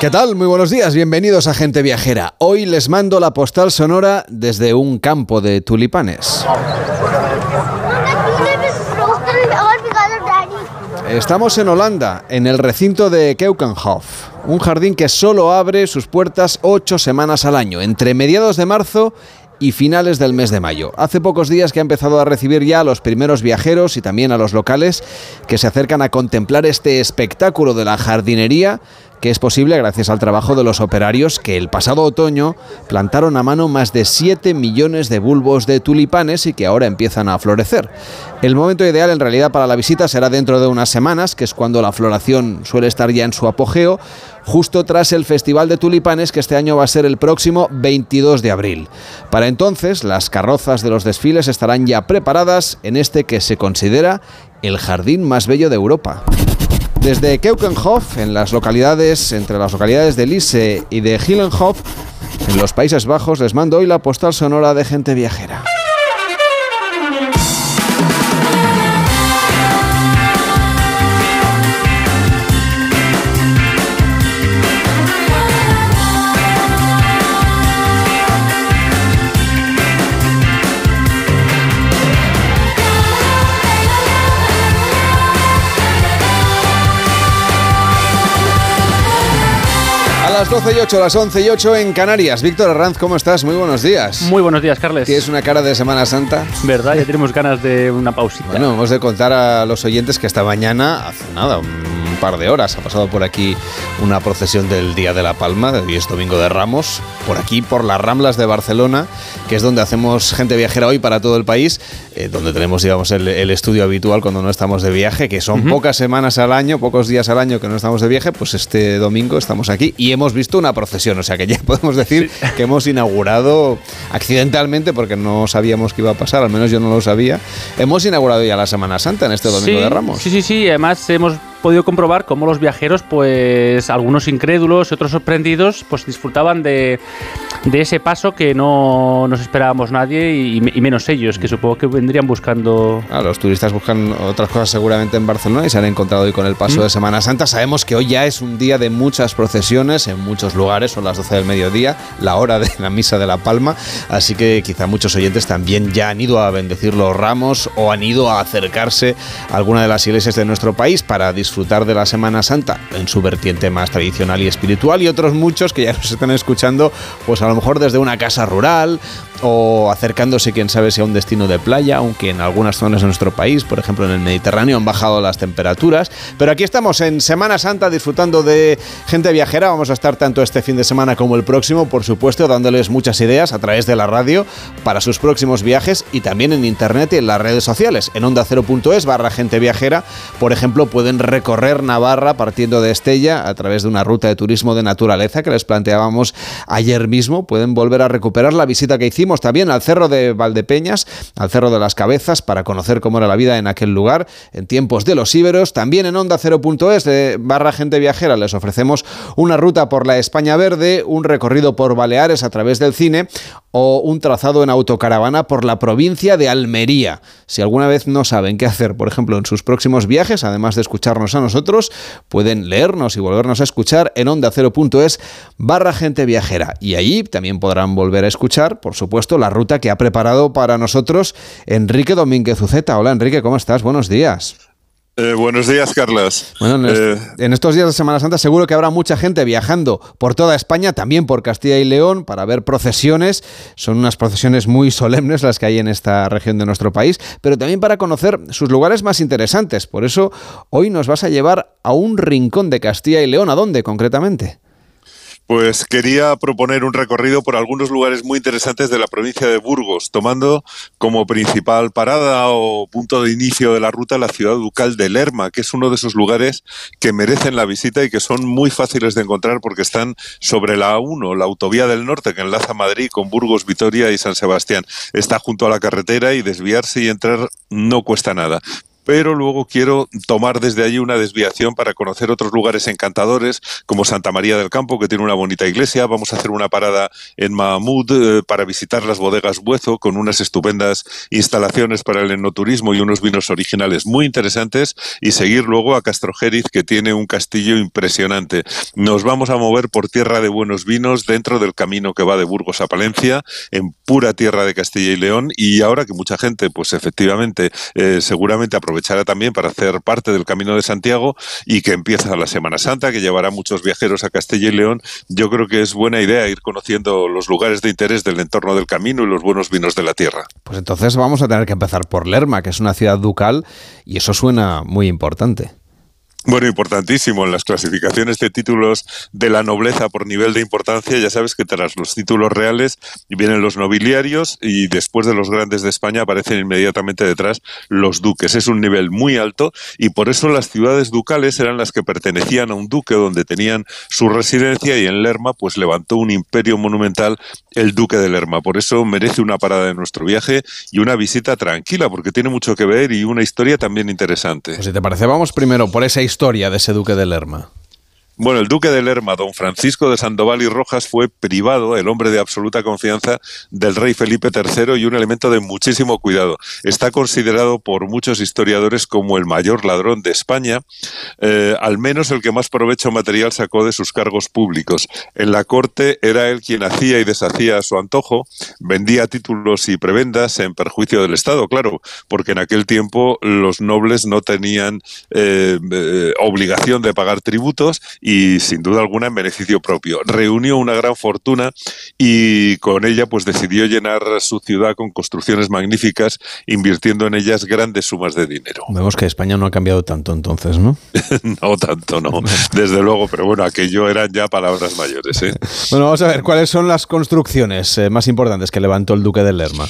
¿Qué tal? Muy buenos días, bienvenidos a Gente Viajera. Hoy les mando la postal sonora desde un campo de tulipanes. Estamos en Holanda, en el recinto de Keukenhof, un jardín que solo abre sus puertas ocho semanas al año, entre mediados de marzo y finales del mes de mayo. Hace pocos días que ha empezado a recibir ya a los primeros viajeros y también a los locales que se acercan a contemplar este espectáculo de la jardinería que es posible gracias al trabajo de los operarios que el pasado otoño plantaron a mano más de 7 millones de bulbos de tulipanes y que ahora empiezan a florecer. El momento ideal en realidad para la visita será dentro de unas semanas, que es cuando la floración suele estar ya en su apogeo, justo tras el Festival de Tulipanes que este año va a ser el próximo 22 de abril. Para entonces, las carrozas de los desfiles estarán ya preparadas en este que se considera el jardín más bello de Europa. Desde Keukenhof, en las localidades, entre las localidades de Lisse y de Hillenhof, en los Países Bajos, les mando hoy la postal sonora de gente viajera. Las 12 y 8, las 11 y 8 en Canarias. Víctor Arranz, ¿cómo estás? Muy buenos días. Muy buenos días, Carles. Tienes una cara de Semana Santa. ¿Verdad? Ya tenemos ganas de una pausita. Bueno, hemos de contar a los oyentes que esta mañana, hace nada, un par de horas, ha pasado por aquí una procesión del Día de la Palma, hoy es Domingo de Ramos, por aquí, por las Ramblas de Barcelona, que es donde hacemos gente viajera hoy para todo el país, eh, donde tenemos, digamos, el, estudio habitual cuando no estamos de viaje, que son pocas semanas al año, pocos días al año que no estamos de viaje, pues este domingo estamos aquí y hemos visto una procesión, o sea que ya podemos decir que hemos inaugurado accidentalmente, porque no sabíamos que iba a pasar, al menos yo no lo sabía, hemos inaugurado ya la Semana Santa en este Domingo de Ramos. Sí, sí, sí, además hemos podido comprobar cómo los viajeros, pues algunos incrédulos y otros sorprendidos, pues disfrutaban de, de ese paso que no nos esperábamos nadie y, menos ellos, que supongo que vendrían buscando... Ah, los turistas buscan otras cosas seguramente en Barcelona y se han encontrado hoy con el paso mm. de Semana Santa. Sabemos que hoy ya es un día de muchas procesiones en muchos lugares, son las 12 del mediodía, la hora de la misa de la Palma, así que quizá muchos oyentes también ya han ido a bendecir los ramos o han ido a acercarse a alguna de las iglesias de nuestro país para disfrutar disfrutar de la Semana Santa en su vertiente más tradicional y espiritual y otros muchos que ya nos están escuchando pues a lo mejor desde una casa rural o acercándose quién sabe si a un destino de playa, aunque en algunas zonas de nuestro país, por ejemplo en el Mediterráneo, han bajado las temperaturas. Pero aquí estamos en Semana Santa disfrutando de gente viajera. Vamos a estar tanto este fin de semana como el próximo, por supuesto, dándoles muchas ideas a través de la radio para sus próximos viajes y también en internet y en las redes sociales. En onda 0.es barra gente viajera, por ejemplo, pueden recorrer Navarra partiendo de Estella a través de una ruta de turismo de naturaleza que les planteábamos ayer mismo. Pueden volver a recuperar la visita que hicimos también al Cerro de Valdepeñas, al Cerro de las Cabezas, para conocer cómo era la vida en aquel lugar en tiempos de los íberos. También en Onda 0.es de barra gente viajera les ofrecemos una ruta por la España Verde, un recorrido por Baleares a través del cine o un trazado en autocaravana por la provincia de Almería. Si alguna vez no saben qué hacer, por ejemplo, en sus próximos viajes, además de escucharnos a nosotros, pueden leernos y volvernos a escuchar en onda 0.es barra gente viajera. Y allí también podrán volver a escuchar, por supuesto, la ruta que ha preparado para nosotros Enrique Domínguez Uceta. Hola Enrique, ¿cómo estás? Buenos días. Eh, buenos días, Carlos. Bueno, eh, en, estos días de Semana Santa seguro que habrá mucha gente viajando por toda España, también por Castilla y León, para ver procesiones. Son unas procesiones muy solemnes las que hay en esta región de nuestro país, pero también para conocer sus lugares más interesantes. Por eso hoy nos vas a llevar a un rincón de Castilla y León. ¿A dónde concretamente? Pues quería proponer un recorrido por algunos lugares muy interesantes de la provincia de Burgos, tomando como principal parada o punto de inicio de la ruta la ciudad ducal de Lerma, que es uno de esos lugares que merecen la visita y que son muy fáciles de encontrar porque están sobre la A1, la autovía del norte que enlaza Madrid con Burgos, Vitoria y San Sebastián. Está junto a la carretera y desviarse y entrar no cuesta nada pero luego quiero tomar desde allí una desviación para conocer otros lugares encantadores, como Santa María del Campo, que tiene una bonita iglesia. Vamos a hacer una parada en Mahamud eh, para visitar las bodegas Buezo, con unas estupendas instalaciones para el enoturismo y unos vinos originales muy interesantes, y seguir luego a Castrojeriz, que tiene un castillo impresionante. Nos vamos a mover por tierra de buenos vinos dentro del camino que va de Burgos a Palencia, en pura tierra de Castilla y León, y ahora que mucha gente, pues efectivamente, eh, seguramente aprovechará también para hacer parte del Camino de Santiago y que empieza la Semana Santa, que llevará muchos viajeros a Castilla y León, yo creo que es buena idea ir conociendo los lugares de interés del entorno del camino y los buenos vinos de la tierra. Pues entonces vamos a tener que empezar por Lerma, que es una ciudad ducal, y eso suena muy importante. Bueno, importantísimo en las clasificaciones de títulos de la nobleza por nivel de importancia. Ya sabes que tras los títulos reales vienen los nobiliarios y después de los grandes de España aparecen inmediatamente detrás los duques. Es un nivel muy alto y por eso las ciudades ducales eran las que pertenecían a un duque donde tenían su residencia y en Lerma pues levantó un imperio monumental el duque de Lerma. Por eso merece una parada de nuestro viaje y una visita tranquila porque tiene mucho que ver y una historia también interesante. Pues si te parece, vamos primero por esa historia de ese duque de Lerma? Bueno, el duque de Lerma, don Francisco de Sandoval y Rojas, fue privado, el hombre de absoluta confianza del rey Felipe III y un elemento de muchísimo cuidado. Está considerado por muchos historiadores como el mayor ladrón de España, eh, al menos el que más provecho material sacó de sus cargos públicos. En la corte era él quien hacía y deshacía a su antojo, vendía títulos y prebendas en perjuicio del Estado, claro, porque en aquel tiempo los nobles no tenían eh, eh, obligación de pagar tributos sin duda alguna en beneficio propio. Reunió una gran fortuna y con ella pues decidió llenar su ciudad con construcciones magníficas, invirtiendo en ellas grandes sumas de dinero. Vemos que España no ha cambiado tanto entonces, ¿no? no tanto, no. Desde luego, pero bueno, aquello eran ya palabras mayores. ¿eh? Bueno, vamos a ver, ¿cuáles son las construcciones eh, más importantes que levantó el duque de Lerma?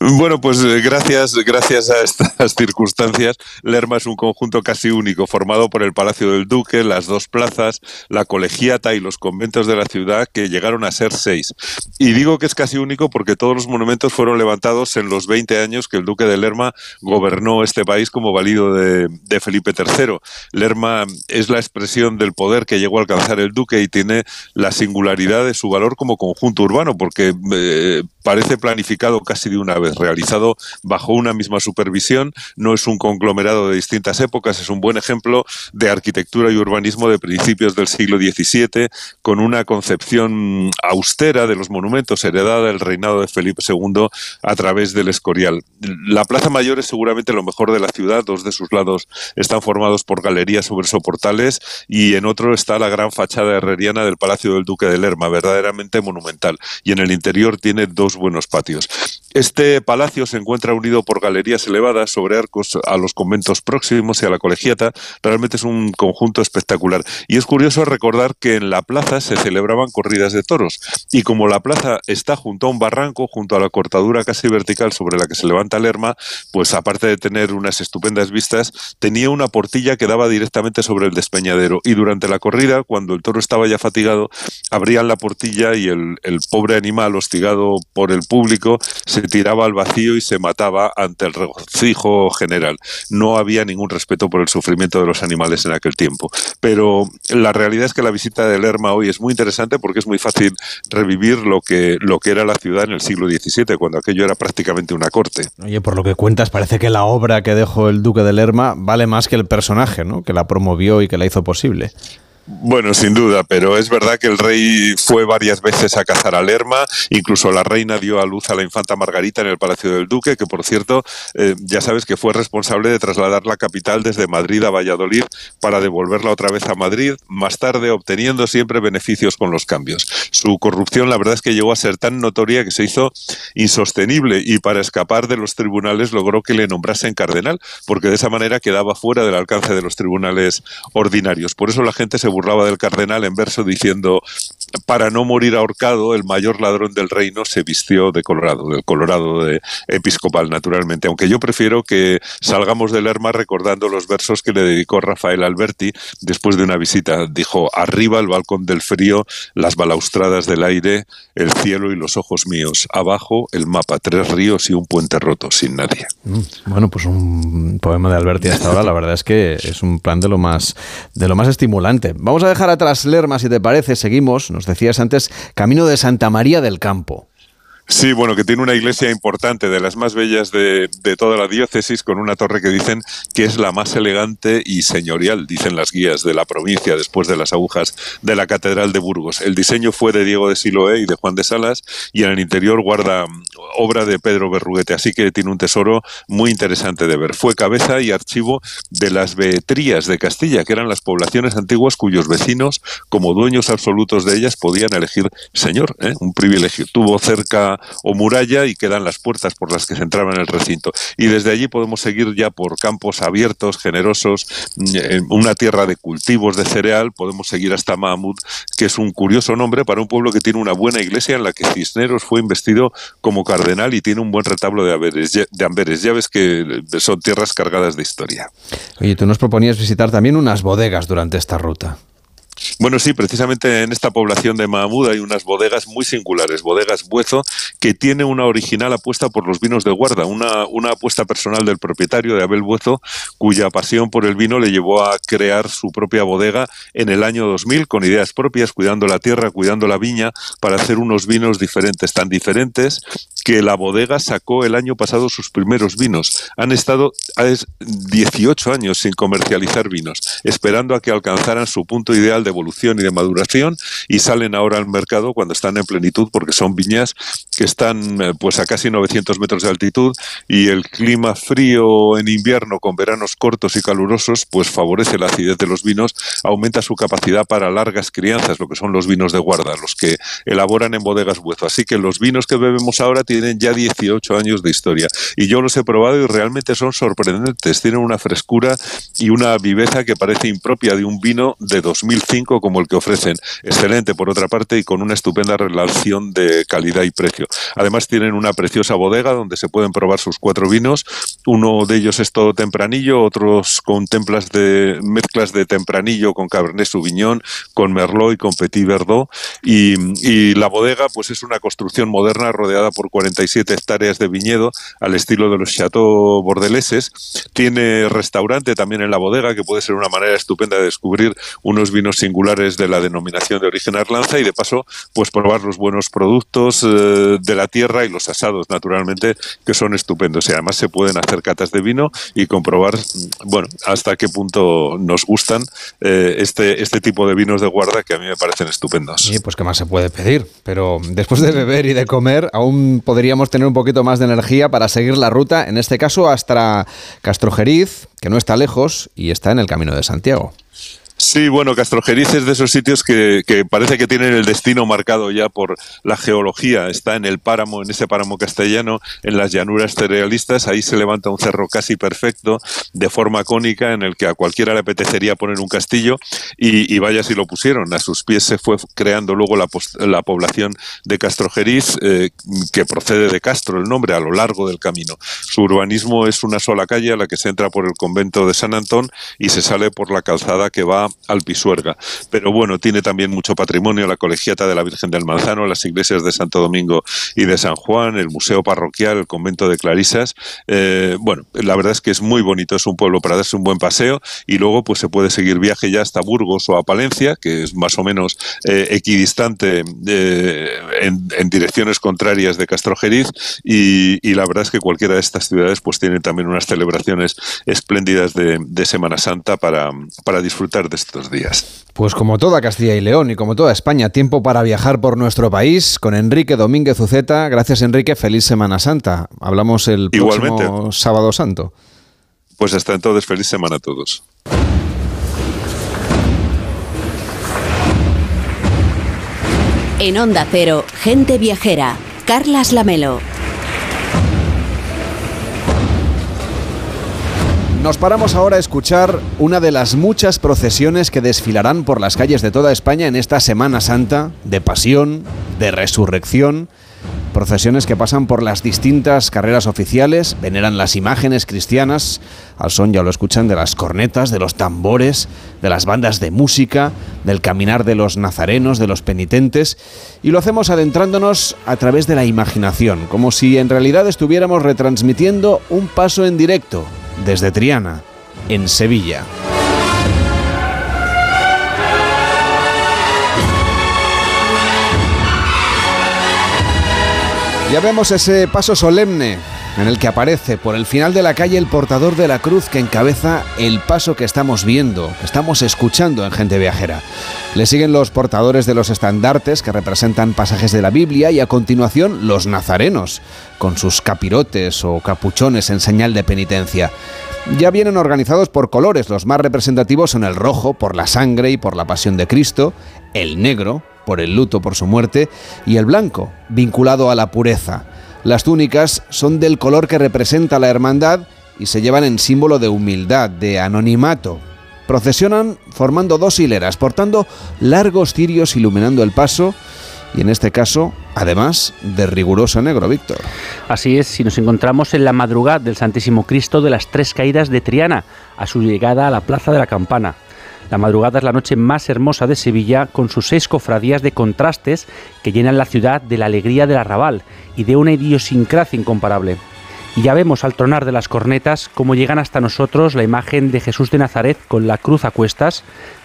Bueno, pues eh, gracias, gracias a estas circunstancias, Lerma es un conjunto casi único, formado por el Palacio del Duque, las dos plazas, la colegiata y los conventos de la ciudad, que llegaron a ser seis. Y digo que es casi único porque todos los monumentos fueron levantados en los 20 años que el Duque de Lerma gobernó este país como valido de, Felipe III. Lerma es la expresión del poder que llegó a alcanzar el Duque y tiene la singularidad de su valor como conjunto urbano, porque eh, parece planificado casi de una vez, realizado bajo una misma supervisión, no es un conglomerado de distintas épocas, es un buen ejemplo de arquitectura y urbanismo de principios del siglo XVII, con una concepción austera de los monumentos heredada del reinado de Felipe II a través del Escorial. La Plaza Mayor es seguramente lo mejor de la ciudad, dos de sus lados están formados por galerías sobre soportales y en otro está la gran fachada herreriana del Palacio del Duque de Lerma, verdaderamente monumental, y en el interior tiene dos buenos patios. Este palacio se encuentra unido por galerías elevadas sobre arcos a los conventos próximos y a la colegiata. Realmente es un conjunto espectacular. Y es curioso recordar que en la plaza se celebraban corridas de toros. Y como la plaza está junto a un barranco, junto a la cortadura casi vertical sobre la que se levanta Lerma, pues aparte de tener unas estupendas vistas, tenía una portilla que daba directamente sobre el despeñadero. Y durante la corrida, cuando el toro estaba ya fatigado, abrían la portilla y el, el pobre animal, hostigado por el público, se tiraba al vacío y se mataba ante el regocijo general. No había ningún respeto por el sufrimiento de los animales en aquel tiempo. Pero la realidad es que la visita de Lerma hoy es muy interesante porque es muy fácil revivir lo que, lo que era la ciudad en el siglo XVII, cuando aquello era prácticamente una corte. Oye, por lo que cuentas, parece que la obra que dejó el duque de Lerma vale más que el personaje, ¿no? Que la promovió y que la hizo posible. Bueno, sin duda, pero es verdad que el rey fue varias veces a cazar a Lerma, incluso la reina dio a luz a la infanta Margarita en el Palacio del Duque, que por cierto, eh, ya sabes que fue responsable de trasladar la capital desde Madrid a Valladolid para devolverla otra vez a Madrid, más tarde obteniendo siempre beneficios con los cambios. Su corrupción, la verdad es que llegó a ser tan notoria que se hizo insostenible y para escapar de los tribunales logró que le nombrasen cardenal, porque de esa manera quedaba fuera del alcance de los tribunales ordinarios. Por eso la gente se burlaba del cardenal en verso diciendo para no morir ahorcado, el mayor ladrón del reino se vistió de colorado, del colorado de episcopal, naturalmente. Aunque yo prefiero que salgamos del Lerma recordando los versos que le dedicó Rafael Alberti después de una visita. Dijo, arriba el balcón del frío, las balaustradas del aire, el cielo y los ojos míos. Abajo el mapa, tres ríos y un puente roto, sin nadie. Mm, bueno, pues un poema de Alberti hasta ahora, la verdad es que es un plan de lo más, de lo más estimulante. Vamos a dejar atrás Lerma, si te parece, seguimos, nos decías antes, Camino de Santa María del Campo. Sí, bueno, que tiene una iglesia importante, de las más bellas de, toda la diócesis, con una torre que dicen que es la más elegante y señorial, dicen las guías de la provincia, después de las agujas de la Catedral de Burgos. El diseño fue de Diego de Siloé y de Juan de Salas, y en el interior guarda mm, obra de Pedro Berruguete, así que tiene un tesoro muy interesante de ver. Fue cabeza y archivo de las Beetrías de Castilla, que eran las poblaciones antiguas cuyos vecinos, como dueños absolutos de ellas, podían elegir señor, ¿eh? un privilegio. Tuvo cerca o muralla y quedan las puertas por las que se entraba en el recinto. Y desde allí podemos seguir ya por campos abiertos, generosos, en una tierra de cultivos de cereal, podemos seguir hasta Mahmud, que es un curioso nombre para un pueblo que tiene una buena iglesia en la que Cisneros fue investido como cardenal y tiene un buen retablo de, Amberes. De Amberes. Ya ves que son tierras cargadas de historia. Oye, tú nos proponías visitar también unas bodegas durante esta ruta. Bueno, sí, precisamente en esta población de Mahmud hay unas bodegas muy singulares, bodegas Buezo, que tiene una original apuesta por los vinos de guarda, una, una apuesta personal del propietario de Abel Buezo, cuya pasión por el vino le llevó a crear su propia bodega en el año 2000 con ideas propias, cuidando la tierra, cuidando la viña, para hacer unos vinos diferentes, tan diferentes que la bodega sacó el año pasado sus primeros vinos. Han estado 18 años sin comercializar vinos, esperando a que alcanzaran su punto ideal de evolución y de maduración y salen ahora al mercado cuando están en plenitud porque son viñas que están eh, pues a casi 900 metros de altitud y el clima frío en invierno con veranos cortos y calurosos pues favorece la acidez de los vinos, aumenta su capacidad para largas crianzas, lo que son los vinos de guarda, los que elaboran en bodegas Buezo. Así que los vinos que bebemos ahora tienen ya 18 años de historia y yo los he probado y realmente son sorprendentes, tienen una frescura y una viveza que parece impropia de un vino de 2005 como el que ofrecen. Excelente por otra parte y con una estupenda relación de calidad y precio. Además tienen una preciosa bodega donde se pueden probar sus cuatro vinos. Uno de ellos es todo tempranillo, otros con templas de mezclas de tempranillo con Cabernet Sauvignon, con Merlot y con Petit Verdot y, la bodega pues es una construcción moderna rodeada por 47 hectáreas de viñedo al estilo de los chateaux bordeleses. Tiene restaurante también en la bodega, que puede ser una manera estupenda de descubrir unos vinos singulares de la denominación de origen Arlanza y de paso, pues probar los buenos productos eh, de la tierra y los asados, naturalmente, que son estupendos. Y además se pueden hacer catas de vino y comprobar, bueno, hasta qué punto nos gustan eh, este, este tipo de vinos de guarda que a mí me parecen estupendos. Sí, pues qué más se puede pedir. Pero después de beber y de comer, aún podríamos tener un poquito más de energía para seguir la ruta, en este caso hasta Castrojeriz, que no está lejos y está en el Camino de Santiago. Sí, bueno, Castrojeriz es de esos sitios que, parece que tienen el destino marcado ya por la geología. Está en el páramo, en ese páramo castellano, en las llanuras cerealistas. Ahí se levanta un cerro casi perfecto, de forma cónica, en el que a cualquiera le apetecería poner un castillo. Y, vaya si lo pusieron. A sus pies se fue creando luego la, la población de Castrojeriz, eh, que procede de Castro, el nombre, a lo largo del camino. Su urbanismo es una sola calle a la que se entra por el convento de San Antón y se sale por la calzada que va al Pisuerga. Pero bueno, tiene también mucho patrimonio, la colegiata de la Virgen del Manzano, las iglesias de Santo Domingo y de San Juan, el museo parroquial, el convento de Clarisas. Eh, bueno, la verdad es que es muy bonito, es un pueblo para darse un buen paseo y luego pues se puede seguir viaje ya hasta Burgos o a Palencia, que es más o menos eh, equidistante eh, en, direcciones contrarias de Castrojeriz y, la verdad es que cualquiera de estas ciudades pues tiene también unas celebraciones espléndidas de, de Semana Santa para, para disfrutar de estos días. Pues como toda Castilla y León y como toda España, tiempo para viajar por nuestro país con Enrique Domínguez Uceta. Gracias Enrique, feliz Semana Santa. Hablamos el próximo sábado santo. Pues hasta entonces, feliz semana a todos. En Onda Cero, gente viajera, Carlas Lamelo. Nos paramos ahora a escuchar una de las muchas procesiones que desfilarán por las calles de toda España en esta Semana Santa de pasión, de resurrección. Procesiones que pasan por las distintas carreras oficiales, veneran las imágenes cristianas, al son ya lo escuchan de las cornetas, de los tambores, de las bandas de música, del caminar de los nazarenos, de los penitentes, y lo hacemos adentrándonos a través de la imaginación, como si en realidad estuviéramos retransmitiendo un paso en directo desde Triana, en Sevilla. Ya vemos ese paso solemne en el que aparece por el final de la calle el portador de la cruz que encabeza el paso que estamos viendo, estamos escuchando en Gente Viajera. Le siguen los portadores de los estandartes que representan pasajes de la Biblia y a continuación los nazarenos, con sus capirotes o capuchones en señal de penitencia. Ya vienen organizados por colores, los más representativos son el rojo por la sangre y por la pasión de Cristo, el negro por el luto por su muerte y el blanco vinculado a la pureza. Las túnicas son del color que representa la hermandad y se llevan en símbolo de humildad, de anonimato. Procesionan formando dos hileras, portando largos cirios iluminando el paso y en este caso, además de riguroso negro, Víctor. Así es, si nos encontramos en la madrugada del Santísimo Cristo de las Tres Caídas de Triana, a su llegada a la Plaza de la Campana. La madrugada es la noche más hermosa de Sevilla, con sus seis cofradías de contrastes que llenan la ciudad de la alegría del arrabal y de una idiosincrasia incomparable. Y ya vemos al tronar de las cornetas cómo llegan hasta nosotros la imagen de Jesús de Nazaret con la cruz a cuestas,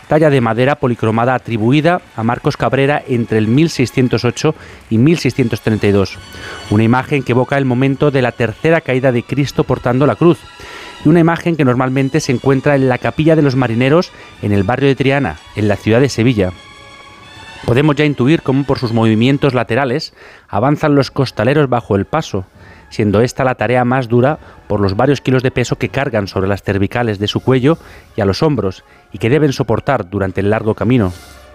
talla de madera policromada atribuida a Marcos Cabrera entre el 1608 y 1632. Una imagen que evoca el momento de la tercera caída de Cristo portando la cruz y una imagen que normalmente se encuentra en la capilla de los marineros en el barrio de Triana, en la ciudad de Sevilla. Podemos ya intuir cómo por sus movimientos laterales avanzan los costaleros bajo el paso, siendo esta la tarea más dura por los varios kilos de peso que cargan sobre las cervicales de su cuello y a los hombros y que deben soportar durante el largo camino.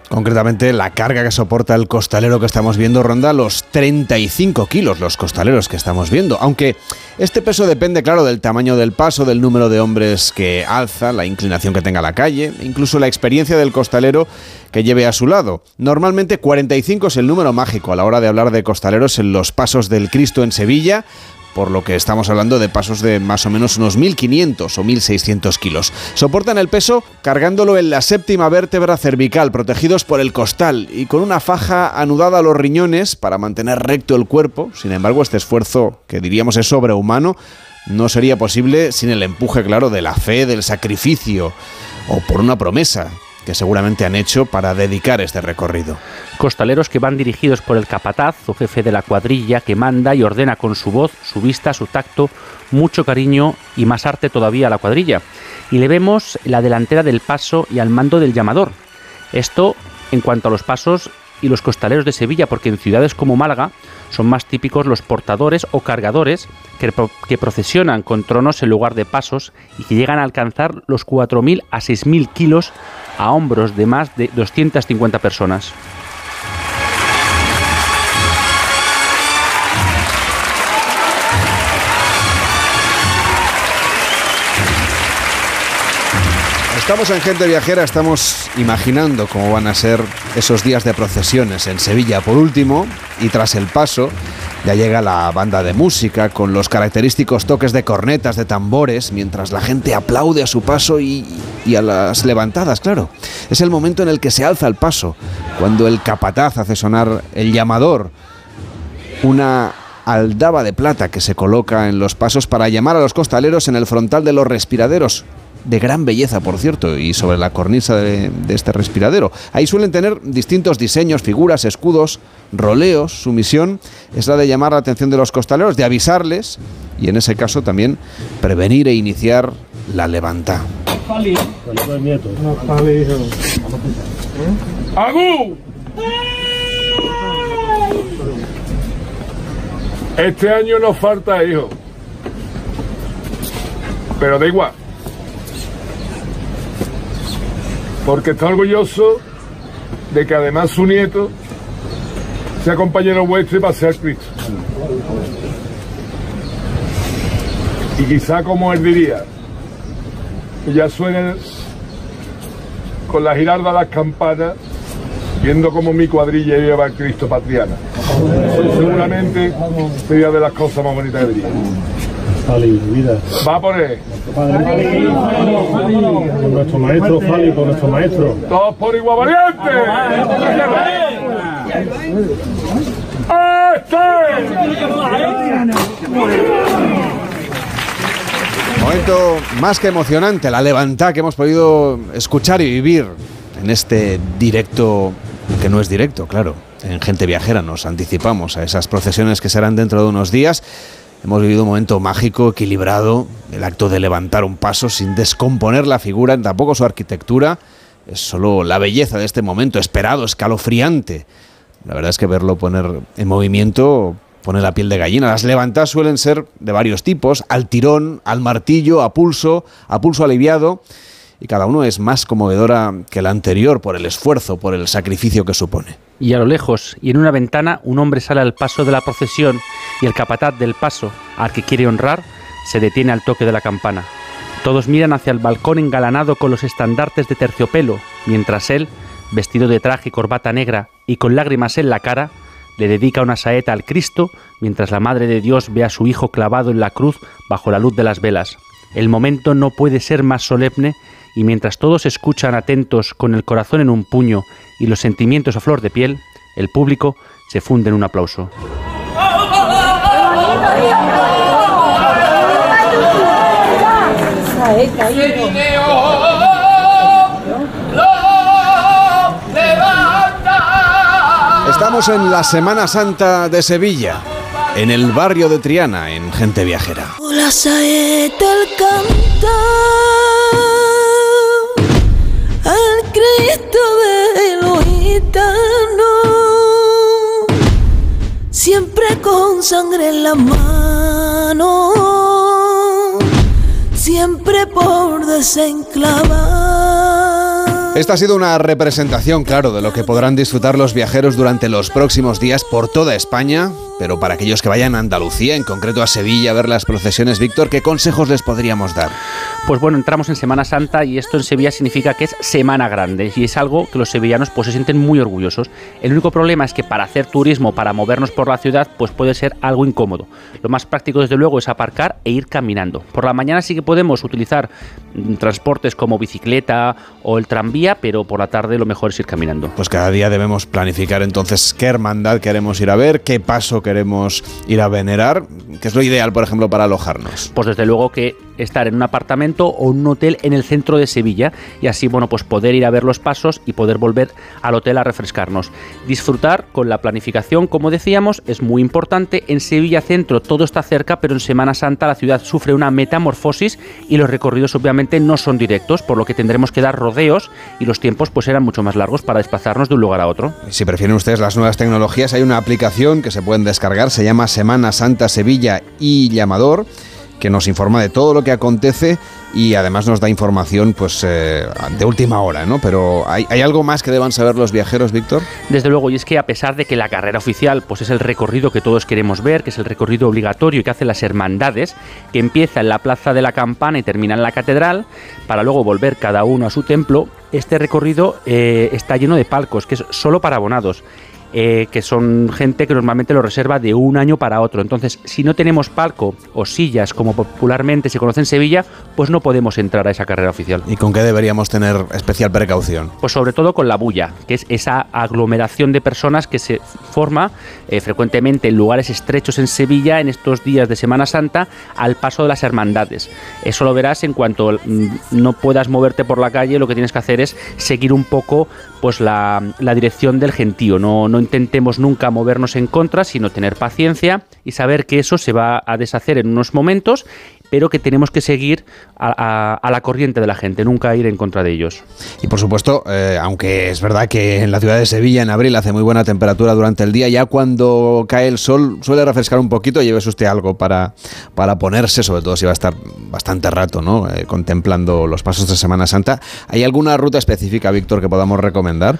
Concretamente, la carga que soporta el costalero que estamos viendo ronda los 35 kilos, los costaleros que estamos viendo. Aunque este peso depende, claro, del tamaño del paso, del número de hombres que alza, la inclinación que tenga la calle, incluso la experiencia del costalero que lleve a su lado. Normalmente 45 es el número mágico a la hora de hablar de costaleros en los pasos del Cristo en Sevilla, por lo que estamos hablando de pasos de más o menos unos 1.500 o 1.600 kilos. Soportan el peso cargándolo en la séptima vértebra cervical, protegidos por el costal y con una faja anudada a los riñones para mantener recto el cuerpo. Sin embargo, este esfuerzo, que diríamos es sobrehumano, no sería posible sin el empuje, claro, de la fe, del sacrificio o por una promesa que seguramente han hecho para dedicar este recorrido. Costaleros que van dirigidos por el capataz o jefe de la cuadrilla que manda y ordena con su voz, su vista, su tacto, mucho cariño y más arte todavía a la cuadrilla. Y le vemos la delantera del paso y al mando del llamador. Esto en cuanto a los pasos y los costaleros de Sevilla, porque en ciudades como Málaga son más típicos los portadores o cargadores que, que, procesionan con tronos en lugar de pasos y que llegan a alcanzar los 4.000 a 6.000 kilos a hombros de más de 250 personas. Estamos en Gente Viajera, estamos imaginando cómo van a ser esos días de procesiones en Sevilla por último y tras el paso ya llega la banda de música con los característicos toques de cornetas, de tambores, mientras la gente aplaude a su paso y, y, a las levantadas, claro. Es el momento en el que se alza el paso, cuando el capataz hace sonar el llamador, una aldaba de plata que se coloca en los pasos para llamar a los costaleros en el frontal de los respiraderos, de gran belleza, por cierto, y sobre la cornisa de, este respiradero. Ahí suelen tener distintos diseños, figuras, escudos, roleos. Su misión es la de llamar la atención de los costaleros, de avisarles y en ese caso también prevenir e iniciar la levanta. Este año nos falta hijo. Pero da igual. Porque está orgulloso de que además su nieto sea compañero vuestro y pase al Cristo. Y quizá como él diría, y ya suenan con la girarda las campanas, viendo cómo mi cuadrilla lleva el Cristo Patriana. Seguramente sería de las cosas más bonitas que diría. Fali, vida. Va a poner Con nuestro maestro, Fali, con nuestro maestro. todos por igual valiente. Momento más que emocionante, la levantada que hemos podido escuchar y vivir en este directo, que no es directo, claro. En Gente Viajera nos anticipamos a esas procesiones que serán dentro de unos días. Hemos vivido un momento mágico, equilibrado, el acto de levantar un paso sin descomponer la figura, tampoco su arquitectura. Es solo la belleza de este momento, esperado, escalofriante. La verdad es que verlo poner en movimiento pone la piel de gallina. Las levantadas suelen ser de varios tipos, al tirón, al martillo, a pulso, a pulso aliviado, y cada uno es más conmovedora que la anterior por el esfuerzo, por el sacrificio que supone. Y a lo lejos, y en una ventana, un hombre sale al paso de la procesión y el capataz del paso, al que quiere honrar, se detiene al toque de la campana. Todos miran hacia el balcón engalanado con los estandartes de terciopelo, mientras él, vestido de traje y corbata negra y con lágrimas en la cara, le dedica una saeta al Cristo mientras la Madre de Dios ve a su Hijo clavado en la cruz bajo la luz de las velas. El momento no puede ser más solemne y mientras todos escuchan atentos con el corazón en un puño y los sentimientos a flor de piel, el público se funde en un aplauso. Estamos en la Semana Santa de Sevilla, en el barrio de Triana, en Gente Viajera. La saeta al cantar al Cristo de los siempre con sangre en la mano, siempre por desenclavar. Esta ha sido una representación, claro, de lo que podrán disfrutar los viajeros durante los próximos días por toda España, pero para aquellos que vayan a Andalucía, en concreto a Sevilla, a ver las procesiones, Víctor, ¿qué consejos les podríamos dar? Pues bueno, entramos en Semana Santa y esto en Sevilla significa que es Semana Grande y es algo que los sevillanos pues se sienten muy orgullosos. El único problema es que para hacer turismo, para movernos por la ciudad, pues puede ser algo incómodo. Lo más práctico desde luego es aparcar e ir caminando. Por la mañana sí que podemos utilizar mm, transportes como bicicleta o el tranvía, pero por la tarde lo mejor es ir caminando. Pues cada día debemos planificar entonces qué hermandad queremos ir a ver, qué paso queremos ir a venerar, que es lo ideal, por ejemplo, para alojarnos. Pues desde luego que estar en un apartamento o un hotel en el centro de Sevilla y así, bueno, pues poder ir a ver los pasos y poder volver al hotel a refrescarnos. Disfrutar con la planificación, como decíamos, es muy importante. En Sevilla Centro todo está cerca, pero en Semana Santa la ciudad sufre una metamorfosis y los recorridos obviamente no son directos, por lo que tendremos que dar rodeos y los tiempos pues serán mucho más largos para desplazarnos de un lugar a otro. Si prefieren ustedes las nuevas tecnologías, hay una aplicación que se pueden descargar, se llama Semana Santa Sevilla y Llamador que nos informa de todo lo que acontece y además nos da información pues eh, de última hora, ¿no? Pero ¿hay, ¿hay, algo más que deban saber los viajeros, Víctor? Desde luego, y es que a pesar de que la carrera oficial pues es el recorrido que todos queremos ver, que es el recorrido obligatorio y que hacen las hermandades, que empieza en la Plaza de la Campana y termina en la Catedral, para luego volver cada uno a su templo, este recorrido eh, está lleno de palcos, que es solo para abonados. Eh, que son gente que normalmente lo reserva de un año para otro. Entonces, si no tenemos palco o sillas, como popularmente se conoce en Sevilla, pues no podemos entrar a esa carrera oficial. ¿Y con qué deberíamos tener especial precaución? Pues sobre todo con la bulla, que es esa aglomeración de personas que se forma eh, frecuentemente en lugares estrechos en Sevilla en estos días de Semana Santa al paso de las hermandades. Eso lo verás en cuanto mm, no puedas moverte por la calle, lo que tienes que hacer es seguir un poco pues la, la dirección del gentío, no, no intentemos nunca movernos en contra, sino tener paciencia y saber que eso se va a deshacer en unos momentos, pero que tenemos que seguir a la corriente de la gente, nunca ir en contra de ellos. Y por supuesto, eh, aunque es verdad que en la ciudad de Sevilla en abril hace muy buena temperatura durante el día, ya cuando cae el sol suele refrescar un poquito, lleves usted algo para, para ponerse, sobre todo si va a estar bastante rato ¿no? Eh, contemplando los pasos de Semana Santa. ¿Hay alguna ruta específica, Víctor, que podamos recomendar?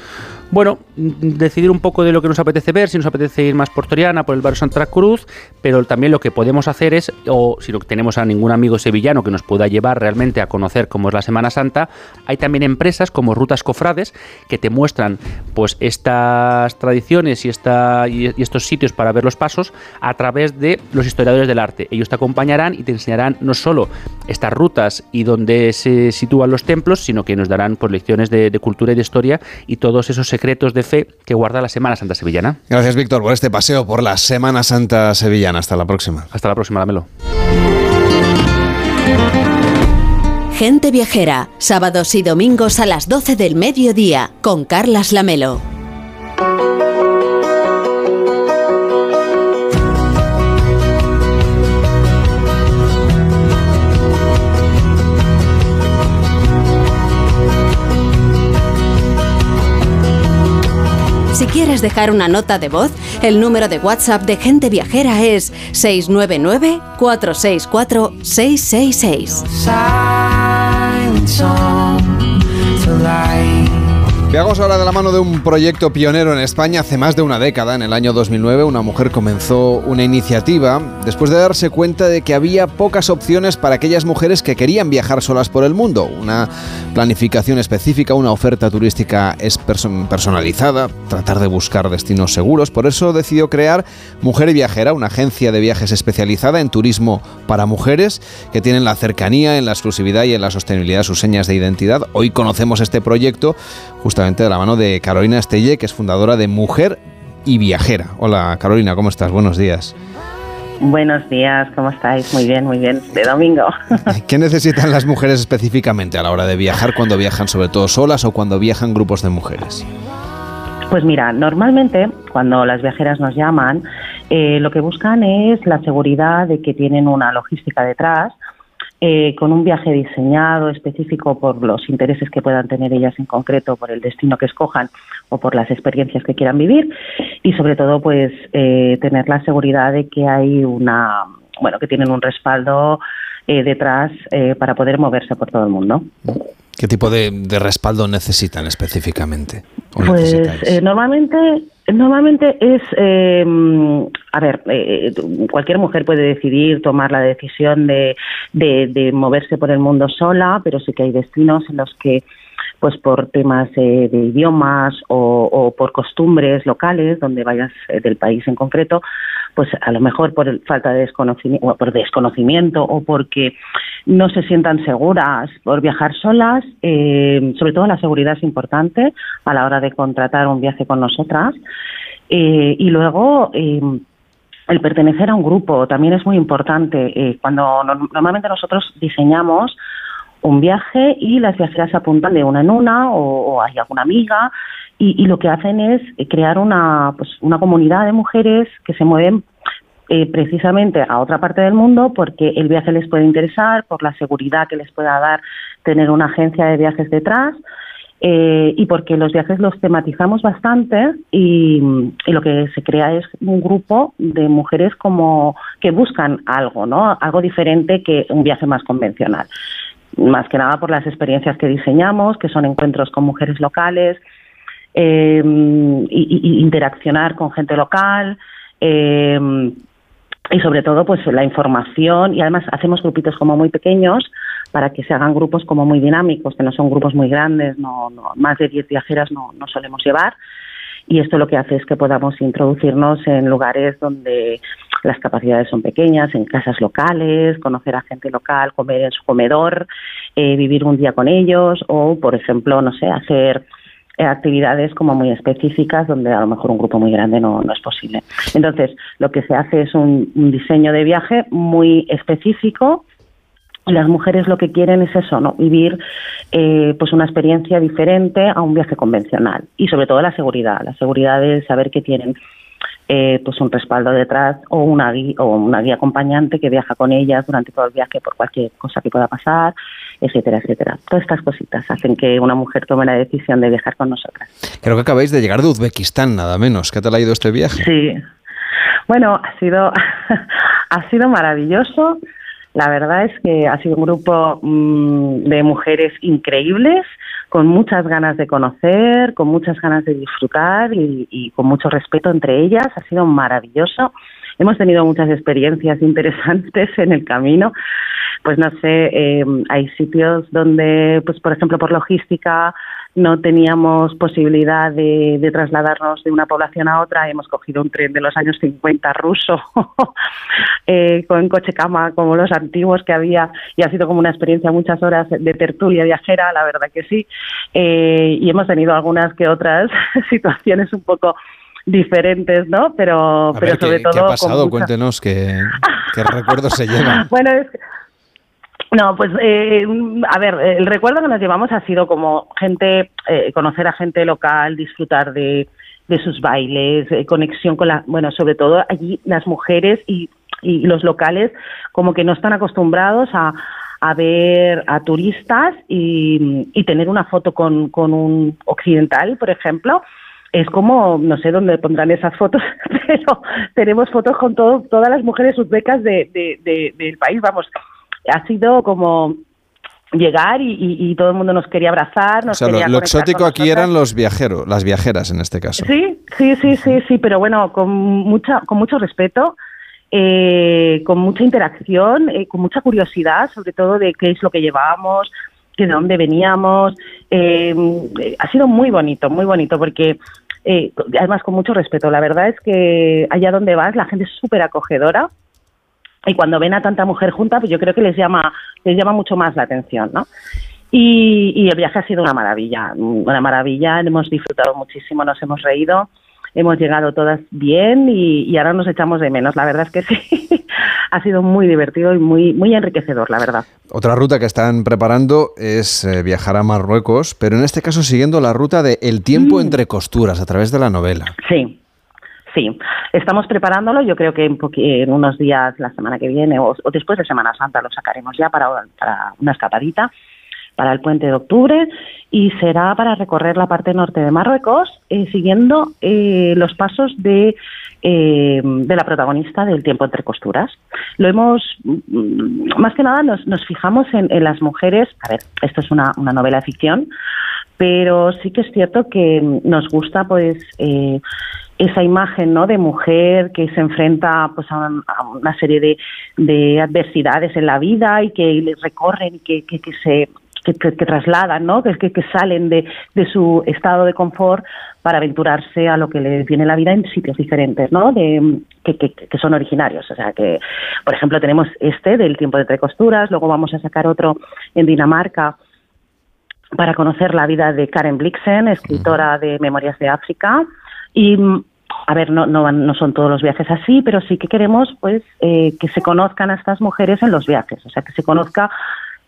Bueno, decidir un poco de lo que nos apetece ver, si nos apetece ir más por Toriana, por el barrio Santa Cruz, pero también lo que podemos hacer es, o si no tenemos a ningún amigo sevillano que nos pueda llevar realmente a conocer cómo es la Semana Santa, hay también empresas como Rutas Cofrades que te muestran pues estas tradiciones y, esta, y estos sitios para ver los pasos a través de los historiadores del arte. Ellos te acompañarán y te enseñarán no solo estas rutas y dónde se sitúan los templos, sino que nos darán pues, lecciones de, de cultura y de historia y todos esos secretos de fe que guarda la Semana Santa Sevillana. Gracias, Víctor, por este paseo por la Semana Santa Sevillana. Hasta la próxima. Hasta la próxima, Lamelo. Gente Viajera, sábados y domingos a las 12 del mediodía, con Carlas Lamelo. Si quieres dejar una nota de voz, el número de WhatsApp de Gente Viajera es 699-464-666. Viajamos ahora de la mano de un proyecto pionero en España hace más de una década. En el año 2009 una mujer comenzó una iniciativa después de darse cuenta de que había pocas opciones para aquellas mujeres que querían viajar solas por el mundo. Una planificación específica, una oferta turística es person- personalizada, tratar de buscar destinos seguros. Por eso decidió crear Mujer Viajera, una agencia de viajes especializada en turismo para mujeres que tienen la cercanía, en la exclusividad y en la sostenibilidad sus señas de identidad. Hoy conocemos este proyecto justamente de la mano de Carolina Estelle, que es fundadora de Mujer y Viajera. Hola Carolina, ¿cómo estás? Buenos días. Buenos días, ¿cómo estáis? Muy bien, muy bien. De domingo. ¿Qué necesitan las mujeres específicamente a la hora de viajar cuando viajan sobre todo solas o cuando viajan grupos de mujeres? Pues mira, normalmente cuando las viajeras nos llaman, eh, lo que buscan es la seguridad de que tienen una logística detrás, eh, con un viaje diseñado específico por los intereses que puedan tener ellas en concreto, por el destino que escojan o por las experiencias que quieran vivir y sobre todo pues eh, tener la seguridad de que hay una, bueno, que tienen un respaldo eh, detrás eh, para poder moverse por todo el mundo. ¿Qué tipo de, de respaldo necesitan específicamente? ¿O Pues eh, normalmente, normalmente es, eh, a ver, eh, cualquier mujer puede decidir tomar la decisión de, de, de moverse por el mundo sola, pero sí que hay destinos en los que pues por temas eh, de idiomas o, por costumbres locales donde vayas eh, del país en concreto, pues a lo mejor por falta de desconocimiento, o por desconocimiento o porque no se sientan seguras por viajar solas, eh, sobre todo la seguridad es importante a la hora de contratar un viaje con nosotras. Eh, y luego eh, el pertenecer a un grupo también es muy importante. Eh, cuando no- normalmente nosotros diseñamos un viaje y las viajeras se apuntan de una en una o, hay alguna amiga y, y lo que hacen es eh, crear una, pues, una comunidad de mujeres que se mueven eh, precisamente a otra parte del mundo porque el viaje les puede interesar, por la seguridad que les pueda dar tener una agencia de viajes detrás eh, y porque los viajes los tematizamos bastante y, y lo que se crea es un grupo de mujeres como que buscan algo, ¿no? Algo diferente que un viaje más convencional. Más que nada por las experiencias que diseñamos, que son encuentros con mujeres locales, eh, y, interaccionar con gente local, eh, y sobre todo pues la información y además hacemos grupitos como muy pequeños para que se hagan grupos como muy dinámicos, que no son grupos muy grandes, no, no- más de 10 viajeras no, no solemos llevar y esto lo que hace es que podamos introducirnos en lugares donde las capacidades son pequeñas, en casas locales, conocer a gente local, comer en su comedor, eh, vivir un día con ellos o, por ejemplo, no sé, hacer eh, actividades como muy específicas donde a lo mejor un grupo muy grande no, no es posible. Entonces, lo que se hace es un, un diseño de viaje muy específico las mujeres lo que quieren es eso, ¿no? Vivir eh, pues una experiencia diferente a un viaje convencional y sobre todo la seguridad, la seguridad de saber que tienen eh, pues un respaldo detrás o una guía, o una guía acompañante que viaja con ellas durante todo el viaje por cualquier cosa que pueda pasar, etcétera, etcétera. Todas estas cositas hacen que una mujer tome la decisión de viajar con nosotras. Creo que acabáis de llegar de Uzbekistán, nada menos. ¿Qué tal ha ido este viaje? Sí. Bueno, ha sido, ha sido maravilloso. La verdad es que ha sido un grupo mm, de mujeres increíbles, con muchas ganas de conocer, con muchas ganas de disfrutar y, y con mucho respeto entre ellas. Ha sido maravilloso. Hemos tenido muchas experiencias interesantes en el camino. Pues no sé, eh, hay sitios donde, pues por ejemplo, por logística no teníamos posibilidad de, de trasladarnos de una población a otra. Hemos cogido un tren de los años 50 ruso eh, con coche cama como los antiguos que había y ha sido como una experiencia muchas horas de tertulia viajera, la verdad que sí. Eh, y hemos tenido algunas que otras situaciones un poco diferentes, ¿no? Pero, A pero ver, sobre ¿qué, todo. qué ha pasado? mucha- Cuéntenos qué, qué recuerdos se llevan. bueno, es que- no, pues eh, a ver, el recuerdo que nos llevamos ha sido como gente, eh, conocer a gente local, disfrutar de, de sus bailes, eh, conexión con la, bueno, sobre todo allí las mujeres y, y los locales como que no están acostumbrados a, a ver a turistas y, y tener una foto con, con un occidental, por ejemplo, es como, no sé dónde pondrán esas fotos, pero tenemos fotos con todo, todas las mujeres uzbecas de, de- de- del país, vamos, ha sido como llegar y, y- y todo el mundo nos quería abrazar, O sea, lo, quería lo conectar exótico aquí eran los viajeros, las viajeras en este caso. Sí, sí, sí, sí, sí, pero bueno, con mucha, con mucho respeto, eh, con mucha interacción, eh, con mucha curiosidad, sobre todo de qué es lo que llevábamos, de dónde veníamos. Eh, ha sido muy bonito, muy bonito, porque eh, además con mucho respeto. La verdad es que allá donde vas la gente es súper acogedora y cuando ven a tanta mujer junta, pues yo creo que les llama, les llama mucho más la atención, ¿no? Y, y el viaje ha sido una maravilla, una maravilla, hemos disfrutado muchísimo, nos hemos reído, hemos llegado todas bien y, y ahora nos echamos de menos, la verdad es que sí, ha sido muy divertido y muy, muy enriquecedor, la verdad. Otra ruta que están preparando es eh, viajar a Marruecos, pero en este caso siguiendo la ruta de El tiempo entre costuras a través de la novela. Sí, sí. Estamos preparándolo. Yo creo que en, en unos días, la semana que viene o, o después de Semana Santa, lo sacaremos ya para, para una escapadita para el puente de octubre y será para recorrer la parte norte de Marruecos eh, siguiendo eh, los pasos de, eh, de la protagonista del tiempo entre costuras. Lo hemos, mm, más que nada, nos, nos fijamos en, en las mujeres. A ver, esto es una, una novela de ficción, pero sí que es cierto que nos gusta, pues, eh, esa imagen ¿no? de mujer que se enfrenta pues a, un- a una serie de, de adversidades en la vida y que le recorren y que, que se que, que- que trasladan, ¿no? que, salen de, de su estado de confort para aventurarse a lo que les viene la vida en sitios diferentes, ¿no? De, que, son originarios. O sea que, por ejemplo, tenemos este del tiempo de entre costuras, luego vamos a sacar otro en Dinamarca para conocer la vida de Karen Blixen, escritora de Memorias de África. Y, a ver, no, no, no son todos los viajes así, pero sí que queremos pues eh, que se conozcan a estas mujeres en los viajes, o sea, que se conozca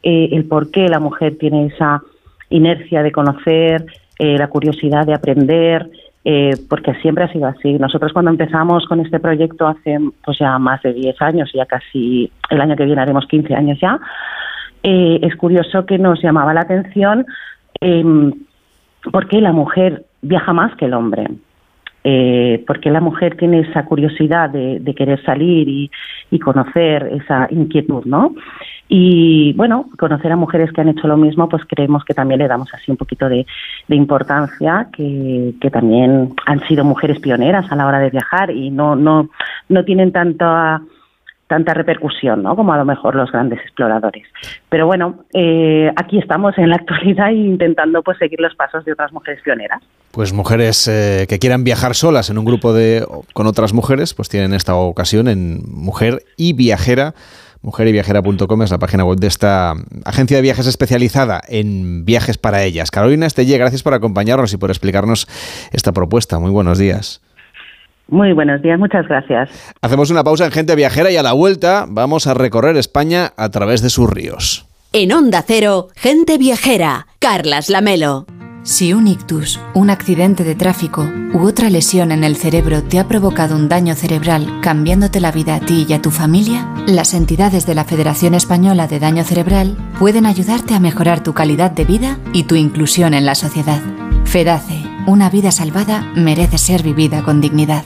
eh, el por qué la mujer tiene esa inercia de conocer, eh, la curiosidad de aprender, eh, porque siempre ha sido así. Nosotros cuando empezamos con este proyecto hace pues ya más de 10 años, ya casi el año que viene haremos 15 años ya, es curioso que nos llamaba la atención eh, por qué la mujer viaja más que el hombre. Eh, porque la mujer tiene esa curiosidad de, querer salir y, conocer esa inquietud, ¿no? Y bueno, conocer a mujeres que han hecho lo mismo, pues creemos que también le damos así un poquito de, de importancia, que, que también han sido mujeres pioneras a la hora de viajar y no, no, no tienen tanta tanta repercusión, ¿no? Como a lo mejor los grandes exploradores. Pero bueno, eh, aquí estamos en la actualidad intentando pues seguir los pasos de otras mujeres pioneras. Pues mujeres eh, que quieran viajar solas en un grupo de con otras mujeres, pues tienen esta ocasión en Mujer y Viajera. Mujeryviajera.com es la página web de esta agencia de viajes especializada en viajes para ellas. Carolina Estelle, gracias por acompañarnos y por explicarnos esta propuesta. Muy buenos días. Muy buenos días, muchas gracias. Hacemos una pausa en Gente Viajera y a la vuelta vamos a recorrer España a través de sus ríos. En Onda Cero, gente viajera, Carlas Lamelo. Si un ictus, un accidente de tráfico u otra lesión en el cerebro te ha provocado un daño cerebral cambiándote la vida a ti y a tu familia, las entidades de la Federación Española de Daño Cerebral pueden ayudarte a mejorar tu calidad de vida y tu inclusión en la sociedad. FEDACE, una vida salvada merece ser vivida con dignidad.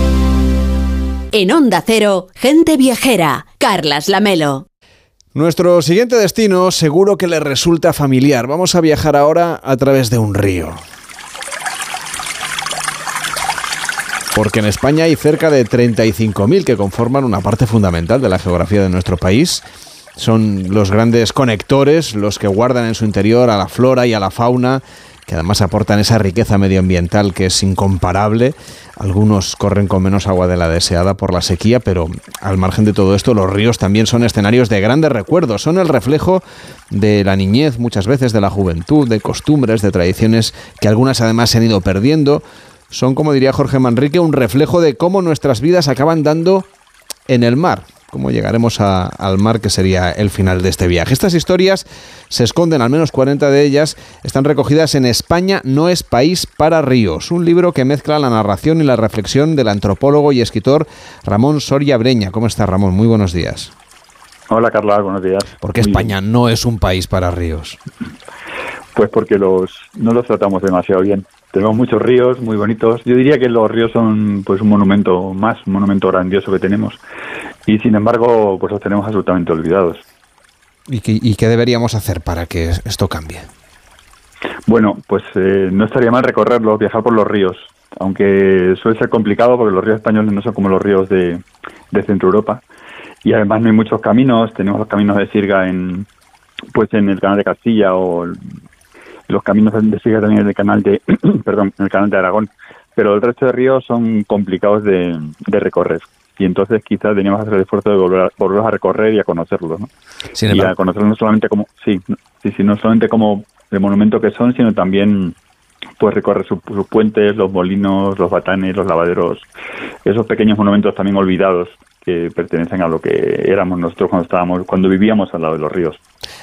En Onda Cero, gente viajera, Carlas Lamelo. Nuestro siguiente destino seguro que le resulta familiar. Vamos a viajar ahora a través de un río. Porque en España hay cerca de 35.000 que conforman una parte fundamental de la geografía de nuestro país. Son los grandes conectores, los que guardan en su interior a la flora y a la fauna que además aportan esa riqueza medioambiental que es incomparable. Algunos corren con menos agua de la deseada por la sequía, pero al margen de todo esto, los ríos también son escenarios de grandes recuerdos, son el reflejo de la niñez, muchas veces de la juventud, de costumbres, de tradiciones que algunas además se han ido perdiendo. Son, como diría Jorge Manrique, un reflejo de cómo nuestras vidas acaban dando en el mar cómo llegaremos al mar, que sería el final de este viaje. Estas historias se esconden, al menos 40 de ellas, están recogidas en España no es país para ríos, un libro que mezcla la narración y la reflexión del antropólogo y escritor Ramón Soria Breña. ¿Cómo está Ramón? Muy buenos días. Hola Carla, buenos días. ¿Por qué España no es un país para ríos? Pues porque los no los tratamos demasiado bien. Tenemos muchos ríos muy bonitos. Yo diría que los ríos son pues un monumento más, un monumento grandioso que tenemos. Y sin embargo, pues los tenemos absolutamente olvidados. ¿Y qué, y qué deberíamos hacer para que esto cambie? Bueno, pues eh, no estaría mal recorrerlos, viajar por los ríos, aunque suele ser complicado porque los ríos españoles no son como los ríos de, de Centro Europa. Y además no hay muchos caminos, tenemos los caminos de Sirga en, pues en el canal de Castilla o los caminos de Sirga también en el canal de, perdón, en el canal de Aragón. Pero el resto de ríos son complicados de, de recorrer y entonces quizás teníamos que hacer el esfuerzo de volver a, a recorrer y a conocerlos, ¿no? y a conocerlos no solamente como, sí, sí, sí, no solamente como el monumento que son, sino también pues recorrer sus, puentes, los molinos, los batanes, los lavaderos, esos pequeños monumentos también olvidados que pertenecen a lo que éramos nosotros cuando estábamos, cuando vivíamos al lado de los ríos.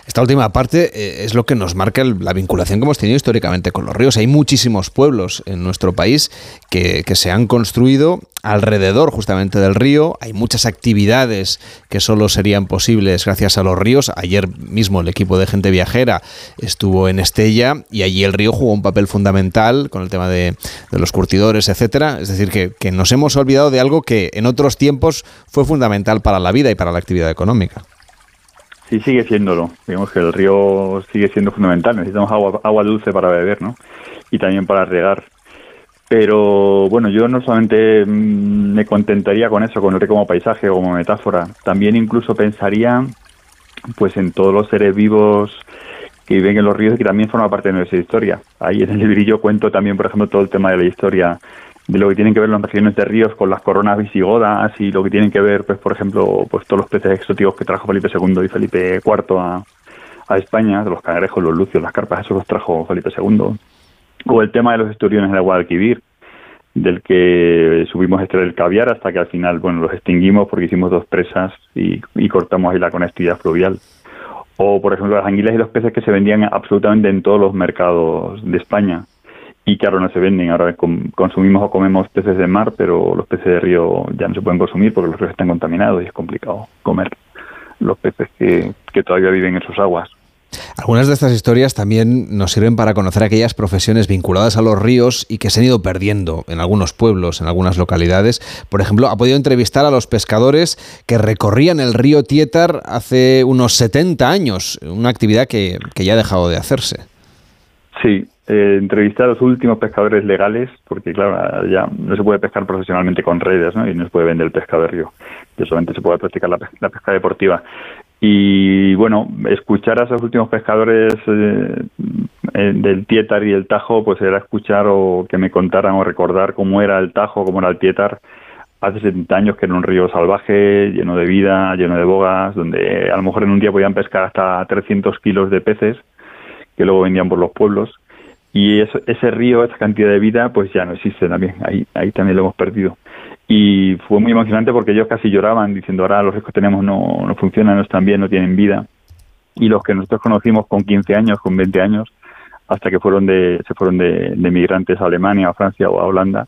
Esta última parte eh, es lo que nos marca la vinculación que hemos tenido históricamente con los ríos. Hay muchísimos pueblos en nuestro país que, se han construido alrededor justamente del río. Hay muchas actividades que solo serían posibles gracias a los ríos. Ayer mismo el equipo de gente viajera estuvo en Estella y allí el río jugó un papel fundamental con el tema de, los curtidores, etcétera. Es decir, que, que nos hemos olvidado de algo que en otros tiempos fue fundamental para la vida y para la actividad económica. Sí, sigue siéndolo. Digamos que el río sigue siendo fundamental. Necesitamos agua, dulce para beber, ¿no? Y también para regar. Pero bueno, yo no solamente mm, me contentaría con eso, con el río como paisaje o como metáfora. También incluso pensaría pues en todos los seres vivos que viven en los ríos y que también forman parte de nuestra historia. Ahí en el librillo cuento también, por ejemplo, todo el tema de la historia de lo que tienen que ver las regiones de ríos con las coronas visigodas y lo que tienen que ver, pues por ejemplo, pues todos los peces exóticos que trajo Felipe II y Felipe IV a, España, los cangrejos, los lucios, las carpas, eso los trajo Felipe II. O el tema de los esturiones de Guadalquivir, del que subimos a extraer el caviar hasta que al final, bueno, los extinguimos porque hicimos dos presas y, y cortamos ahí la conectividad fluvial. O, por ejemplo, las anguilas y los peces que se vendían absolutamente en todos los mercados de España y ahora no se venden. Ahora consumimos o comemos peces de mar, pero los peces de río ya no se pueden consumir porque los ríos están contaminados y es complicado comer los peces que, que todavía viven en sus aguas. Algunas de estas historias también nos sirven para conocer aquellas profesiones vinculadas a los ríos y que se han ido perdiendo en algunos pueblos, en algunas localidades. Por ejemplo, ha podido entrevistar a los pescadores que recorrían el río Tietar hace unos 70 años, una actividad que, que ya ha dejado de hacerse. Sí, eh, entrevistar a los últimos pescadores legales, porque claro, ya no se puede pescar profesionalmente con redes, ¿no? Y no se puede vender el pescado de río, que solamente se puede practicar la, pesca, deportiva. Y bueno, escuchar a esos últimos pescadores eh, eh, del Tietar y el Tajo, pues era escuchar o que me contaran o recordar cómo era el Tajo, cómo era el Tietar hace 70 años que era un río salvaje, lleno de vida, lleno de bogas, donde a lo mejor en un día podían pescar hasta 300 kilos de peces que luego vendían por los pueblos. Y ese río, esa cantidad de vida, pues ya no existe también. Ahí, ahí también lo hemos perdido. Y fue muy emocionante porque ellos casi lloraban diciendo, ahora los ríos que tenemos no, no funcionan, no están bien, no tienen vida. Y los que nosotros conocimos con 15 años, con 20 años, hasta que fueron de, se fueron de, de migrantes a Alemania, a Francia o a Holanda,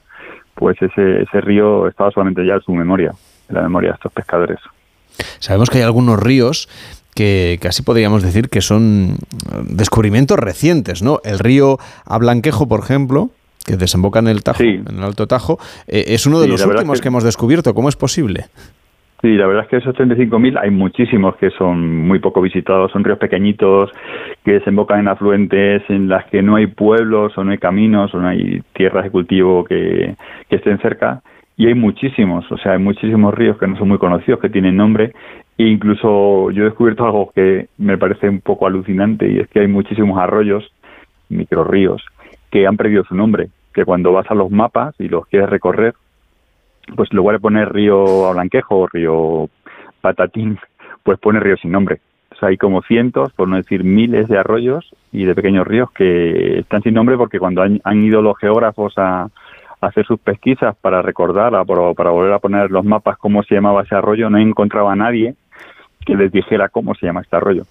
pues ese, ese río estaba solamente ya en su memoria, en la memoria de estos pescadores. Sabemos que hay algunos ríos que casi podríamos decir que son descubrimientos recientes, ¿no? El río Ablanquejo, por ejemplo, que desemboca en el Tajo, en el Alto Tajo, eh, es uno de los últimos que... hemos descubierto. ¿Cómo es posible? Sí, la verdad es que esos 35.000 hay muchísimos que son muy poco visitados, son ríos pequeñitos que desembocan en afluentes en las que no hay pueblos o no hay caminos o no hay tierras de cultivo que, que estén cerca y hay muchísimos, o sea, hay muchísimos ríos que no son muy conocidos, que tienen nombre e incluso yo he descubierto algo que me parece un poco alucinante y es que hay muchísimos arroyos, microríos, que han perdido su nombre, que cuando vas a los mapas y los quieres recorrer, pues en lugar de poner río Ablanquejo o río Patatín, pues pone río sin nombre. O sea, hay como cientos, por no decir miles de arroyos y de pequeños ríos que están sin nombre porque cuando han, ido los geógrafos a, hacer sus pesquisas para recordar, para, para volver a poner los mapas cómo se llamaba ese arroyo, no encontraba a nadie que les dijera cómo se llama este arroyo.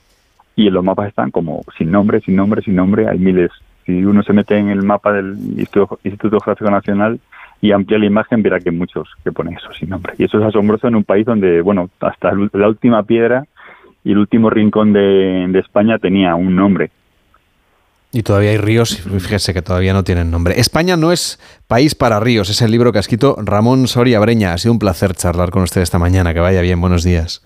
Y en los mapas están como sin nombre, sin nombre, sin nombre, hay miles. Si uno se mete en el mapa del Instituto, Geográfico Nacional, y amplía la imagen, verá que hay muchos que ponen eso sin nombre. Y eso es asombroso en un país donde, bueno, hasta la última piedra y el último rincón de, España tenía un nombre. Y todavía hay ríos, fíjese que todavía no tienen nombre. España no es país para ríos, es el libro que ha escrito Ramón Soria Breña. Ha sido un placer charlar con usted esta mañana. Que vaya bien, buenos días.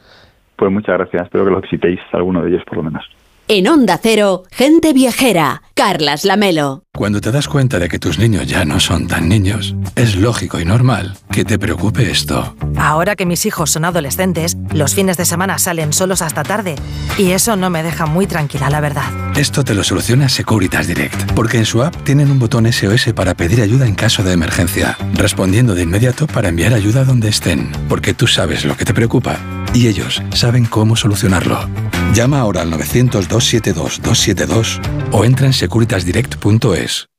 Pues muchas gracias, espero que lo visitéis, alguno de ellos por lo menos. En Onda Cero, gente viajera, Carlas Lamelo. Cuando te das cuenta de que tus niños ya no son tan niños, es lógico y normal que te preocupe esto. Ahora que mis hijos son adolescentes, los fines de semana salen solos hasta tarde y eso no me deja muy tranquila, la verdad. Esto te lo soluciona Securitas Direct, porque en su app tienen un botón SOS para pedir ayuda en caso de emergencia, respondiendo de inmediato para enviar ayuda donde estén, porque tú sabes lo que te preocupa y ellos saben cómo solucionarlo. Llama ahora al 900-272-272 o entra en securitasdirect.es.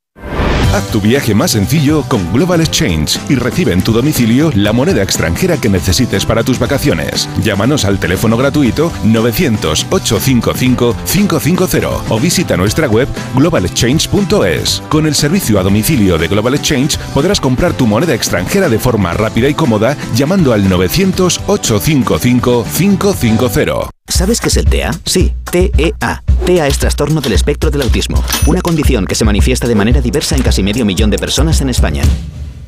Haz tu viaje más sencillo con Global Exchange y recibe en tu domicilio la moneda extranjera que necesites para tus vacaciones. Llámanos al teléfono gratuito 900-855-550 o visita nuestra web globalexchange.es. Con el servicio a domicilio de Global Exchange podrás comprar tu moneda extranjera de forma rápida y cómoda llamando al 900-855-550. ¿Sabes qué es el TEA? Sí, TEA. TEA es trastorno del espectro del autismo, una condición que se manifiesta de manera diversa en casi medio millón de personas en España.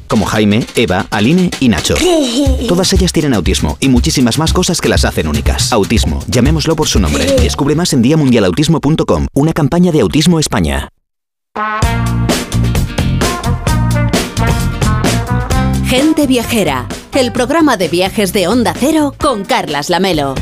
Como Jaime, Eva, Aline y Nacho. Todas ellas tienen autismo y muchísimas más cosas que las hacen únicas. Autismo, llamémoslo por su nombre. Descubre más en diamundialautismo.com, una campaña de Autismo España. Gente Viajera, el programa de viajes de Onda Cero con Carlas Lamelo.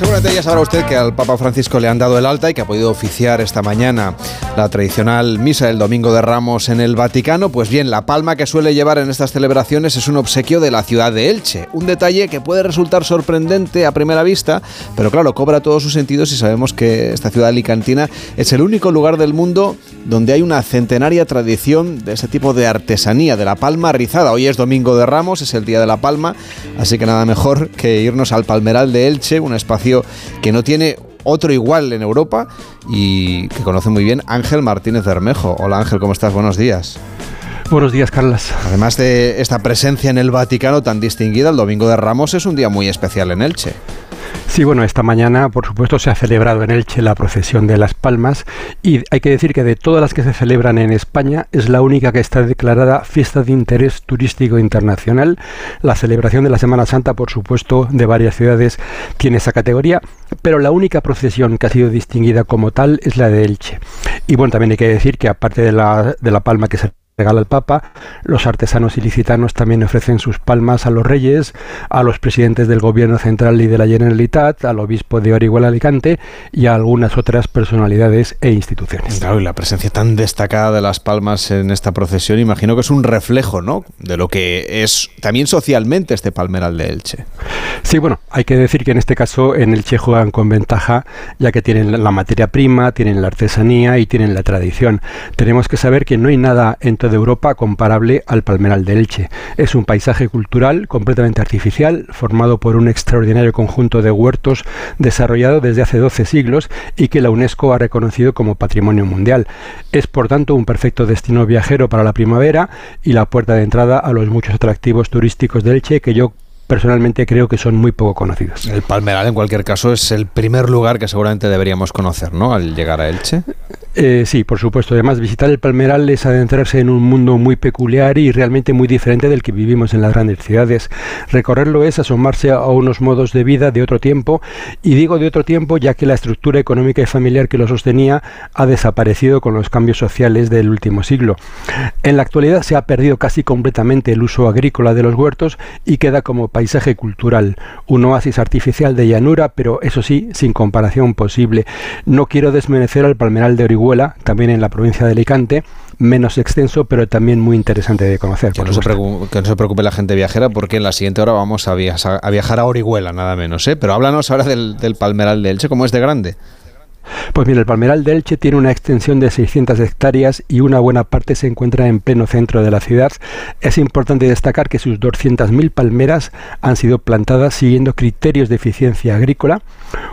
until Ya sabrá usted que al Papa Francisco le han dado el alta y que ha podido oficiar esta mañana la tradicional misa del Domingo de Ramos en el Vaticano. Pues bien, la palma que suele llevar en estas celebraciones es un obsequio de la ciudad de Elche. Un detalle que puede resultar sorprendente a primera vista, pero claro, cobra todos sus sentidos si sabemos que esta ciudad alicantina es el único lugar del mundo donde hay una centenaria tradición de ese tipo de artesanía, de la palma rizada. Hoy es Domingo de Ramos, es el Día de la Palma, así que nada mejor que irnos al Palmeral de Elche, un espacio que no tiene otro igual en Europa y que conoce muy bien Ángel Martínez Bermejo. Hola Ángel, ¿cómo estás? Buenos días. Buenos días, Carlas. Además de esta presencia en el Vaticano tan distinguida, el Domingo de Ramos es un día muy especial en Elche. Sí, bueno, esta mañana, por supuesto, se ha celebrado en Elche la procesión de las Palmas y hay que decir que de todas las que se celebran en España es la única que está declarada fiesta de interés turístico internacional. La celebración de la Semana Santa, por supuesto, de varias ciudades tiene esa categoría, pero la única procesión que ha sido distinguida como tal es la de Elche. Y bueno, también hay que decir que aparte de la, de la palma que se regala el Papa. Los artesanos ilicitanos también ofrecen sus palmas a los reyes, a los presidentes del Gobierno Central y de la Generalitat, al obispo de Orihuela Alicante y a algunas otras personalidades e instituciones. Claro, y la presencia tan destacada de las palmas en esta procesión, imagino que es un reflejo, ¿no? De lo que es también socialmente este palmeral de Elche. Sí, bueno, hay que decir que en este caso en Elche juegan con ventaja, ya que tienen la materia prima, tienen la artesanía y tienen la tradición. Tenemos que saber que no hay nada en de Europa comparable al Palmeral de Elche. Es un paisaje cultural completamente artificial, formado por un extraordinario conjunto de huertos desarrollado desde hace 12 siglos y que la UNESCO ha reconocido como patrimonio mundial. Es por tanto un perfecto destino viajero para la primavera y la puerta de entrada a los muchos atractivos turísticos de Elche que yo personalmente creo que son muy poco conocidos. El Palmeral, en cualquier caso, es el primer lugar que seguramente deberíamos conocer, ¿no? Al llegar a Elche. Eh, sí, por supuesto. Además, visitar el Palmeral es adentrarse en un mundo muy peculiar y realmente muy diferente del que vivimos en las grandes ciudades. Recorrerlo es asomarse a unos modos de vida de otro tiempo, y digo de otro tiempo ya que la estructura económica y familiar que lo sostenía ha desaparecido con los cambios sociales del último siglo. En la actualidad se ha perdido casi completamente el uso agrícola de los huertos y queda como paisaje cultural, un oasis artificial de llanura, pero eso sí, sin comparación posible. No quiero desmerecer al Palmeral de Orihuela, también en la provincia de Alicante, menos extenso, pero también muy interesante de conocer. Que, no se, preocupe, la gente viajera, porque en la siguiente hora vamos a viajar a, viajar a Orihuela, nada menos. ¿eh? Pero háblanos ahora del, del Palmeral de Elche, ¿cómo es de grande? Pues mira, el Palmeral de Elche tiene una extensión de 600 hectáreas y una buena parte se encuentra en pleno centro de la ciudad. Es importante destacar que sus 200.000 palmeras han sido plantadas siguiendo criterios de eficiencia agrícola.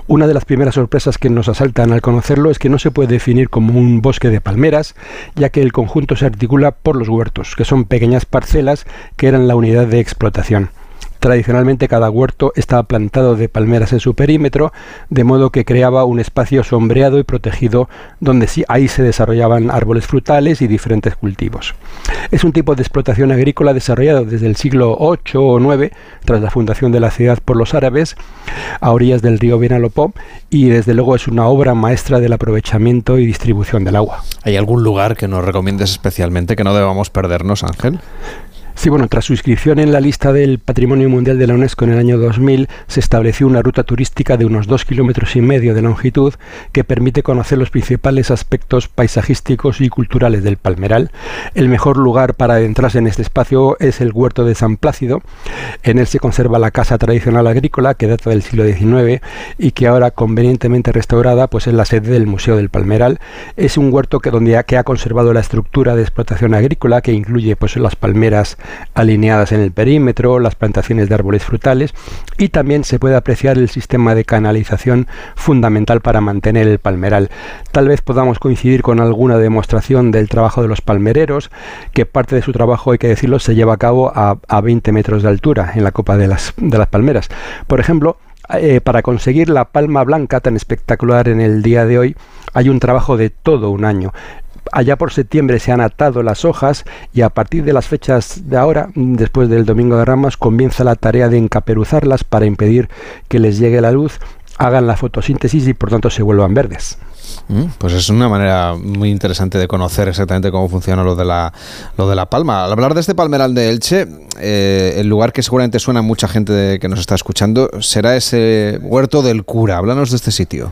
Una de las primeras sorpresas que nos asaltan al conocerlo es que no se puede definir como un bosque de palmeras, ya que el conjunto se articula por los huertos, que son pequeñas parcelas que eran la unidad de explotación. Tradicionalmente cada huerto estaba plantado de palmeras en su perímetro, de modo que creaba un espacio sombreado y protegido donde sí, ahí se desarrollaban árboles frutales y diferentes cultivos. Es un tipo de explotación agrícola desarrollado desde el siglo VIII o IX, tras la fundación de la ciudad por los árabes, a orillas del río Benalopó, y desde luego es una obra maestra del aprovechamiento y distribución del agua. ¿Hay algún lugar que nos recomiendes especialmente que no debamos perdernos, Ángel? Sí, bueno, tras su inscripción en la lista del Patrimonio Mundial de la UNESCO en el año 2000, se estableció una ruta turística de unos dos kilómetros y medio de longitud que permite conocer los principales aspectos paisajísticos y culturales del Palmeral. El mejor lugar para adentrarse en este espacio es el huerto de San Plácido. En él se conserva la casa tradicional agrícola que data del siglo XIX y que ahora convenientemente restaurada, pues es la sede del Museo del Palmeral. Es un huerto que donde ha, que ha conservado la estructura de explotación agrícola que incluye pues las palmeras alineadas en el perímetro, las plantaciones de árboles frutales y también se puede apreciar el sistema de canalización fundamental para mantener el palmeral. Tal vez podamos coincidir con alguna demostración del trabajo de los palmereros, que parte de su trabajo, hay que decirlo, se lleva a cabo a, 20 metros de altura en la copa de las, de las palmeras. Por ejemplo, eh, para conseguir la palma blanca tan espectacular en el día de hoy, hay un trabajo de todo un año allá por septiembre se han atado las hojas y a partir de las fechas de ahora, después del Domingo de Ramos, comienza la tarea de encaperuzarlas para impedir que les llegue la luz, hagan la fotosíntesis y por tanto se vuelvan verdes. Mm, pues es una manera muy interesante de conocer exactamente cómo funciona lo de la, de la palma. Al hablar de este palmeral de Elche, eh, el lugar que seguramente suena a mucha gente que nos está escuchando será ese huerto del cura. Háblanos de este sitio.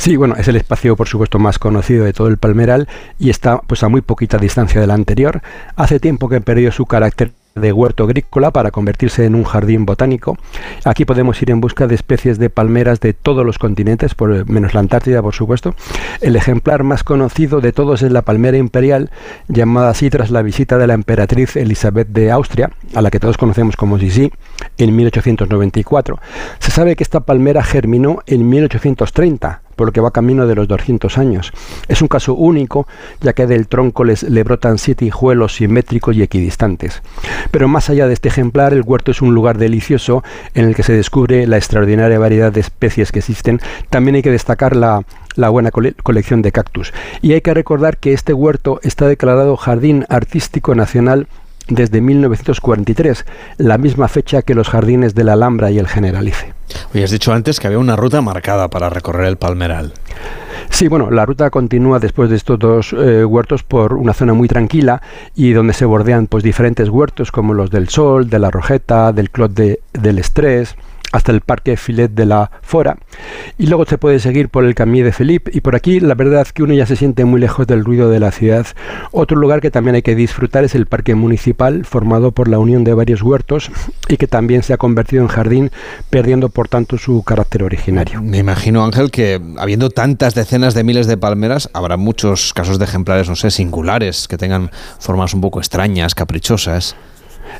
Sí, bueno, es el espacio por supuesto más conocido de todo el Palmeral y está pues a muy poquita distancia del anterior. Hace tiempo que perdió su carácter de huerto agrícola para convertirse en un jardín botánico. Aquí podemos ir en busca de especies de palmeras de todos los continentes, por, menos la Antártida, por supuesto. El ejemplar más conocido de todos es la palmera imperial, llamada así tras la visita de la emperatriz Elizabeth de Austria, a la que todos conocemos como Sisi, en 1894. Se sabe que esta palmera germinó en 1830 por lo que va camino de los 200 años. Es un caso único, ya que del tronco les, le brotan siete hijuelos simétricos y equidistantes. Pero más allá de este ejemplar, el huerto es un lugar delicioso en el que se descubre la extraordinaria variedad de especies que existen. También hay que destacar la, la buena colección de cactus. Y hay que recordar que este huerto está declarado Jardín Artístico Nacional desde 1943, la misma fecha que los jardines de la Alhambra y el Generalife. Hoy has dicho antes que había una ruta marcada para recorrer el Palmeral. Sí, bueno, la ruta continúa después de estos dos eh, huertos por una zona muy tranquila y donde se bordean pues diferentes huertos como los del Sol, de la Rojeta, del Clot de, del Estrés, hasta el Parque Filet de la Fora. Y luego se puede seguir por el Camí de Felipe. Y por aquí la verdad es que uno ya se siente muy lejos del ruido de la ciudad. Otro lugar que también hay que disfrutar es el Parque Municipal, formado por la unión de varios huertos y que también se ha convertido en jardín, perdiendo por tanto su carácter originario. Me imagino, Ángel, que habiendo tantas decenas de miles de palmeras, habrá muchos casos de ejemplares, no sé, singulares, que tengan formas un poco extrañas, caprichosas.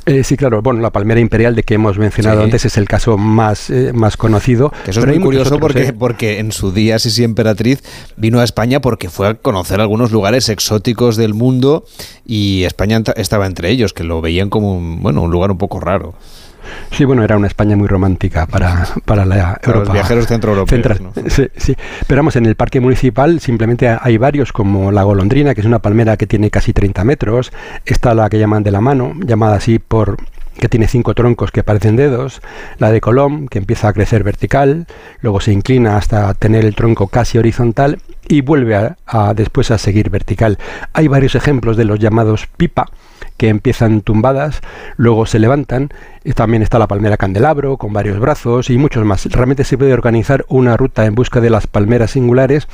Eh, sí, claro. Bueno, la palmera imperial de que hemos mencionado Sí. antes es el caso más, eh, más conocido. Que eso es muy curioso otros, porque, ¿eh? porque en su día Sisi Emperatriz vino a España porque fue a conocer algunos lugares exóticos del mundo y España estaba entre ellos, que lo veían como un, bueno, un lugar un poco raro. Sí, bueno, era una España muy romántica para, para la Para los Europa. viajeros centroeuropeos, central. ¿no? Sí, sí. Pero vamos, en el parque municipal simplemente hay varios, como la golondrina, que es una palmera que tiene casi 30 metros. Está la que llaman de la mano, llamada así por que tiene cinco troncos que parecen dedos, la de Colom, que empieza a crecer vertical, luego se inclina hasta tener el tronco casi horizontal y vuelve a, a después a seguir vertical. Hay varios ejemplos de los llamados pipa, que empiezan tumbadas, luego se levantan. También está la palmera candelabro con varios brazos y muchos más. Realmente se puede organizar una ruta en busca de las palmeras singulares,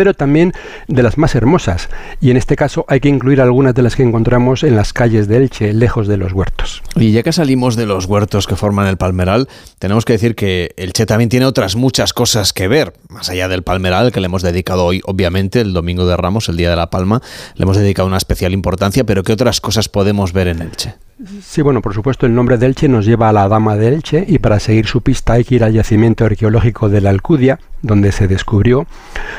pero también de las más hermosas. Y en este caso hay que incluir algunas de las que encontramos en las calles de Elche, lejos de los huertos. Y ya que salimos de los huertos que forman el palmeral, tenemos que decir que el Che también tiene otras muchas cosas que ver, más allá del palmeral, que le hemos dedicado hoy, obviamente, el Domingo de Ramos, el Día de la Palma, le hemos dedicado una especial importancia, pero ¿qué otras cosas podemos ver en Elche? Sí, bueno, por supuesto, el nombre de Elche nos lleva a la Dama de Elche y para seguir su pista hay que ir al yacimiento arqueológico de la Alcudia, donde se descubrió,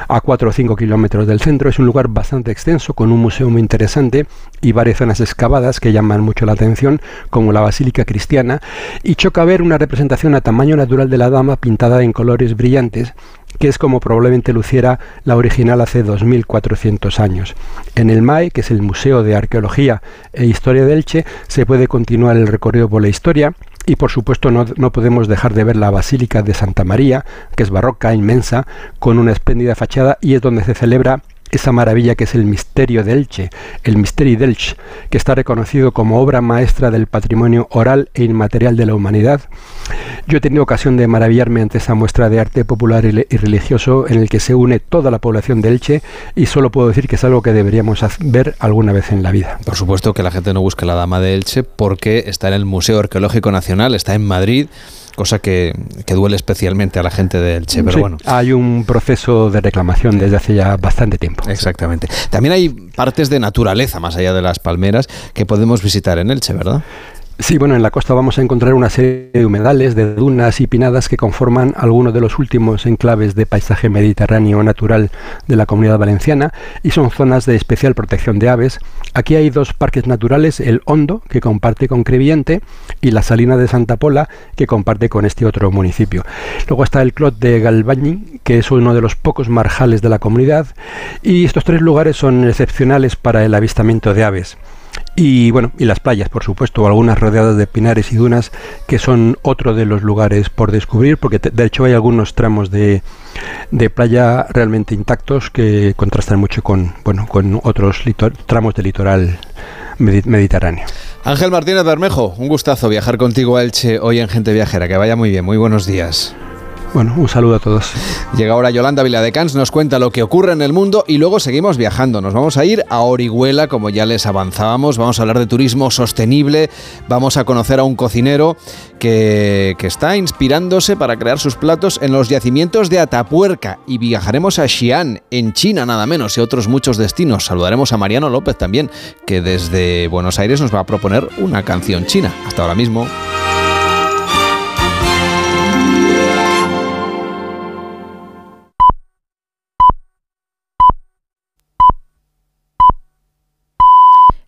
a 4 o 5 kilómetros del centro. Es un lugar bastante extenso, con un museo muy interesante y varias zonas excavadas que llaman mucho la atención, como la Basílica Cristiana, y choca ver una representación a tamaño natural de la Dama pintada en colores brillantes que es como probablemente luciera la original hace 2400 años. En el MAE, que es el Museo de Arqueología e Historia de Elche, se puede continuar el recorrido por la historia y por supuesto no, no podemos dejar de ver la Basílica de Santa María, que es barroca, inmensa, con una espléndida fachada y es donde se celebra esa maravilla que es el misterio de Elche, el Misteri d'Elche, que está reconocido como obra maestra del patrimonio oral e inmaterial de la humanidad. Yo he tenido ocasión de maravillarme ante esa muestra de arte popular y, religioso en el que se une toda la población de Elche y solo puedo decir que es algo que deberíamos ver alguna vez en la vida. Por supuesto que la gente no busque la Dama de Elche porque está en el Museo Arqueológico Nacional, está en Madrid, cosa que, que duele especialmente a la gente de Elche, pero Sí, bueno. Hay un proceso de reclamación desde hace ya bastante tiempo. Exactamente. También hay partes de naturaleza, más allá de las palmeras, que podemos visitar en Elche, ¿verdad? Sí, bueno, en la costa vamos a encontrar una serie de humedales, de dunas y pinadas que conforman algunos de los últimos enclaves de paisaje mediterráneo natural de la comunidad valenciana y son zonas de especial protección de aves. Aquí hay dos parques naturales, el Hondo, que comparte con Crevillente, y la Salina de Santa Pola, que comparte con este otro municipio. Luego está el Clot de Galbañi, que es uno de los pocos marjales de la comunidad, y estos tres lugares son excepcionales para el avistamiento de aves. Y bueno, y las playas, por supuesto, algunas rodeadas de pinares y dunas, que son otro de los lugares por descubrir, porque de hecho hay algunos tramos de, de playa realmente intactos que contrastan mucho con, bueno, con otros tramos del litoral medi- mediterráneo. Ángel Martínez Bermejo, un gustazo viajar contigo a Elche hoy en Gente Viajera. Que vaya muy bien, muy buenos días. Bueno, un saludo a todos. Llega ahora Yolanda Viladecans, nos cuenta lo que ocurre en el mundo y luego seguimos viajando. Nos vamos a ir a Orihuela, como ya les avanzábamos. Vamos a hablar de turismo sostenible. Vamos a conocer a un cocinero que, que está inspirándose para crear sus platos en los yacimientos de Atapuerca. Y viajaremos a Xi'an, en China, nada menos, y otros muchos destinos. Saludaremos a Mariano López también, que desde Buenos Aires nos va a proponer una canción china. Hasta ahora mismo.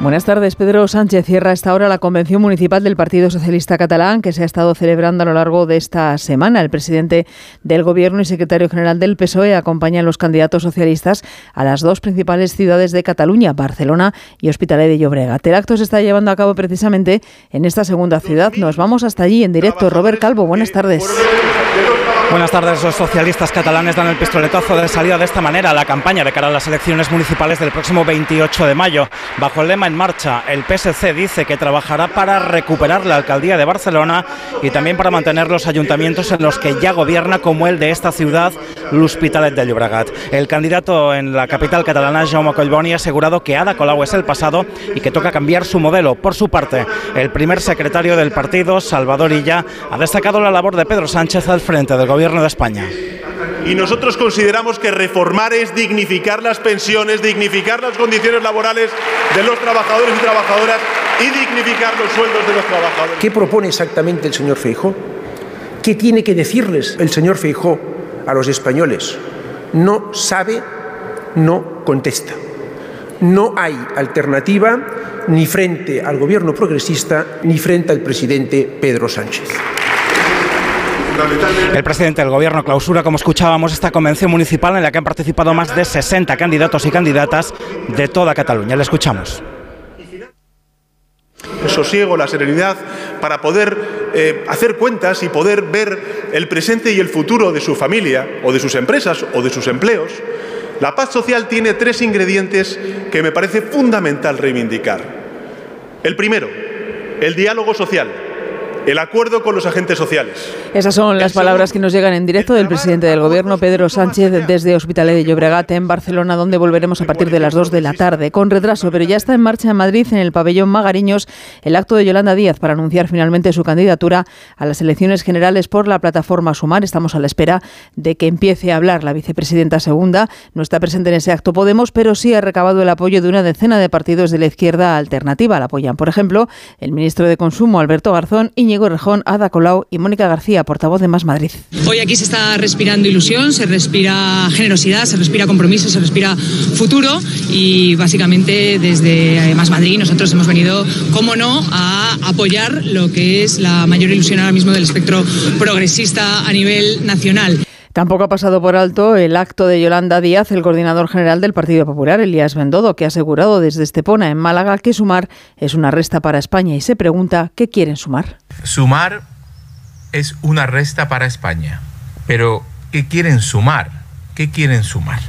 Buenas tardes. Pedro Sánchez cierra esta hora la convención municipal del Partido Socialista Catalán que se ha estado celebrando a lo largo de esta semana. El presidente del Gobierno y secretario general del PSOE acompañan a los candidatos socialistas a las dos principales ciudades de Cataluña, Barcelona y Hospitalet de Llobregat. El acto se está llevando a cabo precisamente en esta segunda ciudad. Nos vamos hasta allí en directo. Robert Calvo, buenas tardes. Buenas tardes. Los socialistas catalanes dan el pistoletazo de salida de esta manera a la campaña de cara a las elecciones municipales del próximo 28 de mayo. Bajo el lema En Marcha, el PSC dice que trabajará para recuperar la alcaldía de Barcelona y también para mantener los ayuntamientos en los que ya gobierna, como el de esta ciudad, l'Hospitalet de Llobregat. El candidato en la capital catalana, Jaume Collboni, ha asegurado que Ada Colau es el pasado y que toca cambiar su modelo. Por su parte, el primer secretario del partido, Salvador Illa, ha destacado la labor de Pedro Sánchez al frente del Gobierno de España. Y nosotros consideramos que reformar es dignificar las pensiones, dignificar las condiciones laborales de los trabajadores y trabajadoras y dignificar los sueldos de los trabajadores. ¿Qué propone exactamente el señor Feijó? ¿Qué tiene que decirles el señor Feijó a los españoles? No sabe, no contesta. No hay alternativa ni frente al gobierno progresista ni frente al presidente Pedro Sánchez. El presidente del gobierno clausura, como escuchábamos, esta convención municipal en la que han participado más de 60 candidatos y candidatas de toda Cataluña. Le escuchamos. El sosiego, la serenidad para poder eh, hacer cuentas y poder ver el presente y el futuro de su familia o de sus empresas o de sus empleos. La paz social tiene tres ingredientes que me parece fundamental reivindicar. El primero, el diálogo social el acuerdo con los agentes sociales. Esas son las palabras que nos llegan en directo del presidente del Gobierno, Pedro Sánchez, desde Hospitalet de Llobregat, en Barcelona, donde volveremos a partir de las 2 de la tarde, con retraso, pero ya está en marcha en Madrid, en el pabellón Magariños, el acto de Yolanda Díaz para anunciar finalmente su candidatura a las elecciones generales por la plataforma Sumar. Estamos a la espera de que empiece a hablar la vicepresidenta segunda. No está presente en ese acto Podemos, pero sí ha recabado el apoyo de una decena de partidos de la izquierda alternativa. La apoyan, por ejemplo, el ministro de Consumo, Alberto Garzón, y Diego Rejón, Ada Colau y Mónica García, portavoz de Más Madrid. Hoy aquí se está respirando ilusión, se respira generosidad, se respira compromiso, se respira futuro y básicamente desde Más Madrid nosotros hemos venido, como no, a apoyar lo que es la mayor ilusión ahora mismo del espectro progresista a nivel nacional. Tampoco ha pasado por alto el acto de Yolanda Díaz, el coordinador general del Partido Popular, Elías Bendodo, que ha asegurado desde Estepona, en Málaga, que sumar es una resta para España y se pregunta qué quieren sumar. Sumar es una resta para España. Pero, ¿qué quieren sumar? ¿Qué quieren sumar?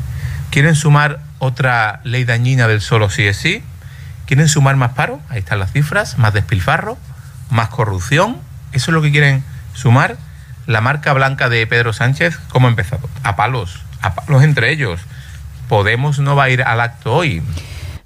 ¿Quieren sumar otra ley dañina del solo sí es sí? ¿Quieren sumar más paro? Ahí están las cifras, más despilfarro, más corrupción. ¿Eso es lo que quieren sumar? La marca blanca de Pedro Sánchez, ¿cómo ha empezado? A palos, a palos entre ellos. Podemos no va a ir al acto hoy.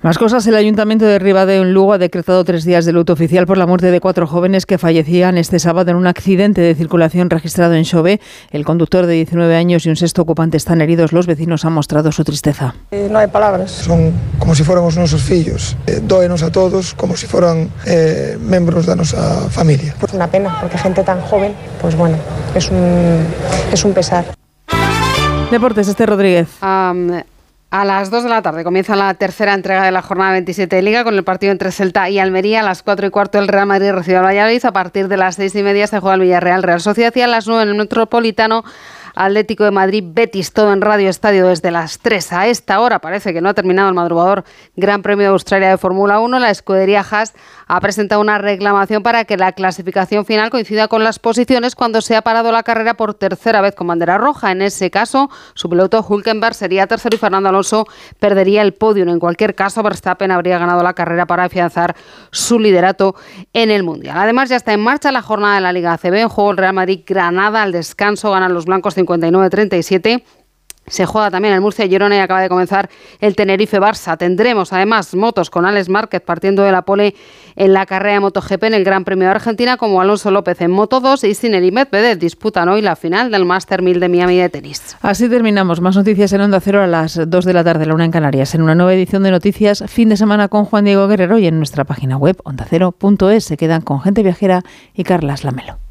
Más cosas, el Ayuntamiento de Ribadeo en Lugo ha decretado tres días de luto oficial por la muerte de cuatro jóvenes que fallecían este sábado en un accidente de circulación registrado en Xove. El conductor de 19 años y un sexto ocupante están heridos. Los vecinos han mostrado su tristeza. Eh, no hay palabras. Son como si fuéramos nuestros fillos. Eh, a todos como si fueran eh, miembros de nuestra familia. Pues una pena, porque gente tan joven, pues bueno, es un, es un pesar. Deportes, este Rodríguez. A las 2 de la tarde comienza la tercera entrega de la jornada 27 de Liga con el partido entre Celta y Almería. A las 4 y cuarto el Real Madrid recibe al Valladolid. A partir de las 6 y media se juega el Villarreal Real Sociedad y a las 9 en el Metropolitano Atlético de Madrid, Betis, todo en Radio Estadio desde las 3. A esta hora parece que no ha terminado el madrugador Gran Premio de Australia de Fórmula 1. La escudería Haas ha presentado una reclamación para que la clasificación final coincida con las posiciones cuando se ha parado la carrera por tercera vez con bandera roja. En ese caso, su piloto Hulkenberg sería tercero y Fernando Alonso perdería el podio. En cualquier caso, Verstappen habría ganado la carrera para afianzar su liderato en el Mundial. Además, ya está en marcha la jornada de la Liga ACB. En juego el Real Madrid-Granada al descanso. Ganan los blancos 59-37. Se juega también el Murcia Girona y acaba de comenzar el Tenerife Barça. Tendremos además motos con Alex Márquez partiendo de la pole en la carrera de MotoGP en el Gran Premio de Argentina, como Alonso López en Moto 2 y Sinner y Medvedev disputan hoy la final del Master 1000 de Miami de tenis. Así terminamos. Más noticias en Onda Cero a las 2 de la tarde, la una en Canarias, en una nueva edición de noticias fin de semana con Juan Diego Guerrero y en nuestra página web ondacero.es. Se quedan con gente viajera y Carlas Lamelo.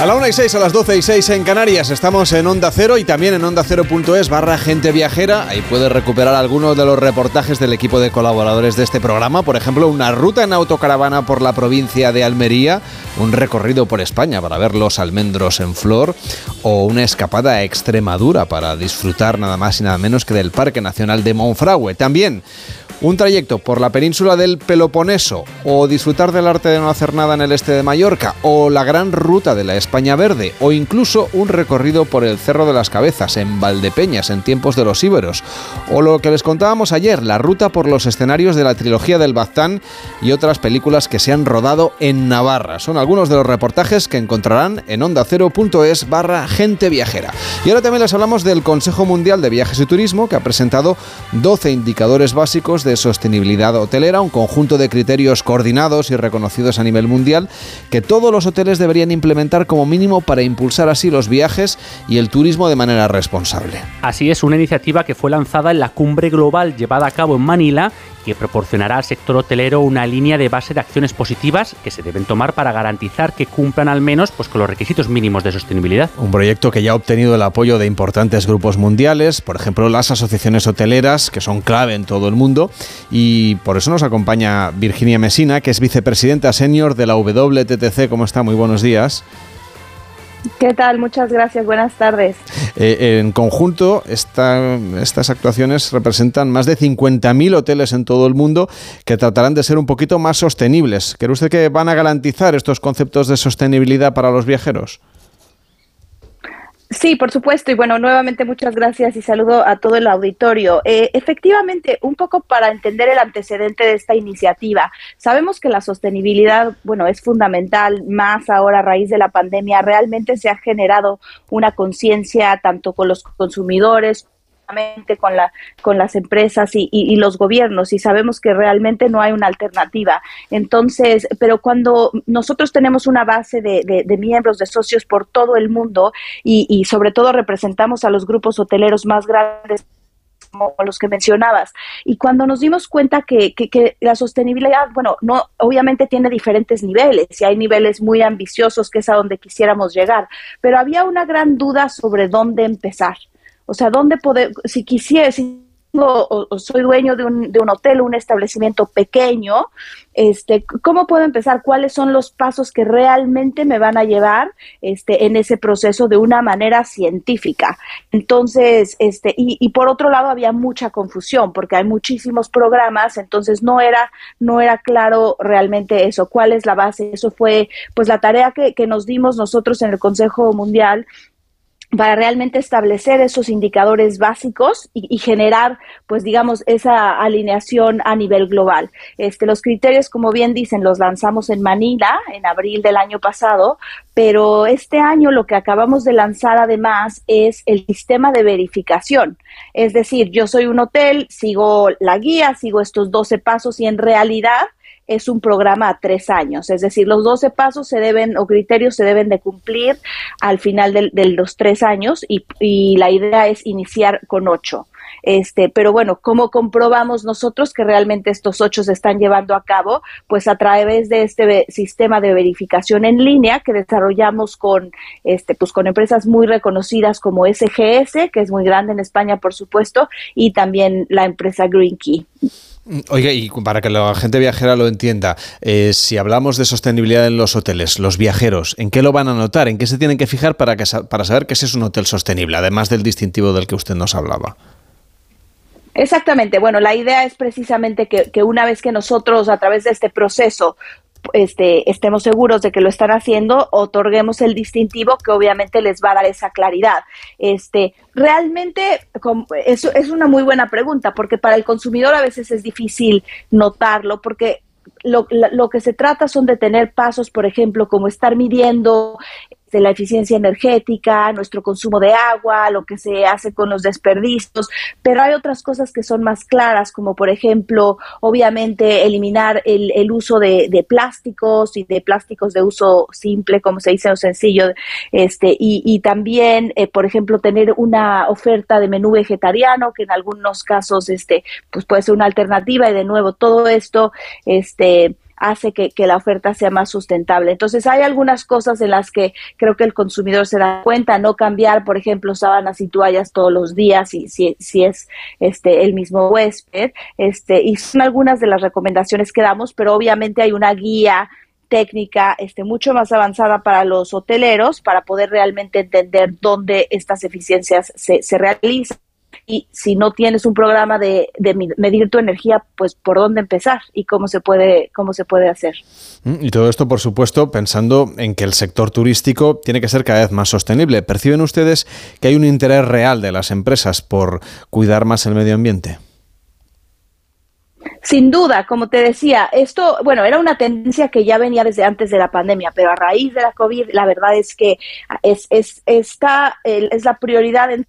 A la 1 y 6, a las 12 y 6 en Canarias, estamos en Onda Cero y también en Onda Cero.es barra gente viajera. Ahí puedes recuperar algunos de los reportajes del equipo de colaboradores de este programa. Por ejemplo, una ruta en autocaravana por la provincia de Almería, un recorrido por España para ver los almendros en flor o una escapada a Extremadura para disfrutar nada más y nada menos que del Parque Nacional de Monfragüe. También un trayecto por la península del Peloponeso o disfrutar del arte de no hacer nada en el este de Mallorca o la gran ruta de la España Verde o incluso un recorrido por el Cerro de las Cabezas en Valdepeñas en tiempos de los íberos o lo que les contábamos ayer, la ruta por los escenarios de la trilogía del Baztán y otras películas que se han rodado en Navarra. Son algunos de los reportajes que encontrarán en ondacero.es barra gente viajera. Y ahora también les hablamos del Consejo Mundial de Viajes y Turismo que ha presentado 12 indicadores básicos de de sostenibilidad hotelera, un conjunto de criterios coordinados y reconocidos a nivel mundial que todos los hoteles deberían implementar como mínimo para impulsar así los viajes y el turismo de manera responsable. Así es, una iniciativa que fue lanzada en la cumbre global llevada a cabo en Manila que proporcionará al sector hotelero una línea de base de acciones positivas que se deben tomar para garantizar que cumplan al menos pues, con los requisitos mínimos de sostenibilidad. Un proyecto que ya ha obtenido el apoyo de importantes grupos mundiales, por ejemplo las asociaciones hoteleras, que son clave en todo el mundo, y por eso nos acompaña Virginia Mesina, que es vicepresidenta senior de la WTTC. ¿Cómo está? Muy buenos días. ¿Qué tal? Muchas gracias. Buenas tardes. Eh, en conjunto, estas actuaciones representan más de 50.000 hoteles en todo el mundo que tratarán de ser un poquito más sostenibles. ¿Cree usted que van a garantizar estos conceptos de sostenibilidad para los viajeros? Sí, por supuesto. Y bueno, nuevamente muchas gracias y saludo a todo el auditorio. Eh, efectivamente, un poco para entender el antecedente de esta iniciativa. Sabemos que la sostenibilidad, bueno, es fundamental, más ahora a raíz de la pandemia. Realmente se ha generado una conciencia tanto con los consumidores con, la, con las empresas y, los gobiernos y sabemos que realmente no hay una alternativa. Entonces, pero cuando nosotros tenemos una base de, miembros, de socios por todo el mundo y, sobre todo representamos a los grupos hoteleros más grandes como los que mencionabas. Y cuando nos dimos cuenta que, que, la sostenibilidad, bueno, no, obviamente tiene diferentes niveles y hay niveles muy ambiciosos que es a donde quisiéramos llegar, pero había una gran duda sobre dónde empezar. O sea, ¿dónde poder, si quisiera, si o, soy dueño de un, de un hotel, un establecimiento pequeño, este, ¿cómo puedo empezar? ¿Cuáles son los pasos que realmente me van a llevar este, en ese proceso de una manera científica? Entonces, este, y, y por otro lado había mucha confusión porque hay muchísimos programas, entonces no era, no era claro realmente eso, cuál es la base. Eso fue pues la tarea que, que nos dimos nosotros en el Consejo Mundial para realmente establecer esos indicadores básicos y, generar, pues digamos, esa alineación a nivel global. Este, los criterios, como bien dicen, los lanzamos en Manila en abril del año pasado, pero este año lo que acabamos de lanzar además es el sistema de verificación. Es decir, yo soy un hotel, sigo la guía, sigo estos 12 pasos y en realidad es un programa a tres años, es decir, los 12 pasos se deben o criterios se deben de cumplir al final de, los tres años y, y la idea es iniciar con ocho. Este, pero bueno, ¿cómo comprobamos nosotros que realmente estos ocho se están llevando a cabo? Pues a través de este sistema de verificación en línea que desarrollamos con, este, pues con empresas muy reconocidas como SGS, que es muy grande en España, por supuesto, y también la empresa Green Key. Oiga, y para que la gente viajera lo entienda, eh, si hablamos de sostenibilidad en los hoteles, los viajeros, ¿en qué lo van a notar? ¿En qué se tienen que fijar para, que, para saber que ese es un hotel sostenible, además del distintivo del que usted nos hablaba? Exactamente. Bueno, la idea es precisamente que, que, una vez que nosotros, a través de este proceso, este, estemos seguros de que lo están haciendo, otorguemos el distintivo que obviamente les va a dar esa claridad. Este, realmente eso es una muy buena pregunta porque para el consumidor a veces es difícil notarlo porque lo, lo, que se trata son de tener pasos, por ejemplo, como estar midiendo de la eficiencia energética, nuestro consumo de agua, lo que se hace con los desperdicios, pero hay otras cosas que son más claras, como por ejemplo, obviamente, eliminar el, el uso de, de, plásticos y de plásticos de uso simple, como se dice o sencillo, este, y, y también, eh, por ejemplo, tener una oferta de menú vegetariano, que en algunos casos, este, pues puede ser una alternativa, y de nuevo, todo esto, este, hace que, la oferta sea más sustentable. Entonces, hay algunas cosas en las que creo que el consumidor se da cuenta, no cambiar, por ejemplo, sábanas y toallas todos los días, y si, si es este el mismo huésped, este, y son algunas de las recomendaciones que damos, pero obviamente hay una guía técnica este, mucho más avanzada para los hoteleros para poder realmente entender dónde estas eficiencias se, se realizan y si no tienes un programa de, medir tu energía, pues por dónde empezar y cómo se puede cómo se puede hacer. Mm, y todo esto, por supuesto, pensando en que el sector turístico tiene que ser cada vez más sostenible. ¿Perciben ustedes que hay un interés real de las empresas por cuidar más el medio ambiente? Sin duda, como te decía, esto, bueno, era una tendencia que ya venía desde antes de la pandemia, pero a raíz de la COVID, la verdad es que es, es, está, es la prioridad en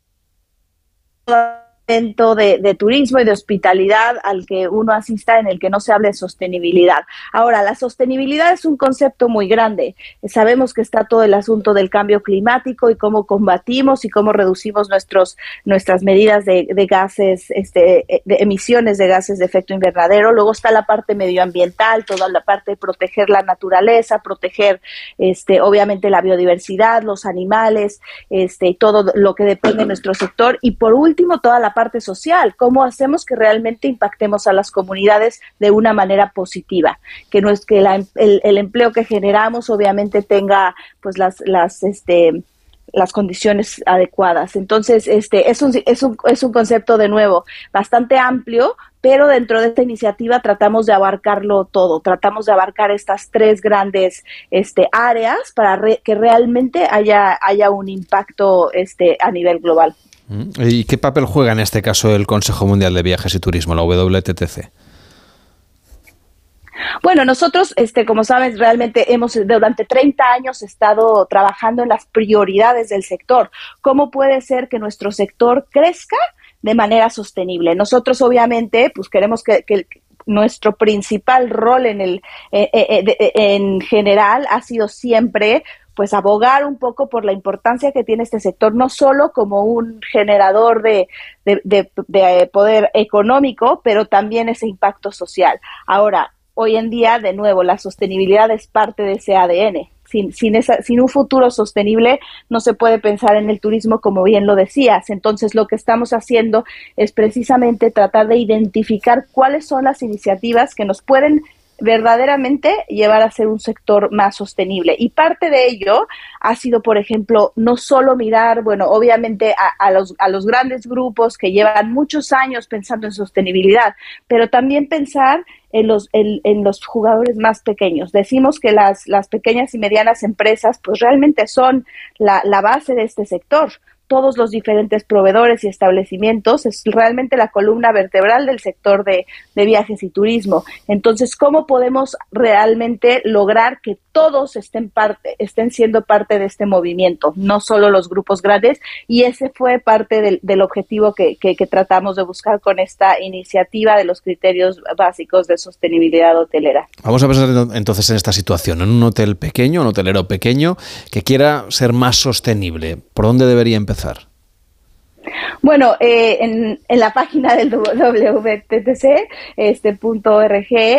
love de, turismo y de hospitalidad al que uno asista en el que no se hable de sostenibilidad. Ahora, la sostenibilidad es un concepto muy grande. Sabemos que está todo el asunto del cambio climático y cómo combatimos y cómo reducimos nuestros, nuestras medidas de, de gases, este, de emisiones de gases de efecto invernadero. Luego está la parte medioambiental, toda la parte de proteger la naturaleza, proteger, este, obviamente, la biodiversidad, los animales, este, todo lo que depende de nuestro sector. Y por último, toda la parte social, cómo hacemos que realmente impactemos a las comunidades de una manera positiva, que no es que el, empleo que generamos obviamente tenga pues las, las este las condiciones adecuadas. Entonces, este es un, es un, es un concepto de nuevo bastante amplio, pero dentro de esta iniciativa tratamos de abarcarlo todo, tratamos de abarcar estas tres grandes este, áreas para que realmente haya, haya un impacto este, a nivel global. ¿Y qué papel juega en este caso el Consejo Mundial de Viajes y Turismo, la WTTC? Bueno, nosotros, este, como sabes, realmente hemos durante 30 años estado trabajando en las prioridades del sector. ¿Cómo puede ser que nuestro sector crezca de manera sostenible? Nosotros, obviamente, pues queremos que, nuestro principal rol en el eh, eh, eh, en general ha sido siempre pues abogar un poco por la importancia que tiene este sector, no solo como un generador de, de, poder económico, pero también ese impacto social. Ahora, hoy en día, de nuevo, la sostenibilidad es parte de ese ADN. Sin, sin, esa, sin un futuro sostenible no se puede pensar en el turismo como bien lo decías. Entonces lo que estamos haciendo es precisamente tratar de identificar cuáles son las iniciativas que nos pueden verdaderamente llevar a ser un sector más sostenible. Y parte de ello ha sido, por ejemplo, no solo mirar, bueno, obviamente a, los, a los grandes grupos que llevan muchos años pensando en sostenibilidad, pero también pensar en los, en, los jugadores más pequeños. Decimos que las, las pequeñas y medianas empresas pues realmente son la, la base de este sector todos los diferentes proveedores y establecimientos, es realmente la columna vertebral del sector de, viajes y turismo. Entonces, ¿cómo podemos realmente lograr que todos estén, parte, estén siendo parte de este movimiento, no solo los grupos grandes? Y ese fue parte del, objetivo que, que, tratamos de buscar con esta iniciativa de los criterios básicos de sostenibilidad hotelera. Vamos a pensar entonces en esta situación, en un hotel pequeño, un hotelero pequeño, que quiera ser más sostenible. ¿Por dónde debería empezar? Bueno, eh, en, en, la página del WTTC, este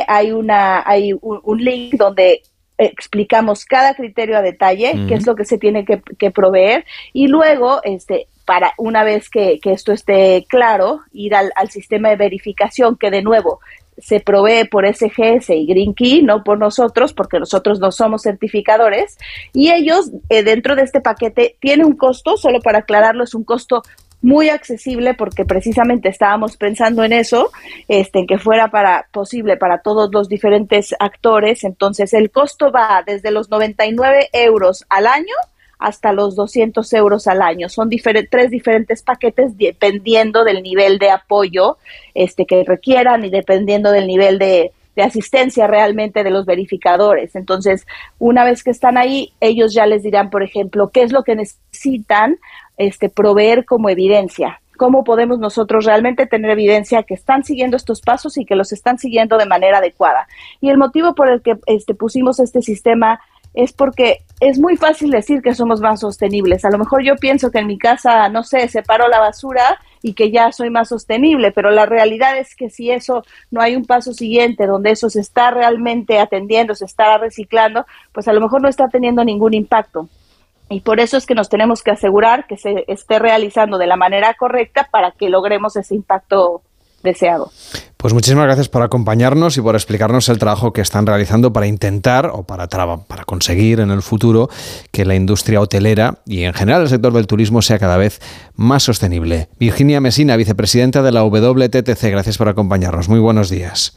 hay una hay un, link donde explicamos cada criterio a detalle, qué es lo que se tiene que, que, proveer y luego este para una vez que, que esto esté claro, ir al, al, sistema de verificación que de nuevo se provee por SGS y Green Key, no por nosotros, porque nosotros no somos certificadores, y ellos eh, dentro de este paquete tiene un costo, solo para aclararlo, es un costo muy accesible porque precisamente estábamos pensando en eso, este, en que fuera para posible para todos los diferentes actores. Entonces el costo va desde los 99 euros al año hasta los 200 euros al año. Son tres diferentes paquetes dependiendo del nivel de apoyo este, que requieran y dependiendo del nivel de, asistencia realmente de los verificadores. Entonces, una vez que están ahí, ellos ya les dirán, por ejemplo, qué es lo que necesitan este, proveer como evidencia. ¿Cómo podemos nosotros realmente tener evidencia que están siguiendo estos pasos y que los están siguiendo de manera adecuada? Y el motivo por el que este, pusimos este sistema es porque es muy fácil decir que somos más sostenibles. A lo mejor yo pienso que en mi casa, no sé, separo la basura y que ya soy más sostenible, pero la realidad es que si eso no hay un paso siguiente donde eso se está realmente atendiendo, se está reciclando, pues a lo mejor no está teniendo ningún impacto. Y por eso es que nos tenemos que asegurar que se esté realizando de la manera correcta para que logremos ese impacto deseado. Pues muchísimas gracias por acompañarnos y por explicarnos el trabajo que están realizando para intentar o para, para conseguir en el futuro que la industria hotelera y en general el sector del turismo sea cada vez más sostenible. Virginia Mesina, vicepresidenta de la WTTC, gracias por acompañarnos. Muy buenos días.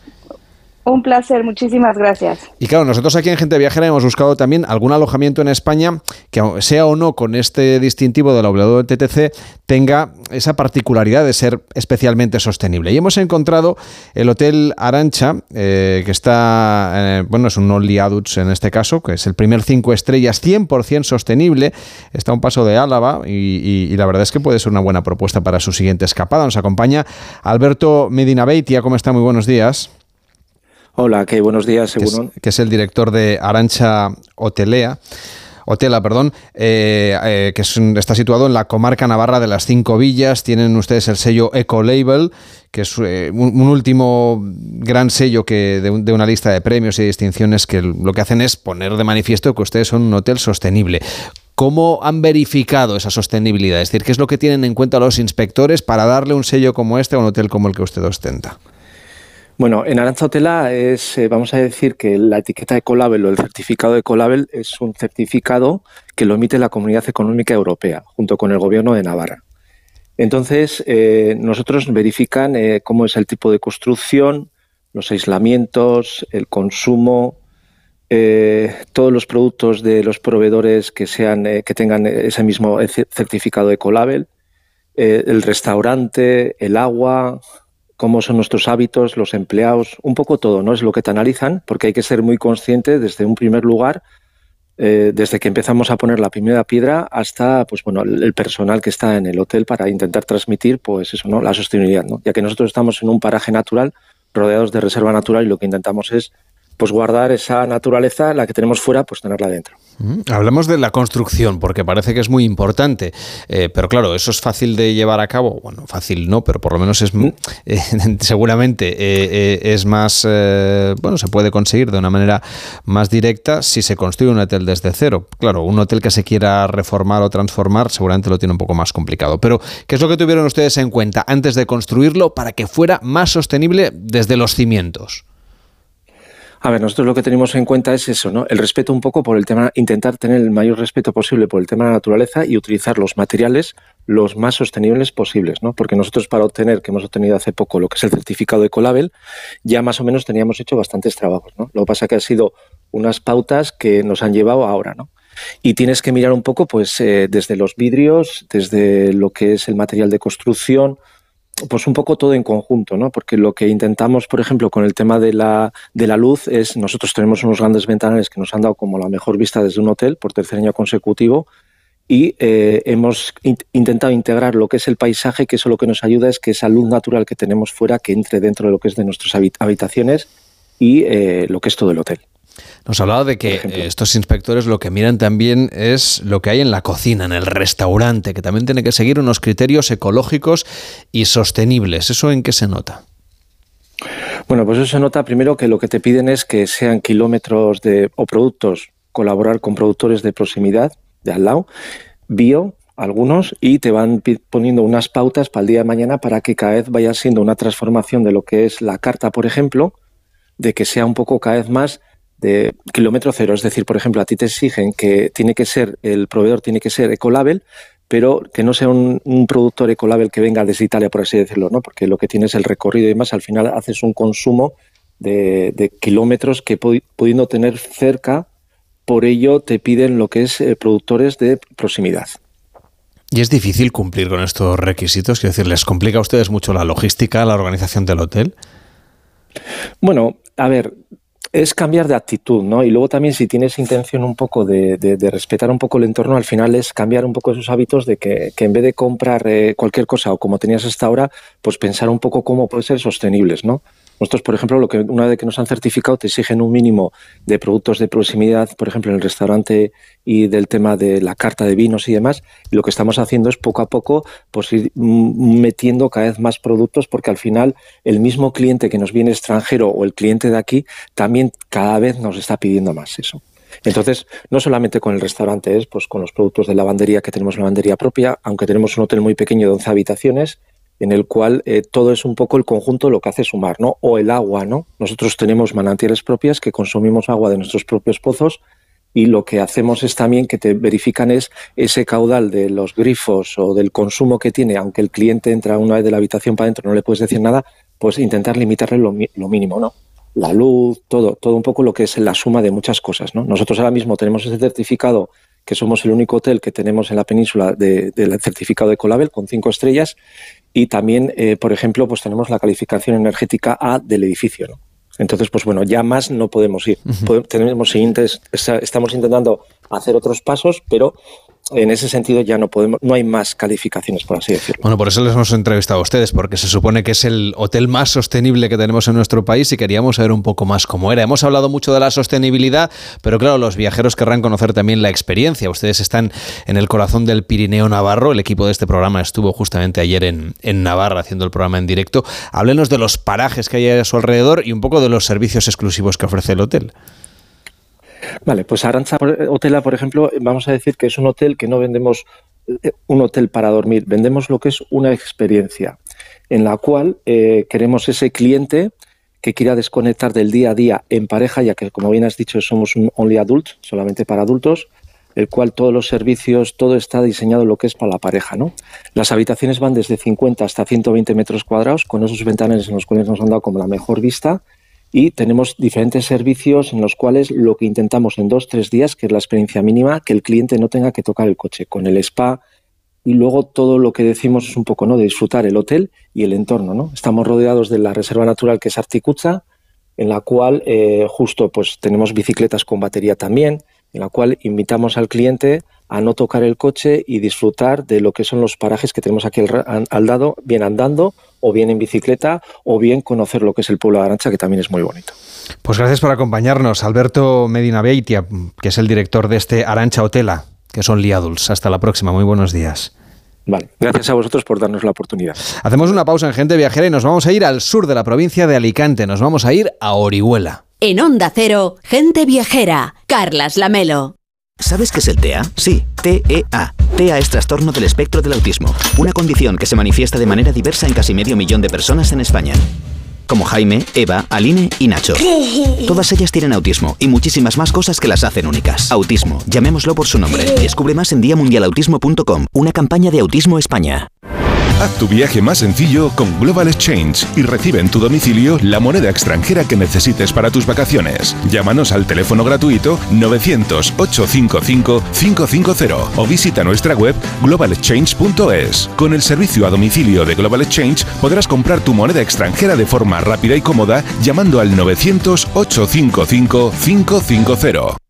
Un placer, muchísimas gracias. Y claro, nosotros aquí en Gente Viajera hemos buscado también algún alojamiento en España que, sea o no con este distintivo de la WTTC, tenga esa particularidad de ser especialmente sostenible. Y hemos encontrado el Hotel Arancha, eh, que está, eh, bueno, es un Only Adults en este caso, que es el primer cinco estrellas 100% sostenible. Está a un paso de Álava y, la verdad es que puede ser una buena propuesta para su siguiente escapada. Nos acompaña Alberto Medina Beitia. ¿Cómo está? Muy buenos días. Hola, qué buenos días. Que, es, el director de Arancha Hotelea. Hotela, perdón, eh, eh, que está situado en la comarca navarra de las Cinco Villas. Tienen ustedes el sello Eco Label, que es eh, un, último gran sello que de, de, una lista de premios y distinciones que lo que hacen es poner de manifiesto que ustedes son un hotel sostenible. ¿Cómo han verificado esa sostenibilidad? Es decir, ¿qué es lo que tienen en cuenta los inspectores para darle un sello como este a un hotel como el que usted ostenta? Bueno, en Aranza Hotela es, eh, vamos a decir que la etiqueta Ecolabel o el certificado Ecolabel es un certificado que lo emite la Comunidad Económica Europea junto con el Gobierno de Navarra. Entonces, eh, nosotros verifican eh, cómo es el tipo de construcción, los aislamientos, el consumo, todos los productos de los proveedores que sean que tengan ese mismo certificado Ecolabel, el restaurante, el agua, cómo son nuestros hábitos, los empleados, un poco todo, ¿no? Es lo que te analizan, porque hay que ser muy consciente desde un primer lugar, eh, desde que empezamos a poner la primera piedra hasta, pues bueno, el, personal que está en el hotel para intentar transmitir, pues eso, ¿no? La sostenibilidad, ¿no? Ya que nosotros estamos en un paraje natural, rodeados de reserva natural y lo que intentamos es, pues guardar esa naturaleza, la que tenemos fuera, pues tenerla dentro. Hablamos de la construcción, porque parece que es muy importante, eh, pero claro, eso es fácil de llevar a cabo. Bueno, fácil no, pero por lo menos es eh, seguramente eh, es más, bueno, se puede conseguir de una manera más directa si se construye un hotel desde cero. Claro, un hotel que se quiera reformar o transformar seguramente lo tiene un poco más complicado. Pero, ¿qué es lo que tuvieron ustedes en cuenta antes de construirlo para que fuera más sostenible desde los cimientos? A ver, nosotros lo que tenemos en cuenta es eso, ¿no? El respeto un poco por el tema, intentar tener el mayor respeto posible por el tema de la naturaleza y utilizar los materiales los más sostenibles posibles, ¿no? Porque nosotros para obtener, que hemos obtenido hace poco, lo que es el certificado de Ecolabel, ya más o menos teníamos hecho bastantes trabajos, ¿no? Lo que pasa que han sido unas pautas que nos han llevado ahora, ¿no? Y tienes que mirar un poco, pues, eh, desde los vidrios, desde lo que es el material de construcción, pues un poco todo en conjunto, ¿no? Porque lo que intentamos, por ejemplo, con el tema de la, de la luz es, nosotros tenemos unos grandes ventanales que nos han dado como la mejor vista desde un hotel por tercer año consecutivo y eh, hemos intentado integrar lo que es el paisaje, que eso lo que nos ayuda es que esa luz natural que tenemos fuera, que entre dentro de lo que es de nuestras habitaciones y eh, lo que es todo el hotel. Nos hablaba de que estos inspectores lo que miran también es lo que hay en la cocina, en el restaurante, que también tiene que seguir unos criterios ecológicos y sostenibles. ¿Eso en qué se nota? Bueno, pues eso se nota primero que lo que te piden es que sean kilómetros de, o productos, colaborar con productores de proximidad, de al lado, bio, algunos, y te van poniendo unas pautas para el día de mañana para que cada vez vaya siendo una transformación de lo que es la carta, por ejemplo, de que sea un poco cada vez más de kilómetro cero. Es decir, por ejemplo, a ti te exigen que tiene que ser, el proveedor tiene que ser ecolabel, pero que no sea un, productor ecolabel que venga desde Italia, por así decirlo, ¿no? Porque lo que tienes es el recorrido y demás, al final haces un consumo de, kilómetros que pudiendo tener cerca, por ello te piden lo que es eh, productores de proximidad. ¿Y es difícil cumplir con estos requisitos? Quiero decir, ¿les complica a ustedes mucho la logística, la organización del hotel? Bueno, a ver, es cambiar de actitud, ¿no? Y luego también si tienes intención un poco de, respetar un poco el entorno, al final es cambiar un poco esos hábitos de que, en vez de comprar eh, cualquier cosa o como tenías hasta ahora, pues pensar un poco cómo puede ser sostenibles, ¿no? Nosotros, por ejemplo, lo que una vez que nos han certificado, te exigen un mínimo de productos de proximidad, por ejemplo, en el restaurante y del tema de la carta de vinos y demás. Y lo que estamos haciendo es poco a poco pues, ir metiendo cada vez más productos, porque al final el mismo cliente que nos viene extranjero o el cliente de aquí también cada vez nos está pidiendo más eso. Entonces, no solamente con el restaurante es, pues con los productos de lavandería que tenemos lavandería propia, aunque tenemos un hotel muy pequeño de 11 habitaciones, en el cual eh, todo es un poco el conjunto lo que hace sumar, ¿no? O el agua, ¿no? Nosotros tenemos manantiales propias que consumimos agua de nuestros propios pozos y lo que hacemos es también que te verifican es ese caudal de los grifos o del consumo que tiene, aunque el cliente entra una vez de la habitación para adentro no le puedes decir nada, pues intentar limitarle lo, mínimo, ¿no? La luz, todo, todo un poco lo que es la suma de muchas cosas, ¿no? Nosotros ahora mismo tenemos ese certificado que somos el único hotel que tenemos en la península del certificado de Colabel con cinco estrellas y también, eh, por ejemplo, pues tenemos la calificación energética A del edificio. ¿no? Entonces, pues bueno, ya más no podemos ir. tenemos siguientes, estamos intentando hacer otros pasos, pero en ese sentido ya no podemos, no hay más calificaciones, por así decirlo. Bueno, por eso les hemos entrevistado a ustedes, porque se supone que es el hotel más sostenible que tenemos en nuestro país y queríamos saber un poco más cómo era. Hemos hablado mucho de la sostenibilidad, pero claro, los viajeros querrán conocer también la experiencia. Ustedes están en el corazón del Pirineo Navarro. El equipo de este programa estuvo justamente ayer en, en Navarra haciendo el programa en directo. Háblenos de los parajes que hay a su alrededor y un poco de los servicios exclusivos que ofrece el hotel. Vale, pues Arancha Hotela, por ejemplo, vamos a decir que es un hotel que no vendemos eh, un hotel para dormir, vendemos lo que es una experiencia en la cual eh, queremos ese cliente que quiera desconectar del día a día en pareja, ya que como bien has dicho somos un only adult, solamente para adultos, el cual todos los servicios, todo está diseñado lo que es para la pareja, ¿no? Las habitaciones van desde 50 hasta 120 metros cuadrados, con esos ventanales en los cuales nos han dado como la mejor vista, y tenemos diferentes servicios en los cuales lo que intentamos en dos, tres días, que es la experiencia mínima, que el cliente no tenga que tocar el coche, con el spa y luego todo lo que decimos es un poco ¿no? de disfrutar el hotel y el entorno. ¿no? Estamos rodeados de la reserva natural que es Articucha, en la cual eh, justo pues tenemos bicicletas con batería también, en la cual invitamos al cliente a no tocar el coche y disfrutar de lo que son los parajes que tenemos aquí al, lado, bien andando o bien en bicicleta o bien conocer lo que es el pueblo de Arancha, que también es muy bonito. Pues gracias por acompañarnos, Alberto Medina Beitia, que es el director de este Arancha Hotela, que son Liaduls. Hasta la próxima, muy buenos días. Vale, gracias a vosotros por darnos la oportunidad. Hacemos una pausa en Gente Viajera y nos vamos a ir al sur de la provincia de Alicante, nos vamos a ir a Orihuela. En Onda Cero, Gente Viajera, Carlas Lamelo. ¿Sabes qué es el TEA? Sí, TEA. TEA es trastorno del espectro del autismo, una condición que se manifiesta de manera diversa en casi medio millón de personas en España. Como Jaime, Eva, Aline y Nacho. Todas ellas tienen autismo y muchísimas más cosas que las hacen únicas. Autismo, llamémoslo por su nombre. Descubre más en diamundialautismo.com, una campaña de Autismo España. Haz tu viaje más sencillo con Global Exchange y recibe en tu domicilio la moneda extranjera que necesites para tus vacaciones. Llámanos al teléfono gratuito 900-855-550 o visita nuestra web globalexchange.es. Con el servicio a domicilio de Global Exchange podrás comprar tu moneda extranjera de forma rápida y cómoda llamando al 900-855-550.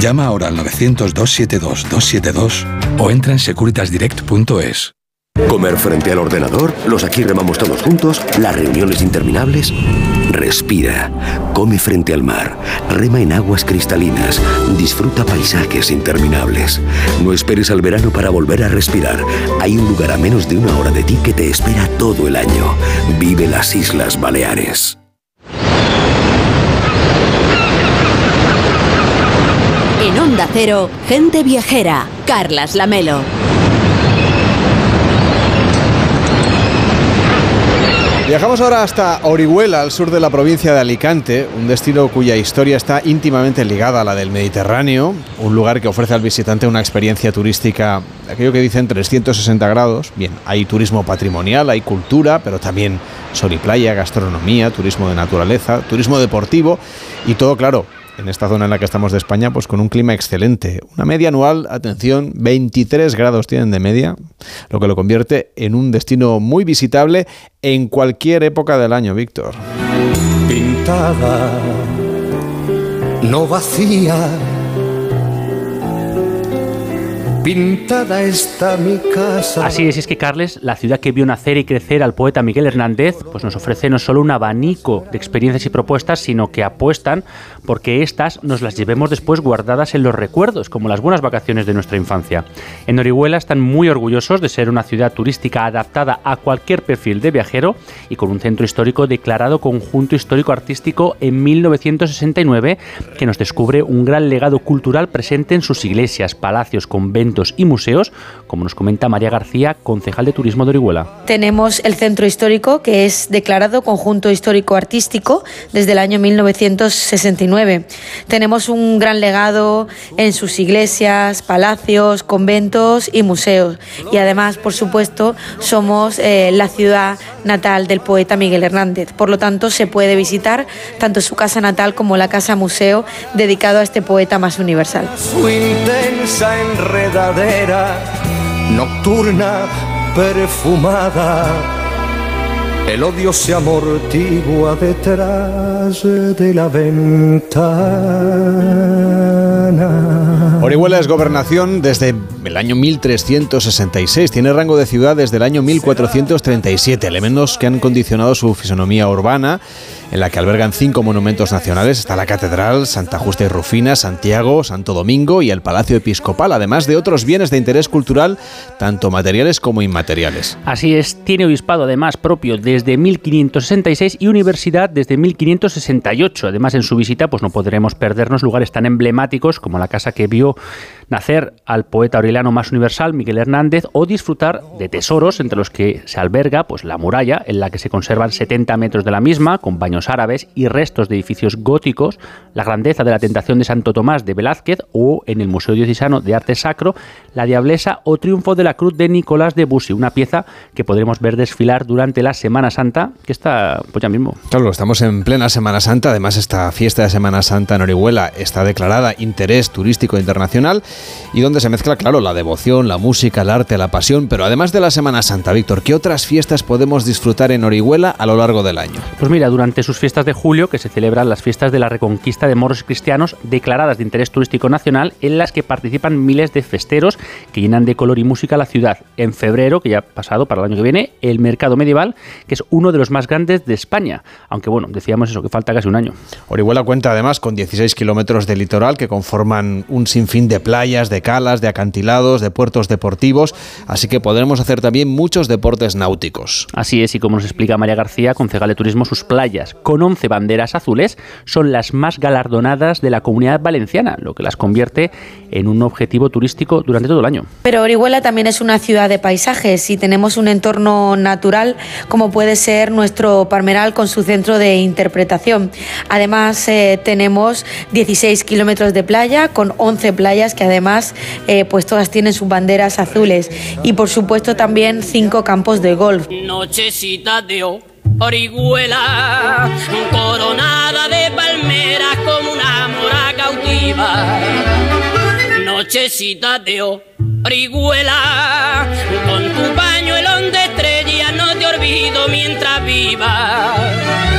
Llama ahora al 900-272-272 o entra en securitasdirect.es. Comer frente al ordenador, los aquí remamos todos juntos, las reuniones interminables. Respira, come frente al mar, rema en aguas cristalinas, disfruta paisajes interminables. No esperes al verano para volver a respirar. Hay un lugar a menos de una hora de ti que te espera todo el año. Vive las Islas Baleares. En Onda gente viajera, Carlas Lamelo. Viajamos ahora hasta Orihuela, al sur de la provincia de Alicante, un destino cuya historia está íntimamente ligada a la del Mediterráneo, un lugar que ofrece al visitante una experiencia turística, aquello que dicen 360 grados. Bien, hay turismo patrimonial, hay cultura, pero también sol y playa, gastronomía, turismo de naturaleza, turismo deportivo y todo, claro, en esta zona en la que estamos de España, pues con un clima excelente. Una media anual, atención, 23 grados tienen de media, lo que lo convierte en un destino muy visitable en cualquier época del año, Víctor. Pintada, no vacía. Pintada está mi casa. Así es, es que Carles, la ciudad que vio nacer y crecer al poeta Miguel Hernández, pues nos ofrece no solo un abanico de experiencias y propuestas, sino que apuestan porque estas nos las llevemos después guardadas en los recuerdos, como las buenas vacaciones de nuestra infancia. En Orihuela están muy orgullosos de ser una ciudad turística adaptada a cualquier perfil de viajero y con un centro histórico declarado conjunto histórico artístico en 1969 que nos descubre un gran legado cultural presente en sus iglesias, palacios, conventos y museos, como nos comenta María García, concejal de Turismo de Orihuela. Tenemos el centro histórico que es declarado conjunto histórico artístico desde el año 1969. Tenemos un gran legado en sus iglesias, palacios, conventos y museos. Y además, por supuesto, somos eh, la ciudad natal del poeta Miguel Hernández. Por lo tanto, se puede visitar tanto su casa natal como la casa museo dedicado a este poeta más universal. Su intensa nocturna, perfumada. El odio se amortigua detrás de la ventana. Orihuela es gobernación desde el año 1366, tiene rango de ciudad desde el año 1437, elementos que han condicionado su fisonomía urbana, en la que albergan cinco monumentos nacionales, está la Catedral, Santa Justa y Rufina, Santiago, Santo Domingo y el Palacio Episcopal, además de otros bienes de interés cultural, tanto materiales como inmateriales. Así es, tiene obispado además propio desde 1566 y universidad desde 1568. Además, en su visita pues no podremos perdernos lugares tan emblemáticos como la casa que vio nacer al poeta aureliano más universal, Miguel Hernández, o disfrutar de tesoros entre los que se alberga pues, la muralla, en la que se conservan 70 metros de la misma, con baños árabes y restos de edificios góticos, la grandeza de la tentación de Santo Tomás de Velázquez, o en el Museo Diocesano de Arte Sacro, la Diablesa o Triunfo de la Cruz de Nicolás de Bussy, una pieza que podremos ver desfilar durante la Semana Santa, que está pues ya mismo. Claro, estamos en plena Semana Santa, además esta fiesta de Semana Santa en Orihuela está declarada interés turístico internacional y donde se mezcla, claro, la devoción, la música, el arte, la pasión, pero además de la Semana Santa, Víctor, ¿qué otras fiestas podemos disfrutar en Orihuela a lo largo del año? Pues mira, durante sus fiestas de julio, que se celebran las fiestas de la Reconquista de moros y cristianos, declaradas de interés turístico nacional, en las que participan miles de festeros que llenan de color y música la ciudad. En febrero, que ya ha pasado para el año que viene, el mercado medieval, que es uno de los más grandes de España, aunque bueno, decíamos eso, que falta casi un año. Orihuela cuenta además con 16 kilómetros de litoral que conforman un sinfín de playas, de calas, de acantilados, de puertos deportivos, así que podremos hacer también muchos deportes náuticos. Así es, y como nos explica María García, concejal de turismo, sus playas con 11 banderas azules son las más galardonadas de la comunidad valenciana, lo que las convierte en un objetivo turístico durante todo el año. Pero Orihuela también es una ciudad de paisajes y tenemos un entorno natural como puede ser nuestro Parmeral con su centro de interpretación. Además, eh, tenemos 16 kilómetros de playa con 11 playas que además además eh, pues todas tienen sus banderas azules y por supuesto también cinco campos de golf. Nochecita de orihuela, coronada de palmeras como una mora cautiva. Nochecita de orihuela, con tu pañuelón de estrella no te olvido mientras viva.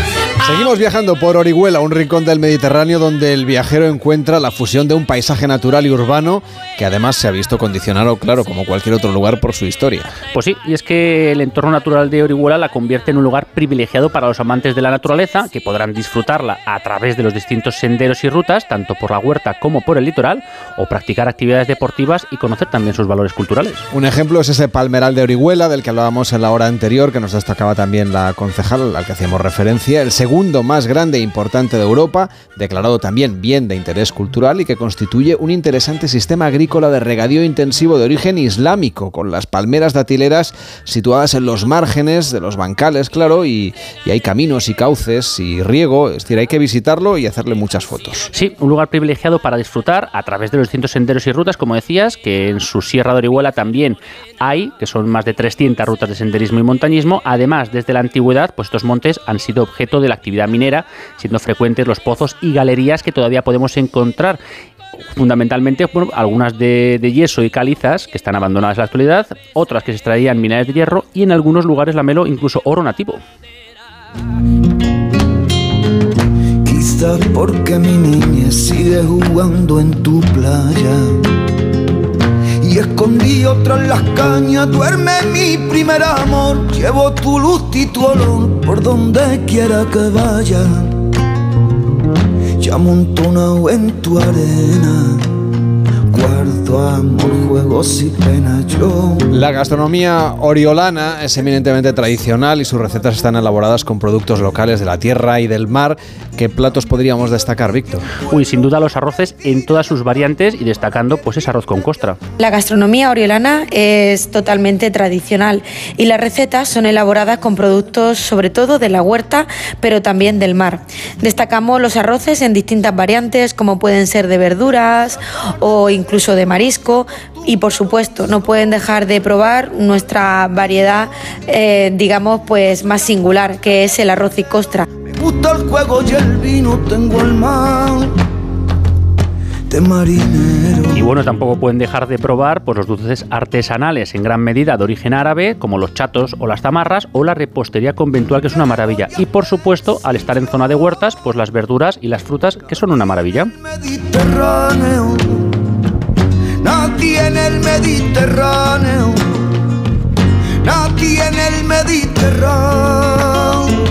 Seguimos viajando por Orihuela, un rincón del Mediterráneo donde el viajero encuentra la fusión de un paisaje natural y urbano que además se ha visto condicionado, claro, como cualquier otro lugar por su historia. Pues sí, y es que el entorno natural de Orihuela la convierte en un lugar privilegiado para los amantes de la naturaleza, que podrán disfrutarla a través de los distintos senderos y rutas, tanto por la huerta como por el litoral, o practicar actividades deportivas y conocer también sus valores culturales. Un ejemplo es ese palmeral de Orihuela, del que hablábamos en la hora anterior, que nos destacaba también la concejal al que hacíamos referencia, el segundo segundo más grande e importante de Europa, declarado también bien de interés cultural y que constituye un interesante sistema agrícola de regadío intensivo de origen islámico, con las palmeras datileras situadas en los márgenes de los bancales, claro, y, y hay caminos y cauces y riego, es decir, hay que visitarlo y hacerle muchas fotos. Sí, un lugar privilegiado para disfrutar a través de los distintos senderos y rutas, como decías, que en su Sierra de Orihuela también hay, que son más de 300 rutas de senderismo y montañismo. Además, desde la antigüedad, pues estos montes han sido objeto de la actividad minera, siendo frecuentes los pozos y galerías que todavía podemos encontrar fundamentalmente algunas de, de, yeso y calizas que están abandonadas en la actualidad, otras que se extraían minerales de hierro y en algunos lugares lamelo incluso oro nativo. Quizás porque mi niña sigue jugando en tu playa y escondido tras las cañas duerme mi primer amor. Llevo tu luz y tu olor por donde quiera que vaya. Ya amontonado en tu arena. Guardo amor, juegos y penas yo. La gastronomía oriolana es eminentemente tradicional y sus recetas están elaboradas con productos locales de la tierra y del mar. ¿Qué platos podríamos destacar, Víctor? Uy, sin duda los arroces en todas sus variantes y destacando pues ese arroz con costra. La gastronomía oriolana es totalmente tradicional y las recetas son elaboradas con productos sobre todo de la huerta, pero también del mar. Destacamos los arroces en distintas variantes como pueden ser de verduras o incluso de marisco y por supuesto no pueden dejar de probar nuestra variedad eh, digamos pues más singular que es el arroz y costra. Me gusta el juego y el vino, tengo el mal de marinero. Y bueno, tampoco pueden dejar de probar pues, los dulces artesanales en gran medida de origen árabe, como los chatos o las tamarras, o la repostería conventual, que es una maravilla. Y por supuesto, al estar en zona de huertas, pues las verduras y las frutas, que son una maravilla. Mediterráneo, nadie en el Mediterráneo, nadie en el Mediterráneo.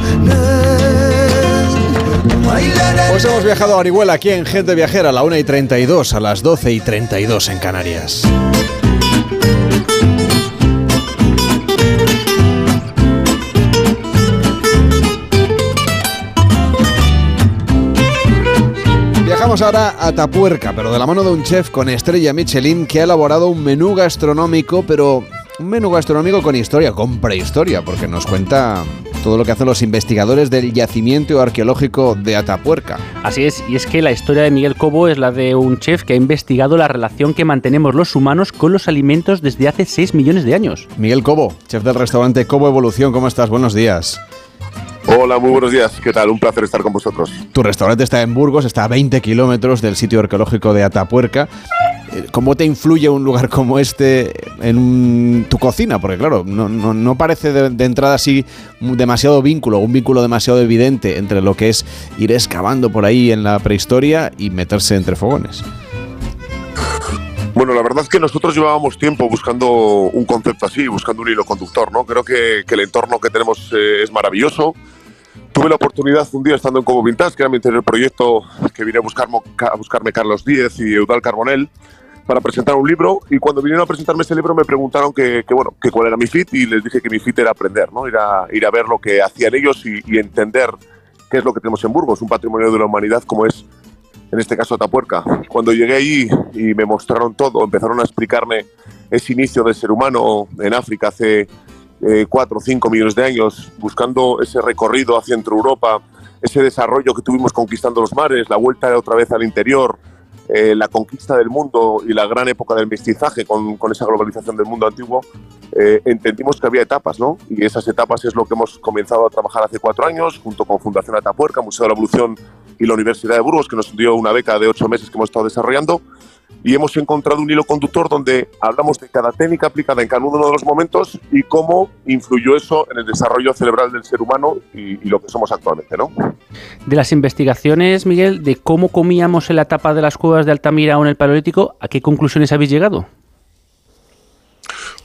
Pues hemos viajado a Orihuela aquí en Gente Viajera a la 1 y 32, a las 12 y 32 en Canarias. Viajamos ahora a Tapuerca, pero de la mano de un chef con estrella Michelin que ha elaborado un menú gastronómico, pero un menú gastronómico con historia, con prehistoria, porque nos cuenta todo lo que hacen los investigadores del yacimiento arqueológico de Atapuerca. Así es, y es que la historia de Miguel Cobo es la de un chef que ha investigado la relación que mantenemos los humanos con los alimentos desde hace 6 millones de años. Miguel Cobo, chef del restaurante Cobo Evolución, ¿cómo estás? Buenos días. Hola, muy buenos días. ¿Qué tal? Un placer estar con vosotros. Tu restaurante está en Burgos, está a 20 kilómetros del sitio arqueológico de Atapuerca. ¿Cómo te influye un lugar como este en tu cocina? Porque claro, no, no- no parece de, de entrada así demasiado vínculo, un vínculo demasiado evidente entre lo que es ir excavando por ahí en la prehistoria y meterse entre fogones. Bueno, la verdad es que nosotros llevábamos tiempo buscando un concepto así, buscando un hilo conductor, ¿no? Creo que, que el entorno que tenemos eh, es maravilloso. Tuve la oportunidad un día estando en Como Vintage, que era mi anterior proyecto, que vine a, buscarme, a buscarme Carlos Díez y Eudal Carbonell para presentar un libro y cuando vinieron a presentarme ese libro me preguntaron que, que, bueno, que cuál era mi fit y les dije que mi fit era aprender, ¿no? Ir a, ir a ver lo que hacían ellos y, y entender qué es lo que tenemos en Burgos, un patrimonio de la humanidad como es en este caso Atapuerca. Cuando llegué allí y me mostraron todo, empezaron a explicarme ese inicio del ser humano en África hace eh, cuatro o cinco millones de años, buscando ese recorrido hacia entre Europa, ese desarrollo que tuvimos conquistando los mares, la vuelta otra vez al interior, eh, la conquista del mundo y la gran época del mestizaje con, con esa globalización del mundo antiguo, eh, entendimos que había etapas, ¿no? Y esas etapas es lo que hemos comenzado a trabajar hace cuatro años, junto con Fundación Atapuerca, Museo de la Evolución y la Universidad de Burgos, que nos dio una beca de ocho meses que hemos estado desarrollando. Y hemos encontrado un hilo conductor donde hablamos de cada técnica aplicada en cada uno de los momentos y cómo influyó eso en el desarrollo cerebral del ser humano y, y lo que somos actualmente, ¿no? De las investigaciones, Miguel, de cómo comíamos en la etapa de las cuevas de Altamira o en el Paleolítico, ¿a qué conclusiones habéis llegado?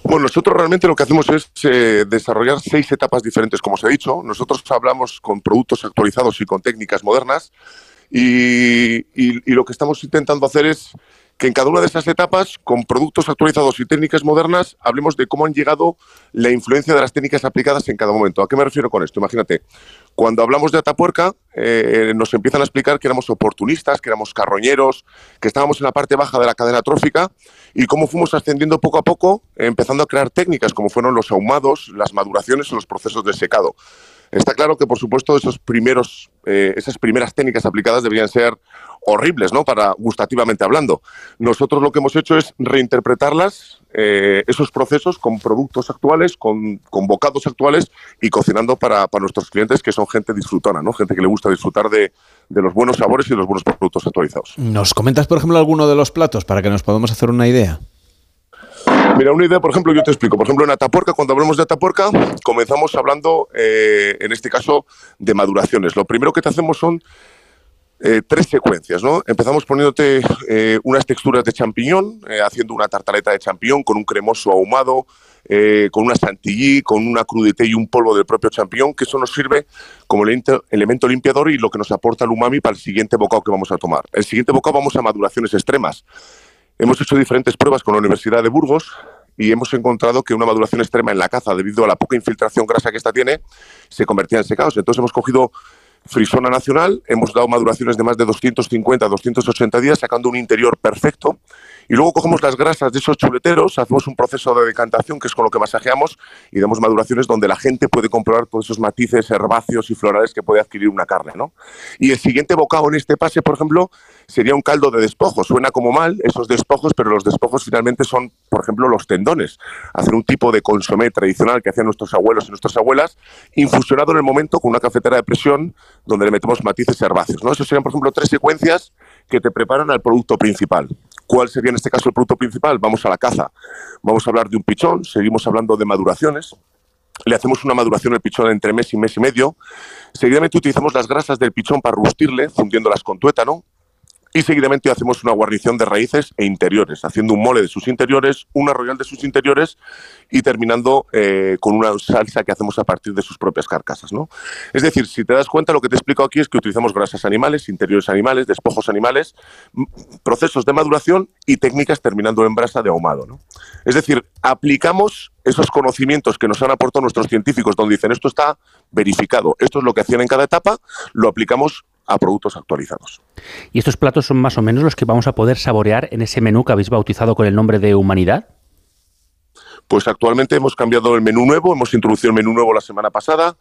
Bueno, nosotros realmente lo que hacemos es eh, desarrollar seis etapas diferentes, como os he dicho. Nosotros hablamos con productos actualizados y con técnicas modernas y, y- y lo que estamos intentando hacer es que en cada una de esas etapas, con productos actualizados y técnicas modernas, hablemos de cómo han llegado la influencia de las técnicas aplicadas en cada momento. ¿A qué me refiero con esto? Imagínate, cuando hablamos de Atapuerca, eh, nos empiezan a explicar que éramos oportunistas, que éramos carroñeros, que estábamos en la parte baja de la cadena trófica y cómo fuimos ascendiendo poco a poco, empezando a crear técnicas como fueron los ahumados, las maduraciones o los procesos de secado. Está claro que, por supuesto, esos primeros, eh, esas primeras técnicas aplicadas deberían ser horribles, ¿no? Para gustativamente hablando. Nosotros lo que hemos hecho es reinterpretarlas, eh, esos procesos, con productos actuales, con, con bocados actuales y cocinando para, para nuestros clientes, que son gente disfrutona, ¿no? Gente que le gusta disfrutar de, de los buenos sabores y de los buenos productos actualizados. ¿Nos comentas, por ejemplo, alguno de los platos para que nos podamos hacer una idea? Mira, una idea, por ejemplo, yo te explico. Por ejemplo, en Atapuerca, cuando hablamos de Atapuerca, comenzamos hablando, eh, en este caso, de maduraciones. Lo primero que te hacemos son eh, tres secuencias, ¿no? Empezamos poniéndote eh, unas texturas de champiñón, eh, haciendo una tartaleta de champiñón con un cremoso ahumado, con una chantilly, con una crudité y un polvo del propio champiñón, que eso nos sirve como elemento limpiador y lo que nos aporta el umami para el siguiente bocado que vamos a tomar. El siguiente bocado vamos a maduraciones extremas. Hemos hecho diferentes pruebas con la Universidad de Burgos y hemos encontrado que una maduración extrema en la caza, debido a la poca infiltración grasa que esta tiene, se convertía en secados. Entonces hemos cogido frisona nacional, hemos dado maduraciones de más de 250, 280 días, sacando un interior perfecto. Y luego cogemos las grasas de esos chuleteros, hacemos un proceso de decantación, que es con lo que masajeamos, y damos maduraciones donde la gente puede comprobar todos esos matices herbáceos y florales que puede adquirir una carne. ¿no? Y el siguiente bocado en este pase, por ejemplo, sería un caldo de despojos. Suena como mal esos despojos, pero los despojos finalmente son, por ejemplo, los tendones. Hacer un tipo de consomé tradicional que hacían nuestros abuelos y nuestras abuelas, infusionado en el momento con una cafetera de presión donde le metemos matices herbáceos. ¿no? Esos serían, por ejemplo, tres secuencias que te preparan al producto principal. ¿Cuál sería en este caso el producto principal? Vamos a la caza. Vamos a hablar de un pichón, seguimos hablando de maduraciones. Le hacemos una maduración al pichón entre mes y mes y medio. Seguidamente utilizamos las grasas del pichón para rustirle, fundiéndolas con tuétano. Y seguidamente hacemos una guarnición de raíces e interiores, haciendo un mole de sus interiores, una royal de sus interiores y terminando eh, con una salsa que hacemos a partir de sus propias carcasas. ¿no? Es decir, si te das cuenta, lo que te explico aquí es que utilizamos grasas animales, interiores animales, despojos animales, procesos de maduración y técnicas terminando en brasa de ahumado. ¿no? Es decir, aplicamos esos conocimientos que nos han aportado nuestros científicos, donde dicen esto está verificado, esto es lo que hacían en cada etapa, lo aplicamos a productos actualizados. ¿Y estos platos son más o menos los que vamos a poder saborear en ese menú que habéis bautizado con el nombre de Humanidad? Pues actualmente hemos cambiado el menú nuevo, hemos introducido el menú nuevo la semana pasada,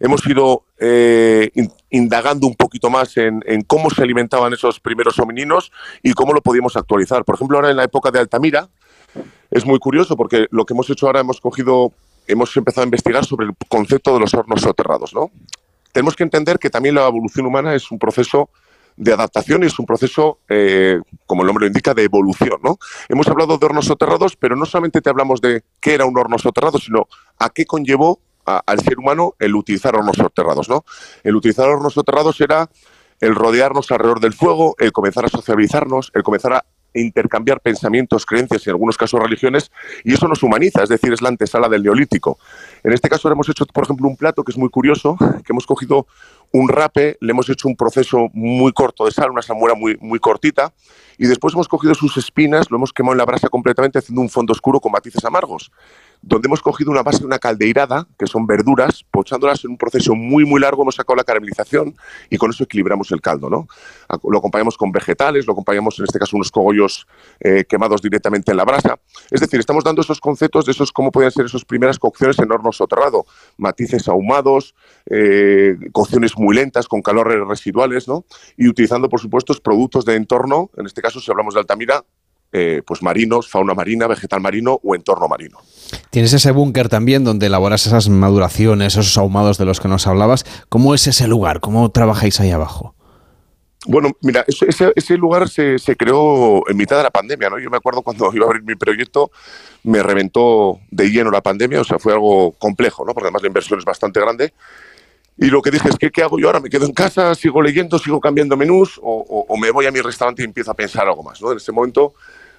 hemos ido eh, in- indagando un poquito más en, en cómo se alimentaban esos primeros homininos y cómo lo podíamos actualizar. Por ejemplo, ahora en la época de Altamira es muy curioso porque lo que hemos hecho ahora hemos cogido, hemos empezado a investigar sobre el concepto de los hornos soterrados, ¿no? Tenemos que entender que también la evolución humana es un proceso de adaptación y es un proceso, eh, como el nombre lo indica, de evolución. ¿no? Hemos hablado de hornos soterrados, pero no solamente te hablamos de qué era un horno soterrado, sino a qué conllevó al ser humano el utilizar hornos soterrados. ¿no? El utilizar hornos soterrados era el rodearnos alrededor del fuego, el comenzar a sociabilizarnos, el comenzar a intercambiar pensamientos, creencias y en algunos casos religiones, y eso nos humaniza, es decir, es la antesala del neolítico. En este caso hemos hecho, por ejemplo, un plato que es muy curioso, que hemos cogido un rape, le hemos hecho un proceso muy corto de sal, una salmuera muy, muy cortita, y después hemos cogido sus espinas, lo hemos quemado en la brasa completamente haciendo un fondo oscuro con matices amargos. Donde hemos cogido una base de una caldeirada, que son verduras, pochándolas en un proceso muy, muy largo, hemos sacado la caramelización y con eso equilibramos el caldo, ¿no? Lo acompañamos con vegetales, lo acompañamos en este caso unos cogollos eh, quemados directamente en la brasa. Es decir, estamos dando esos conceptos de esos cómo pueden ser esas primeras cocciones en horno soterrado, matices ahumados, eh, cocciones muy lentas con calores residuales, ¿no? Y utilizando, por supuesto, productos de entorno, en este caso si hablamos de Altamira, eh, pues marinos, fauna marina, vegetal marino o entorno marino. Tienes ese búnker también donde elaboras esas maduraciones, esos ahumados de los que nos hablabas. ¿Cómo es ese lugar? ¿Cómo trabajáis ahí abajo? Bueno, mira, ese, lugar se, creó en mitad de la pandemia, ¿no? Yo me acuerdo cuando iba a abrir mi proyecto, me reventó de lleno la pandemia, o sea, fue algo complejo, ¿no? Porque además la inversión es bastante grande. Y lo que dije es ¿qué hago yo ahora? ¿Me quedo en casa, sigo leyendo, sigo cambiando menús o, o me voy a mi restaurante y empiezo a pensar algo más, ¿no? En ese momento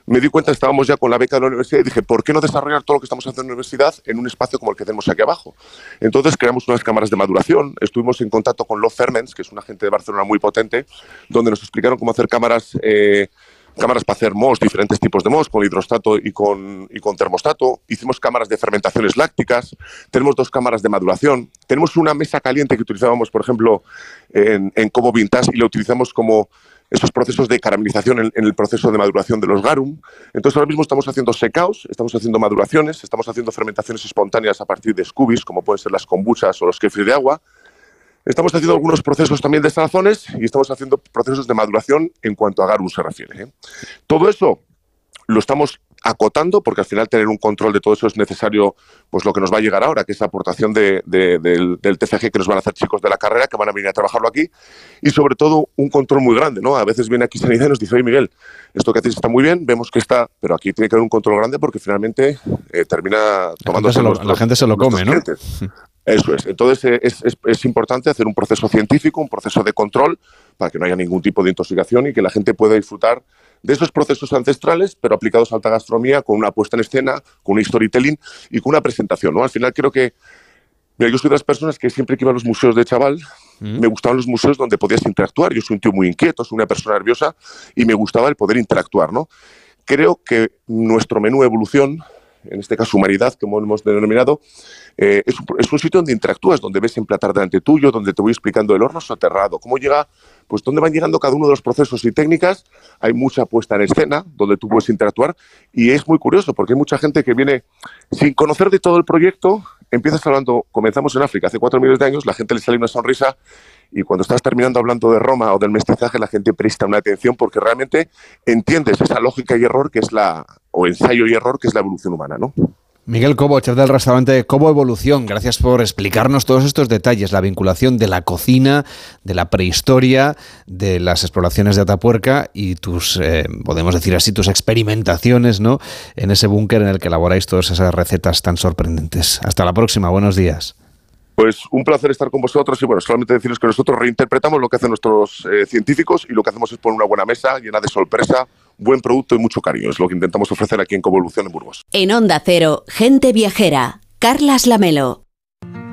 me di cuenta, estábamos ya con la beca de la universidad y dije, ¿por qué no desarrollar todo lo que estamos haciendo en la universidad en un espacio como el que tenemos aquí abajo? Entonces creamos unas cámaras de maduración, estuvimos en contacto con Love Ferments, que es una gente de Barcelona muy potente, donde nos explicaron cómo hacer cámaras... Eh, cámaras para hacer MOS, diferentes tipos de MOS, con hidrostato y con, y con termostato. Hicimos cámaras de fermentaciones lácticas. Tenemos dos cámaras de maduración. Tenemos una mesa caliente que utilizábamos, por ejemplo, en, en Como Vintage y la utilizamos como esos procesos de caramelización en, el proceso de maduración de los garum. Entonces ahora mismo estamos haciendo secaos, estamos haciendo maduraciones, estamos haciendo fermentaciones espontáneas a partir de scoobies, como pueden ser las kombuchas o los kefir de agua. Estamos haciendo algunos procesos también de salazones y estamos haciendo procesos de maduración en cuanto a garum se refiere. ¿eh? Todo eso lo estamos acotando, porque al final tener un control de todo eso es necesario, pues lo que nos va a llegar ahora, que es la aportación del, TCG que nos van a hacer chicos de la carrera, que van a venir a trabajarlo aquí, y sobre todo un control muy grande, ¿no? A veces viene aquí Sanidad y nos dice, oye Miguel, esto que hacéis está muy bien, vemos que está, pero aquí tiene que haber un control grande porque finalmente eh, termina tomando... La gente se lo, come, ¿no? Eso es. Entonces eh, es, es, es, importante hacer un proceso científico, un proceso de control, para que no haya ningún tipo de intoxicación y que la gente pueda disfrutar de esos procesos ancestrales, pero aplicados a alta gastronomía, con una puesta en escena, con un storytelling y con una presentación. ¿no? Al final creo que, mira, yo soy de las personas que siempre que iba a los museos de chaval, mm. me gustaban los museos donde podías interactuar. Yo soy un tío muy inquieto, soy una persona nerviosa y me gustaba el poder interactuar. ¿no? Creo que nuestro menú evolución en este caso humanidad, como hemos denominado, eh, es, un, sitio donde interactúas, donde ves emplatar delante tuyo, donde te voy explicando el horno soterrado, cómo llega, pues dónde van llegando cada uno de los procesos y técnicas. Hay mucha puesta en escena donde tú puedes interactuar y es muy curioso porque hay mucha gente que viene sin conocer de todo el proyecto. Empiezas hablando, comenzamos en África hace cuatro millones de años, la gente le sale una sonrisa y cuando estás terminando hablando de Roma o del mestizaje, la gente presta una atención porque realmente entiendes esa lógica y error que es la, o ensayo y error que es la evolución humana, ¿no? Miguel Cobo, chef del restaurante Cobo Evolución, gracias por explicarnos todos estos detalles, la vinculación de la cocina, de la prehistoria, de las exploraciones de Atapuerca y tus, eh, podemos decir así, tus experimentaciones ¿no? en ese búnker en el que elaboráis todas esas recetas tan sorprendentes. Hasta la próxima, buenos días. Pues un placer estar con vosotros y bueno, solamente deciros que nosotros reinterpretamos lo que hacen nuestros eh, científicos y lo que hacemos es poner una buena mesa llena de sorpresa, buen producto y mucho cariño. Es lo que intentamos ofrecer aquí en Covolución en Burgos. En Onda Cero, gente viajera, Carlas Lamelo.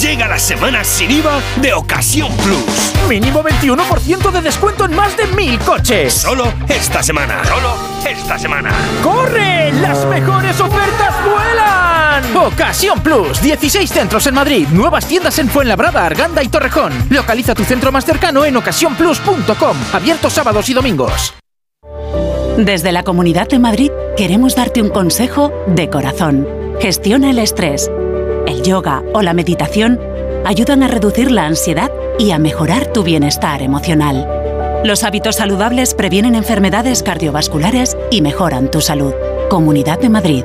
Llega la semana sin IVA de Ocasión Plus. Mínimo 21% de descuento en más de mil coches. Solo esta semana. Solo esta semana. ¡Corre! ¡Las mejores ofertas vuelan! Ocasión Plus. 16 centros en Madrid. Nuevas tiendas en Fuenlabrada, Arganda y Torrejón. Localiza tu centro más cercano en ocasiónplus.com. Abierto sábados y domingos. Desde la Comunidad de Madrid queremos darte un consejo de corazón. Gestiona el estrés el yoga o la meditación ayudan a reducir la ansiedad y a mejorar tu bienestar emocional. Los hábitos saludables previenen enfermedades cardiovasculares y mejoran tu salud. Comunidad de Madrid.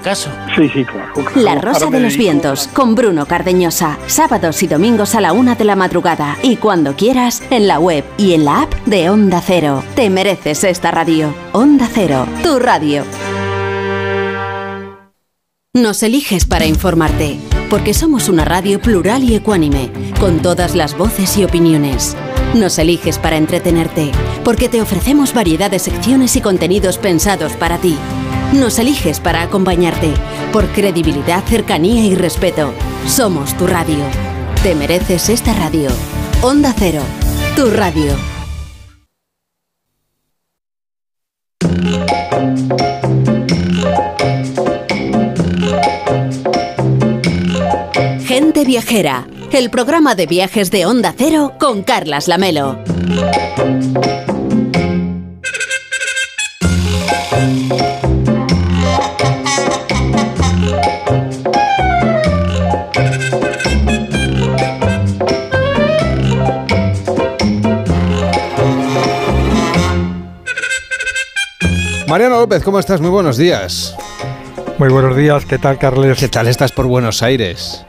caso. Sí, sí, claro. La Rosa de los Vientos, con Bruno Cardeñosa. Sábados y domingos a la una de la madrugada. Y cuando quieras, en la web y en la app de Onda Cero. Te mereces esta radio. Onda Cero, tu radio. Nos eliges para informarte, porque somos una radio plural y ecuánime, con todas las voces y opiniones. Nos eliges para entretenerte, porque te ofrecemos variedad de secciones y contenidos pensados para ti. Nos eliges para acompañarte, por credibilidad, cercanía y respeto. Somos tu radio. Te mereces esta radio. Onda Cero, tu radio. Gente Viajera, el programa de viajes de Onda Cero con Carlas Lamelo. Mariano López, ¿cómo estás? Muy buenos días. Muy buenos días, ¿qué tal, Carles? ¿Qué tal estás por Buenos Aires?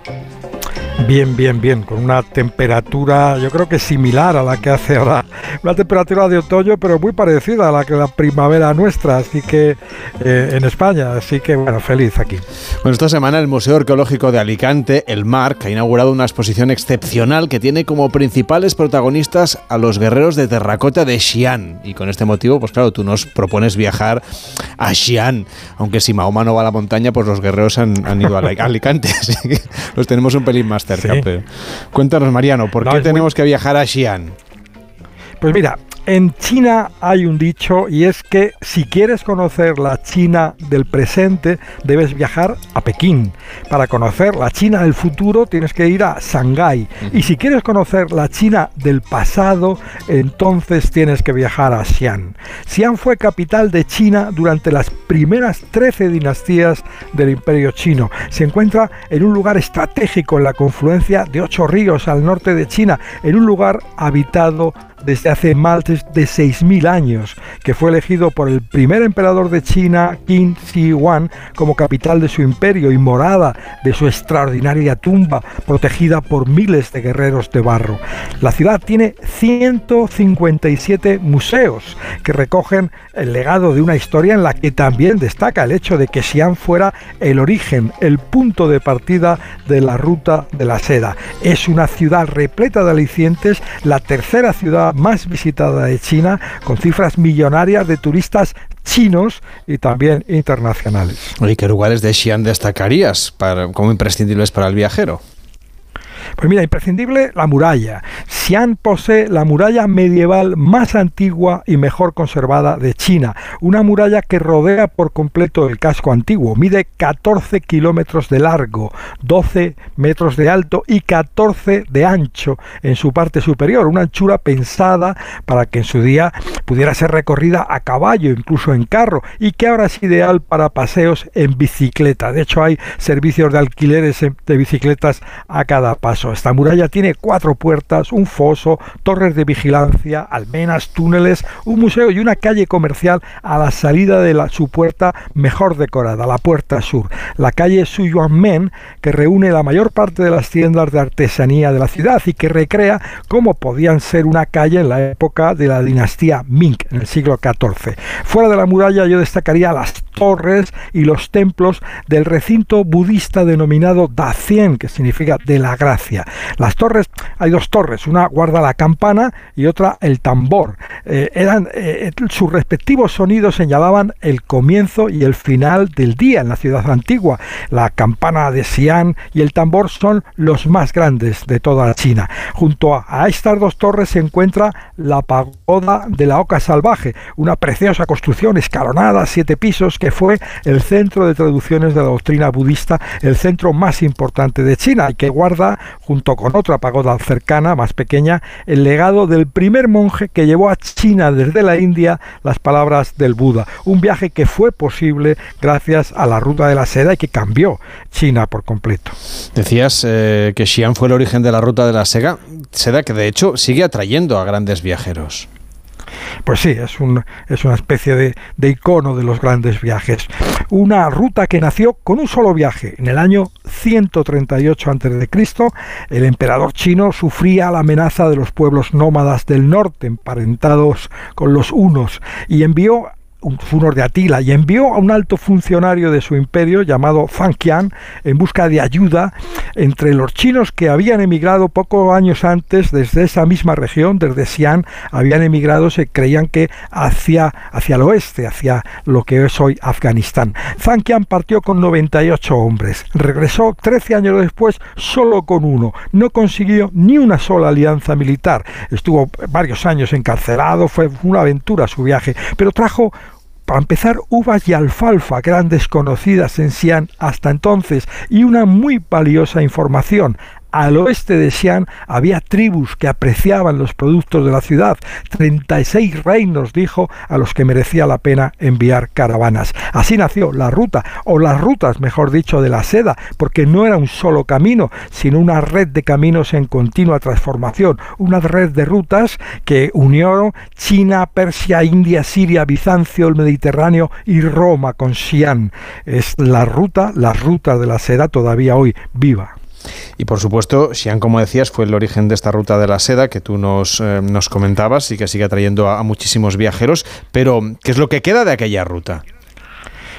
Bien, bien, bien, con una temperatura yo creo que similar a la que hace ahora, una temperatura de otoño, pero muy parecida a la que la primavera nuestra, así que eh, en España, así que bueno, feliz aquí. Bueno, esta semana el Museo Arqueológico de Alicante, el MARC, ha inaugurado una exposición excepcional que tiene como principales protagonistas a los guerreros de terracota de Xi'an. Y con este motivo, pues claro, tú nos propones viajar a Xi'an, aunque si Mahoma no va a la montaña, pues los guerreros han, han ido a Alic- Alicante, así que los tenemos un pelín más cerca. Sí. pero- Cuéntanos, Mariano, ¿por No, qué muy- tenemos que viajar a Xi'an? Pues mira, en China hay un dicho y es que si quieres conocer la China del presente, debes viajar a Pekín. Para conocer la China del futuro, tienes que ir a Shanghái. Y si quieres conocer la China del pasado, entonces tienes que viajar a Xi'an. Xi'an fue capital de China durante las primeras 13 dinastías del Imperio Chino. Se encuentra en un lugar estratégico en la confluencia de ocho ríos al norte de China, en un lugar habitado desde hace más de 6.000 años, que fue elegido por el primer emperador de China, Qin Shi Huang, como capital de su imperio y morada de su extraordinaria tumba, protegida por miles de guerreros de barro. La ciudad tiene 157 museos que recogen el legado de una historia en la que también destaca el hecho de que Xi'an fuera el origen, el punto de partida de la ruta de la seda. Es una ciudad repleta de alicientes, la tercera ciudad más visitada de China, con cifras millonarias de turistas chinos y también internacionales. Oye, ¿qué lugares de Xi'an destacarías para, como imprescindibles para el viajero? Pues mira, imprescindible la muralla. Xi'an posee la muralla medieval más antigua y mejor conservada de China. Una muralla que rodea por completo el casco antiguo. Mide 14 kilómetros de largo, 12 metros de alto y 14 de ancho en su parte superior. Una anchura pensada para que en su día pudiera ser recorrida a caballo, incluso en carro, y que ahora es ideal para paseos en bicicleta. De hecho, hay servicios de alquileres de bicicletas a cada paso. Esta muralla tiene cuatro puertas, un foso, torres de vigilancia, almenas, túneles, un museo y una calle comercial a la salida de la, su puerta mejor decorada, la puerta sur. La calle Suyuanmen, que reúne la mayor parte de las tiendas de artesanía de la ciudad y que recrea cómo podían ser una calle en la época de la dinastía Ming, en el siglo XIV. Fuera de la muralla yo destacaría las torres y los templos del recinto budista denominado Dacien, que significa de la gracia. Las torres, hay dos torres, una guarda la campana y otra el tambor. Eh, eran eh, sus respectivos sonidos señalaban el comienzo y el final del día en la ciudad antigua. La campana de Xi'an y el tambor son los más grandes de toda China. Junto a, a estas dos torres se encuentra la pagoda de la Oca Salvaje, una preciosa construcción escalonada, siete pisos, que fue el centro de traducciones de la doctrina budista, el centro más importante de China y que guarda, junto con otra pagoda cercana, más pequeña, el legado del primer monje que llevó a China desde la India las palabras del Buda. Un viaje que fue posible gracias a la ruta de la seda y que cambió China por completo. Decías eh, que Xi'an fue el origen de la ruta de la seda, seda que de hecho sigue atrayendo a grandes viajeros. Pues sí, es, es una especie de, de, icono de los grandes viajes. Una ruta que nació con un solo viaje. En el año 138 a.C., el emperador chino sufría la amenaza de los pueblos nómadas del norte, emparentados con los hunos, y envió unos de Atila, y envió a un alto funcionario de su imperio llamado Zhang Qian en busca de ayuda entre los chinos que habían emigrado pocos años antes desde esa misma región, desde Xi'an, habían emigrado, se creían que hacia, hacia el oeste, hacia lo que es hoy Afganistán. Zhang Qian partió con 98 hombres, regresó 13 años después solo con uno, no consiguió ni una sola alianza militar, estuvo varios años encarcelado, fue una aventura su viaje, pero trajo para empezar, uvas y alfalfa, que eran desconocidas en Xi'an hasta entonces, y una muy valiosa información al oeste de Xi'an había tribus que apreciaban los productos de la ciudad. 36 reinos, dijo, a los que merecía la pena enviar caravanas. Así nació la ruta, o las rutas, mejor dicho, de la seda, porque no era un solo camino, sino una red de caminos en continua transformación, una red de rutas que unieron China, Persia, India, Siria, Bizancio, el Mediterráneo y Roma con Xi'an. Es la ruta, la ruta de la seda todavía hoy viva. Y por supuesto, Xi'an, como decías, fue el origen de esta ruta de la seda que tú nos, eh, nos comentabas y que sigue atrayendo a, a muchísimos viajeros. Pero, ¿qué es lo que queda de aquella ruta?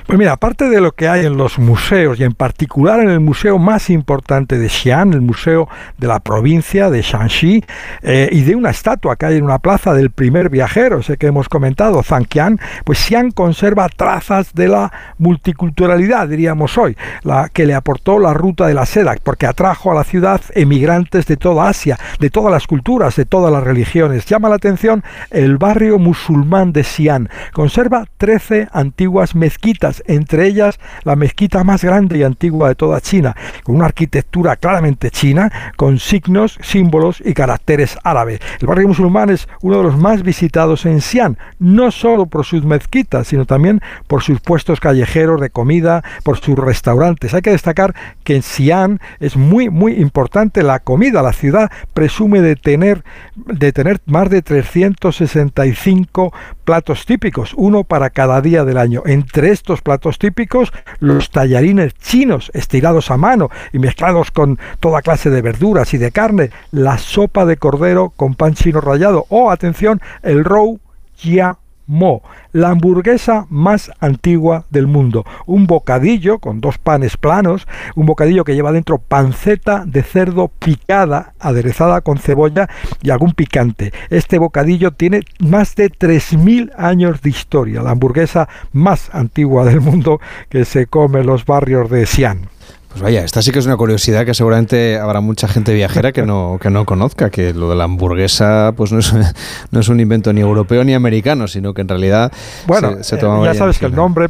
Pues mira, aparte de lo que hay en los museos y en particular en el museo más importante de Xi'an, el museo de la provincia de Shanxi, eh, y de una estatua que hay en una plaza del primer viajero, ese que hemos comentado, Zhang Qian, pues Xi'an conserva trazas de la multiculturalidad, diríamos hoy, la que le aportó la ruta de la seda, porque atrajo a la ciudad emigrantes de toda Asia, de todas las culturas, de todas las religiones. Llama la atención el barrio musulmán de Xi'an. Conserva 13 antiguas mezquitas entre ellas la mezquita más grande y antigua de toda China, con una arquitectura claramente china, con signos, símbolos y caracteres árabes. El barrio musulmán es uno de los más visitados en Xi'an, no solo por sus mezquitas, sino también por sus puestos callejeros de comida, por sus restaurantes. Hay que destacar que en Xi'an es muy, muy importante la comida. La ciudad presume de tener, de tener más de 365 platos típicos, uno para cada día del año. Entre estos platos típicos, los tallarines chinos estirados a mano y mezclados con toda clase de verduras y de carne, la sopa de cordero con pan chino rallado o, atención, el roux ya Mo, la hamburguesa más antigua del mundo. Un bocadillo con dos panes planos, un bocadillo que lleva dentro panceta de cerdo picada, aderezada con cebolla y algún picante. Este bocadillo tiene más de 3.000 años de historia, la hamburguesa más antigua del mundo que se come en los barrios de Xi'an. Pues vaya, esta sí que es una curiosidad que seguramente habrá mucha gente viajera que no, que no conozca, que lo de la hamburguesa pues no es, no es un invento ni europeo ni americano, sino que en realidad bueno, se, se toma eh, ya sabes que el nombre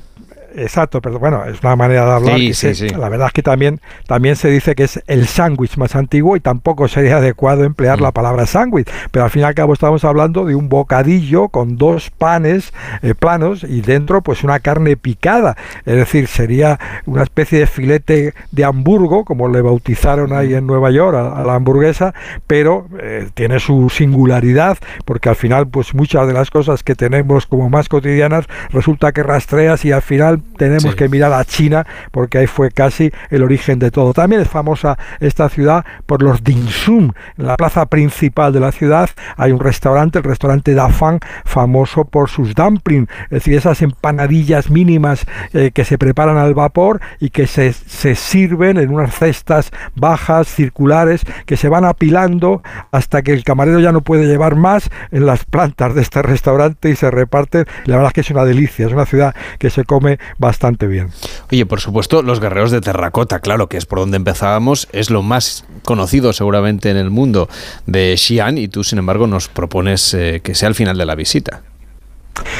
exacto, pero bueno, es una manera de hablar. Sí, que sí, se- sí. La verdad es que también, también se dice que es el sándwich más antiguo y tampoco sería adecuado emplear Mm. la palabra sándwich. Pero al fin y al cabo estamos hablando de un bocadillo con dos panes eh, planos y dentro pues una carne picada. Es decir, sería una especie de filete de hamburgo, como le bautizaron ahí en Nueva York a, a la hamburguesa, pero eh, tiene su singularidad porque al final pues muchas de las cosas que tenemos como más cotidianas resulta que rastreas y al final tenemos Sí. que mirar a China porque ahí fue casi el origen de todo. También es famosa esta ciudad por los dim sum. En la plaza principal de la ciudad hay un restaurante, el restaurante Dafang, famoso por sus dumplings, es decir, esas empanadillas mínimas eh, que se preparan al vapor y que se, se sirven en unas cestas bajas, circulares, que se van apilando hasta que el camarero ya no puede llevar más en las plantas de este restaurante y se reparten. La verdad es que es una delicia, es una ciudad que se come bastante bien. Oye, por supuesto, los guerreros de terracota, claro, que es por donde empezábamos, es lo más conocido seguramente en el mundo de Xi'an y tú, sin embargo, nos propones eh, que sea el final de la visita.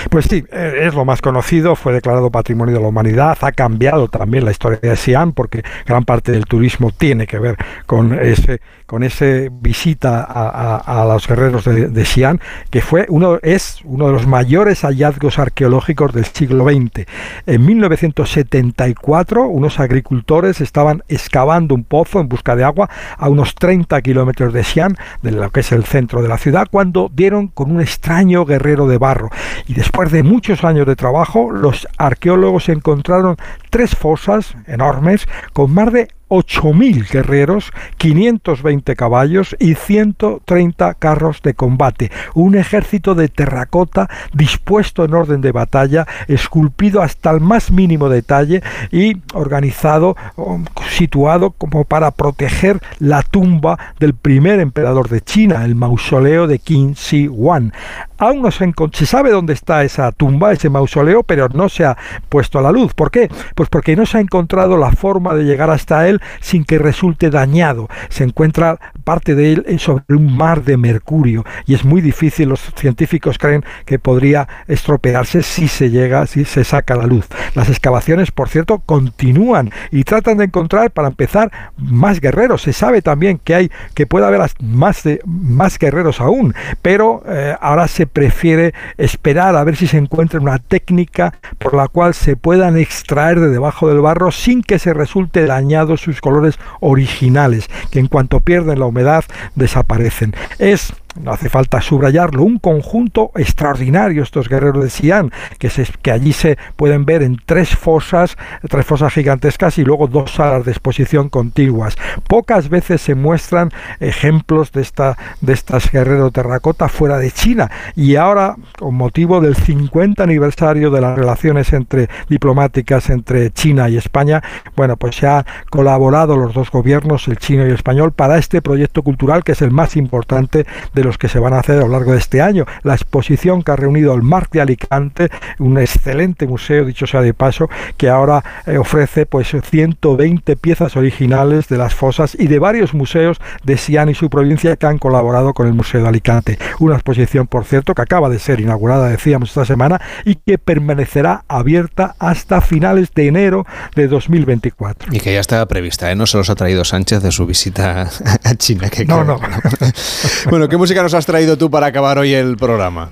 Pues sí, eh, es lo más conocido, fue declarado Patrimonio de la Humanidad, ha cambiado también la historia de Xi'an porque gran parte del turismo tiene que ver con ese con ese visita a, a- los guerreros de, de que fue uno es uno de los mayores hallazgos arqueológicos del siglo XX. En 1974, unos agricultores estaban excavando un pozo en busca de agua a unos 30 kilómetros de Xi'an, de lo que es el centro de la ciudad, cuando dieron con un extraño guerrero de barro. Y después de muchos años de trabajo, los arqueólogos encontraron tres fosas enormes con más de 8.000 guerreros, 520 caballos y 130 carros de combate. Un ejército de terracota dispuesto en orden de batalla, esculpido hasta el más mínimo detalle y organizado, situado como para proteger la tumba del primer emperador de China, el mausoleo de Qin Shi Huang. Aún no se, se sabe dónde está esa tumba, ese mausoleo, pero no se ha puesto a la luz. ¿Por qué? Pues porque no se ha encontrado la forma de llegar hasta él sin que resulte dañado. Se encuentra parte de él sobre un mar de mercurio y es muy difícil, los científicos creen que podría estropearse si se llega, si se saca la luz. Las excavaciones, por cierto, continúan y tratan de encontrar, para empezar, más guerreros. Se sabe también que hay, que puede haber más, de, más guerreros aún, pero eh, ahora se prefiere esperar a ver si se encuentra una técnica por la cual se puedan extraer de debajo del barro sin que se resulte dañados sus colores originales, que en cuanto pierden la desaparecen. Es no hace falta subrayarlo, un conjunto extraordinario estos guerreros de Xi'an, que, que allí se pueden ver en tres fosas, tres fosas gigantescas y luego dos salas de exposición contiguas. Pocas veces se muestran ejemplos de, esta, de estas guerreros terracota fuera de China y ahora, con motivo del 50 aniversario de las relaciones entre diplomáticas entre China y España, bueno, pues se han colaborado los dos gobiernos, el chino y el español, para este proyecto cultural que es el más importante de los que se van a hacer a lo largo de este año. La exposición que ha reunido el Marc de Alicante, un excelente museo, dicho sea de paso, que ahora eh, ofrece pues 120 piezas originales de las fosas y de varios museos de Xi'an y su provincia que han colaborado con el Museo de Alicante. Una exposición, por cierto, que acaba de ser inaugurada, decíamos, esta semana y que permanecerá abierta hasta finales de enero de 2024. Y que ya estaba prevista, ¿eh? No se los ha traído Sánchez de su visita a China. Que No, creo- no. bueno, ¿qué música nos has traído tú para acabar hoy el programa?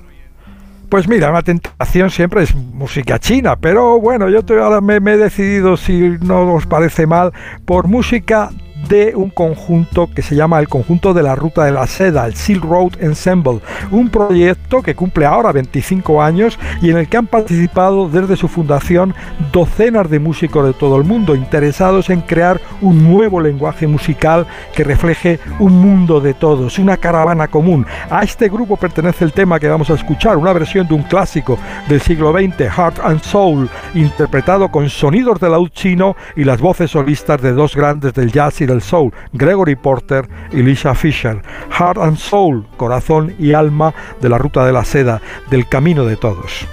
Pues mira, una tentación siempre es música china, pero bueno, yo te- ahora me, me he decidido, si no os parece mal, por música de un conjunto que se llama el conjunto de la ruta de la seda, el Silk Road Ensemble, un proyecto que cumple ahora 25 años y en el que han participado desde su fundación docenas de músicos de todo el mundo interesados en crear un nuevo lenguaje musical que refleje un mundo de todos, una caravana común. A este grupo pertenece el tema que vamos a escuchar, una versión de un clásico del siglo XX, Heart and Soul, interpretado con sonidos de laúd chino y las voces solistas de dos grandes del jazz y del soul, Gregory Porter y Lisa Fisher. Heart and Soul, corazón y alma de la ruta de la seda, del camino de todos.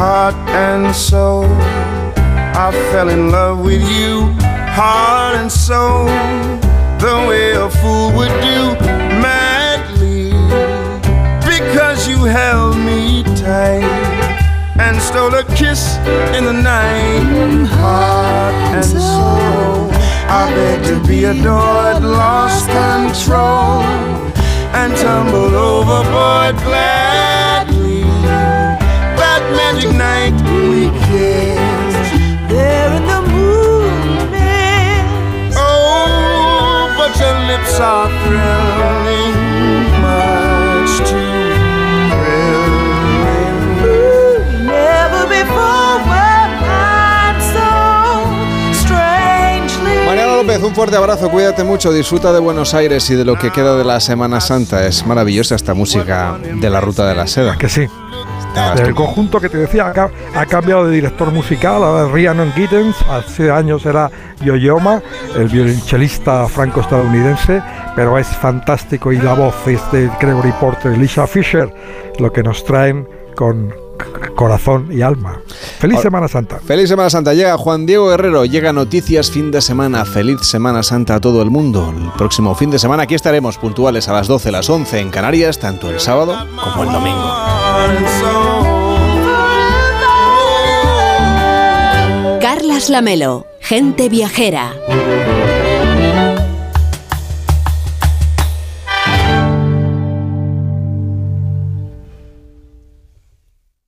heart and soul. I fell in love with you, heart and soul, the way a fool would do madly. Because you held me tight and stole a kiss in the night. Heart and soul, I beg to be adored, lost control, and tumbled overboard gladly. That magic night we kissed there in the moonlit. Oh, but your lips are thrilling Un fuerte abrazo, cuídate mucho, disfruta de Buenos Aires y de lo que queda de la Semana Santa. Es maravillosa esta música de la Ruta de la Seda. Que sí. Ah, El conjunto que te decía ha, ca- ha cambiado de director musical, ahora es Rhiannon Giddens, hace años era Yoyoma, el violonchelista franco-estadounidense, pero es fantástico y la voz es de Gregory Porter y Lisa Fisher, lo que nos traen con corazón y alma. Feliz Ahora- Semana Santa. Feliz Semana Santa. Llega Juan Diego Guerrero, llega Noticias fin de semana. Feliz Semana Santa a todo el mundo. El próximo fin de semana aquí estaremos puntuales a las 12, las 11 en Canarias, tanto el sábado como el domingo. Carlas Lamelo, gente viajera.